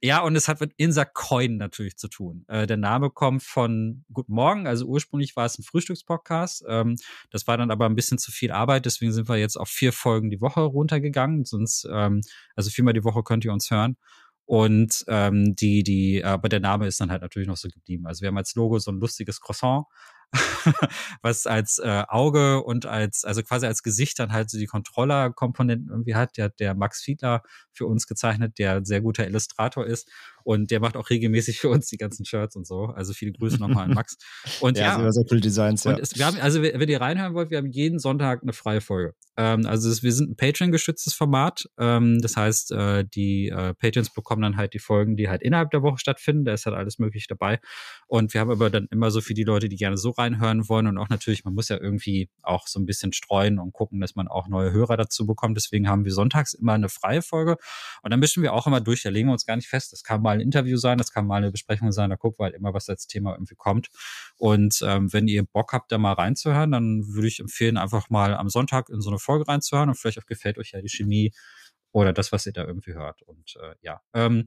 Ja, und es hat mit Insa Coin natürlich zu tun. Äh, der Name kommt von Guten Morgen, also ursprünglich war es ein Frühstückspodcast. Ähm, das war dann aber ein bisschen zu viel Arbeit, deswegen sind wir jetzt auf vier Folgen die Woche runtergegangen. Sonst, ähm, also viermal die Woche könnt ihr uns hören. Und ähm, die, die, aber der Name ist dann halt natürlich noch so geblieben. Also wir haben als Logo so ein lustiges Croissant was als äh, Auge und als, also quasi als Gesicht dann halt so die Controller-Komponenten irgendwie hat. Der hat der Max Fiedler für uns gezeichnet, der ein sehr guter Illustrator ist. Und der macht auch regelmäßig für uns die ganzen Shirts und so. Also viele Grüße nochmal an Max. Und ja, ja sehr cool Designs, ja. Und es, wir haben, also wenn ihr reinhören wollt, wir haben jeden Sonntag eine freie Folge. Ähm, also es, wir sind ein Patreon-gestütztes Format. Ähm, das heißt, äh, die äh, Patreons bekommen dann halt die Folgen, die halt innerhalb der Woche stattfinden. Da ist halt alles möglich dabei. Und wir haben aber dann immer so für die Leute, die gerne so reinhören wollen und auch natürlich, man muss ja irgendwie auch so ein bisschen streuen und gucken, dass man auch neue Hörer dazu bekommt. Deswegen haben wir sonntags immer eine freie Folge. Und dann mischen wir auch immer durch. Da legen wir uns gar nicht fest. Das kann mal ein Interview sein, das kann mal eine Besprechung sein, da gucken wir halt immer, was als Thema irgendwie kommt. Und ähm, wenn ihr Bock habt, da mal reinzuhören, dann würde ich empfehlen, einfach mal am Sonntag in so eine Folge reinzuhören und vielleicht auch gefällt euch ja die Chemie oder das, was ihr da irgendwie hört. Und äh, ja. Ähm,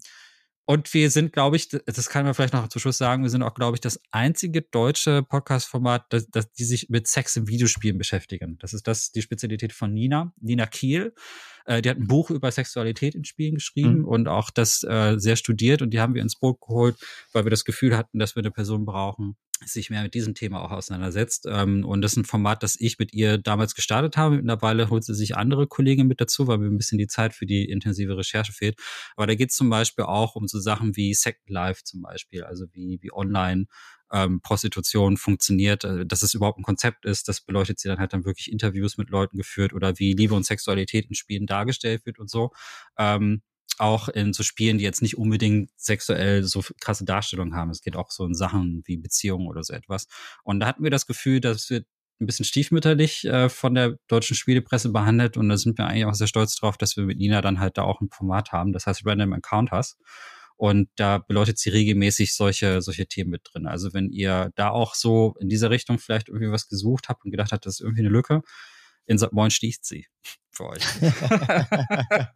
und wir sind, glaube ich, das kann man vielleicht noch zum Schluss sagen, wir sind auch, glaube ich, das einzige deutsche Podcast-Format, das, das, die sich mit Sex im Videospielen beschäftigen. Das ist das die Spezialität von Nina, Nina Kiel. Äh, die hat ein Buch über Sexualität in Spielen geschrieben mhm. und auch das äh, sehr studiert und die haben wir ins Boot geholt, weil wir das Gefühl hatten, dass wir eine Person brauchen, sich mehr mit diesem Thema auch auseinandersetzt. Ähm, und das ist ein Format, das ich mit ihr damals gestartet habe. Mittlerweile holt sie sich andere Kollegen mit dazu, weil mir ein bisschen die Zeit für die intensive Recherche fehlt. Aber da geht es zum Beispiel auch um so Sachen wie Second Life zum Beispiel, also wie, wie online ähm, Prostitution funktioniert, äh, dass es überhaupt ein Konzept ist. Das beleuchtet sie dann halt dann wirklich Interviews mit Leuten geführt oder wie Liebe und Sexualität in Spielen dargestellt wird und so. Ähm, auch in so Spielen, die jetzt nicht unbedingt sexuell so krasse Darstellungen haben. Es geht auch so in Sachen wie Beziehungen oder so etwas. Und da hatten wir das Gefühl, dass wir ein bisschen stiefmütterlich äh, von der deutschen Spielepresse behandelt und da sind wir eigentlich auch sehr stolz drauf, dass wir mit Nina dann halt da auch ein Format haben, das heißt Random Encounters. Und da beleuchtet sie regelmäßig solche, solche Themen mit drin. Also wenn ihr da auch so in dieser Richtung vielleicht irgendwie was gesucht habt und gedacht habt, das ist irgendwie eine Lücke, in St. Moin sticht sie für euch. ja.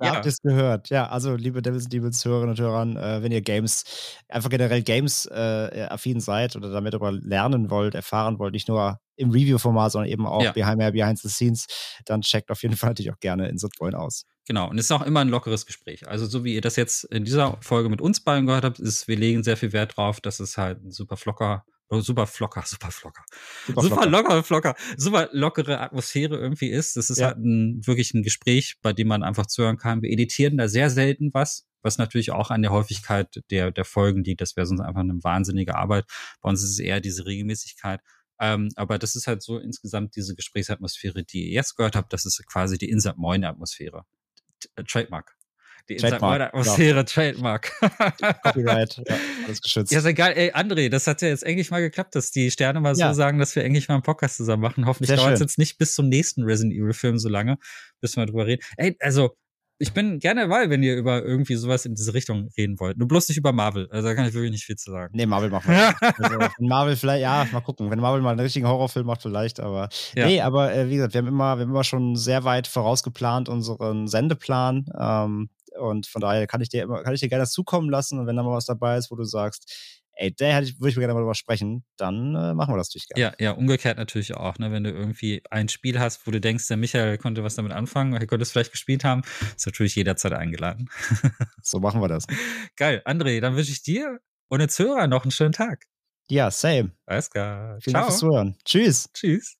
Habt ihr es gehört? Ja, also liebe Devils Devils Hörerinnen und Hörer, äh, wenn ihr Games, einfach generell Games äh, affin seid oder damit darüber lernen wollt, erfahren wollt, nicht nur im Review-Format, sondern eben auch ja. behind, behind the scenes, dann checkt auf jeden Fall natürlich auch gerne in St. Moin aus. Genau, und es ist auch immer ein lockeres Gespräch. Also, so wie ihr das jetzt in dieser Folge mit uns beiden gehört habt, ist, wir legen sehr viel Wert drauf, dass es halt ein super flocker Oh, super flocker, super flocker. Super, super flocker. locker, flocker, super lockere Atmosphäre irgendwie ist. Das ist ja. halt ein, wirklich ein Gespräch, bei dem man einfach zuhören kann. Wir editieren da sehr selten was, was natürlich auch an der Häufigkeit der, der Folgen liegt. Das wäre sonst einfach eine wahnsinnige Arbeit. Bei uns ist es eher diese Regelmäßigkeit. Ähm, aber das ist halt so insgesamt diese Gesprächsatmosphäre, die ihr jetzt gehört habt. Das ist quasi die Insert Moin Atmosphäre. Trademark. Die Atmosphäre, ja. Trademark. Copyright, ja, alles geschützt. Ja, sehr geil. Ey, André, das hat ja jetzt endlich mal geklappt, dass die Sterne mal ja. so sagen, dass wir endlich mal einen Podcast zusammen machen. Hoffentlich dauert es jetzt nicht bis zum nächsten Resident Evil Film so lange, bis wir drüber reden. Ey, also, ich bin gerne dabei, wenn ihr über irgendwie sowas in diese Richtung reden wollt. Nur bloß nicht über Marvel. Also da kann ich wirklich nicht viel zu sagen. Nee, Marvel machen wir. also, Marvel vielleicht, ja, mal gucken. Wenn Marvel mal einen richtigen Horrorfilm macht, vielleicht, aber. Ja. Nee, aber äh, wie gesagt, wir haben immer, wir haben immer schon sehr weit vorausgeplant unseren Sendeplan. Ähm, und von daher kann ich dir kann ich dir gerne das zukommen lassen. Und wenn da mal was dabei ist, wo du sagst, ey, der würde ich mir gerne mal drüber sprechen, dann äh, machen wir das natürlich gerne. Ja, ja, umgekehrt natürlich auch, ne? Wenn du irgendwie ein Spiel hast, wo du denkst, der Michael konnte was damit anfangen, er könnte es vielleicht gespielt haben, ist natürlich jederzeit eingeladen. so machen wir das. Geil. André, dann wünsche ich dir und den Zuhörern noch einen schönen Tag. Ja, same. Alles klar. Vielen Ciao. Dank fürs Zuhören. Tschüss. Tschüss.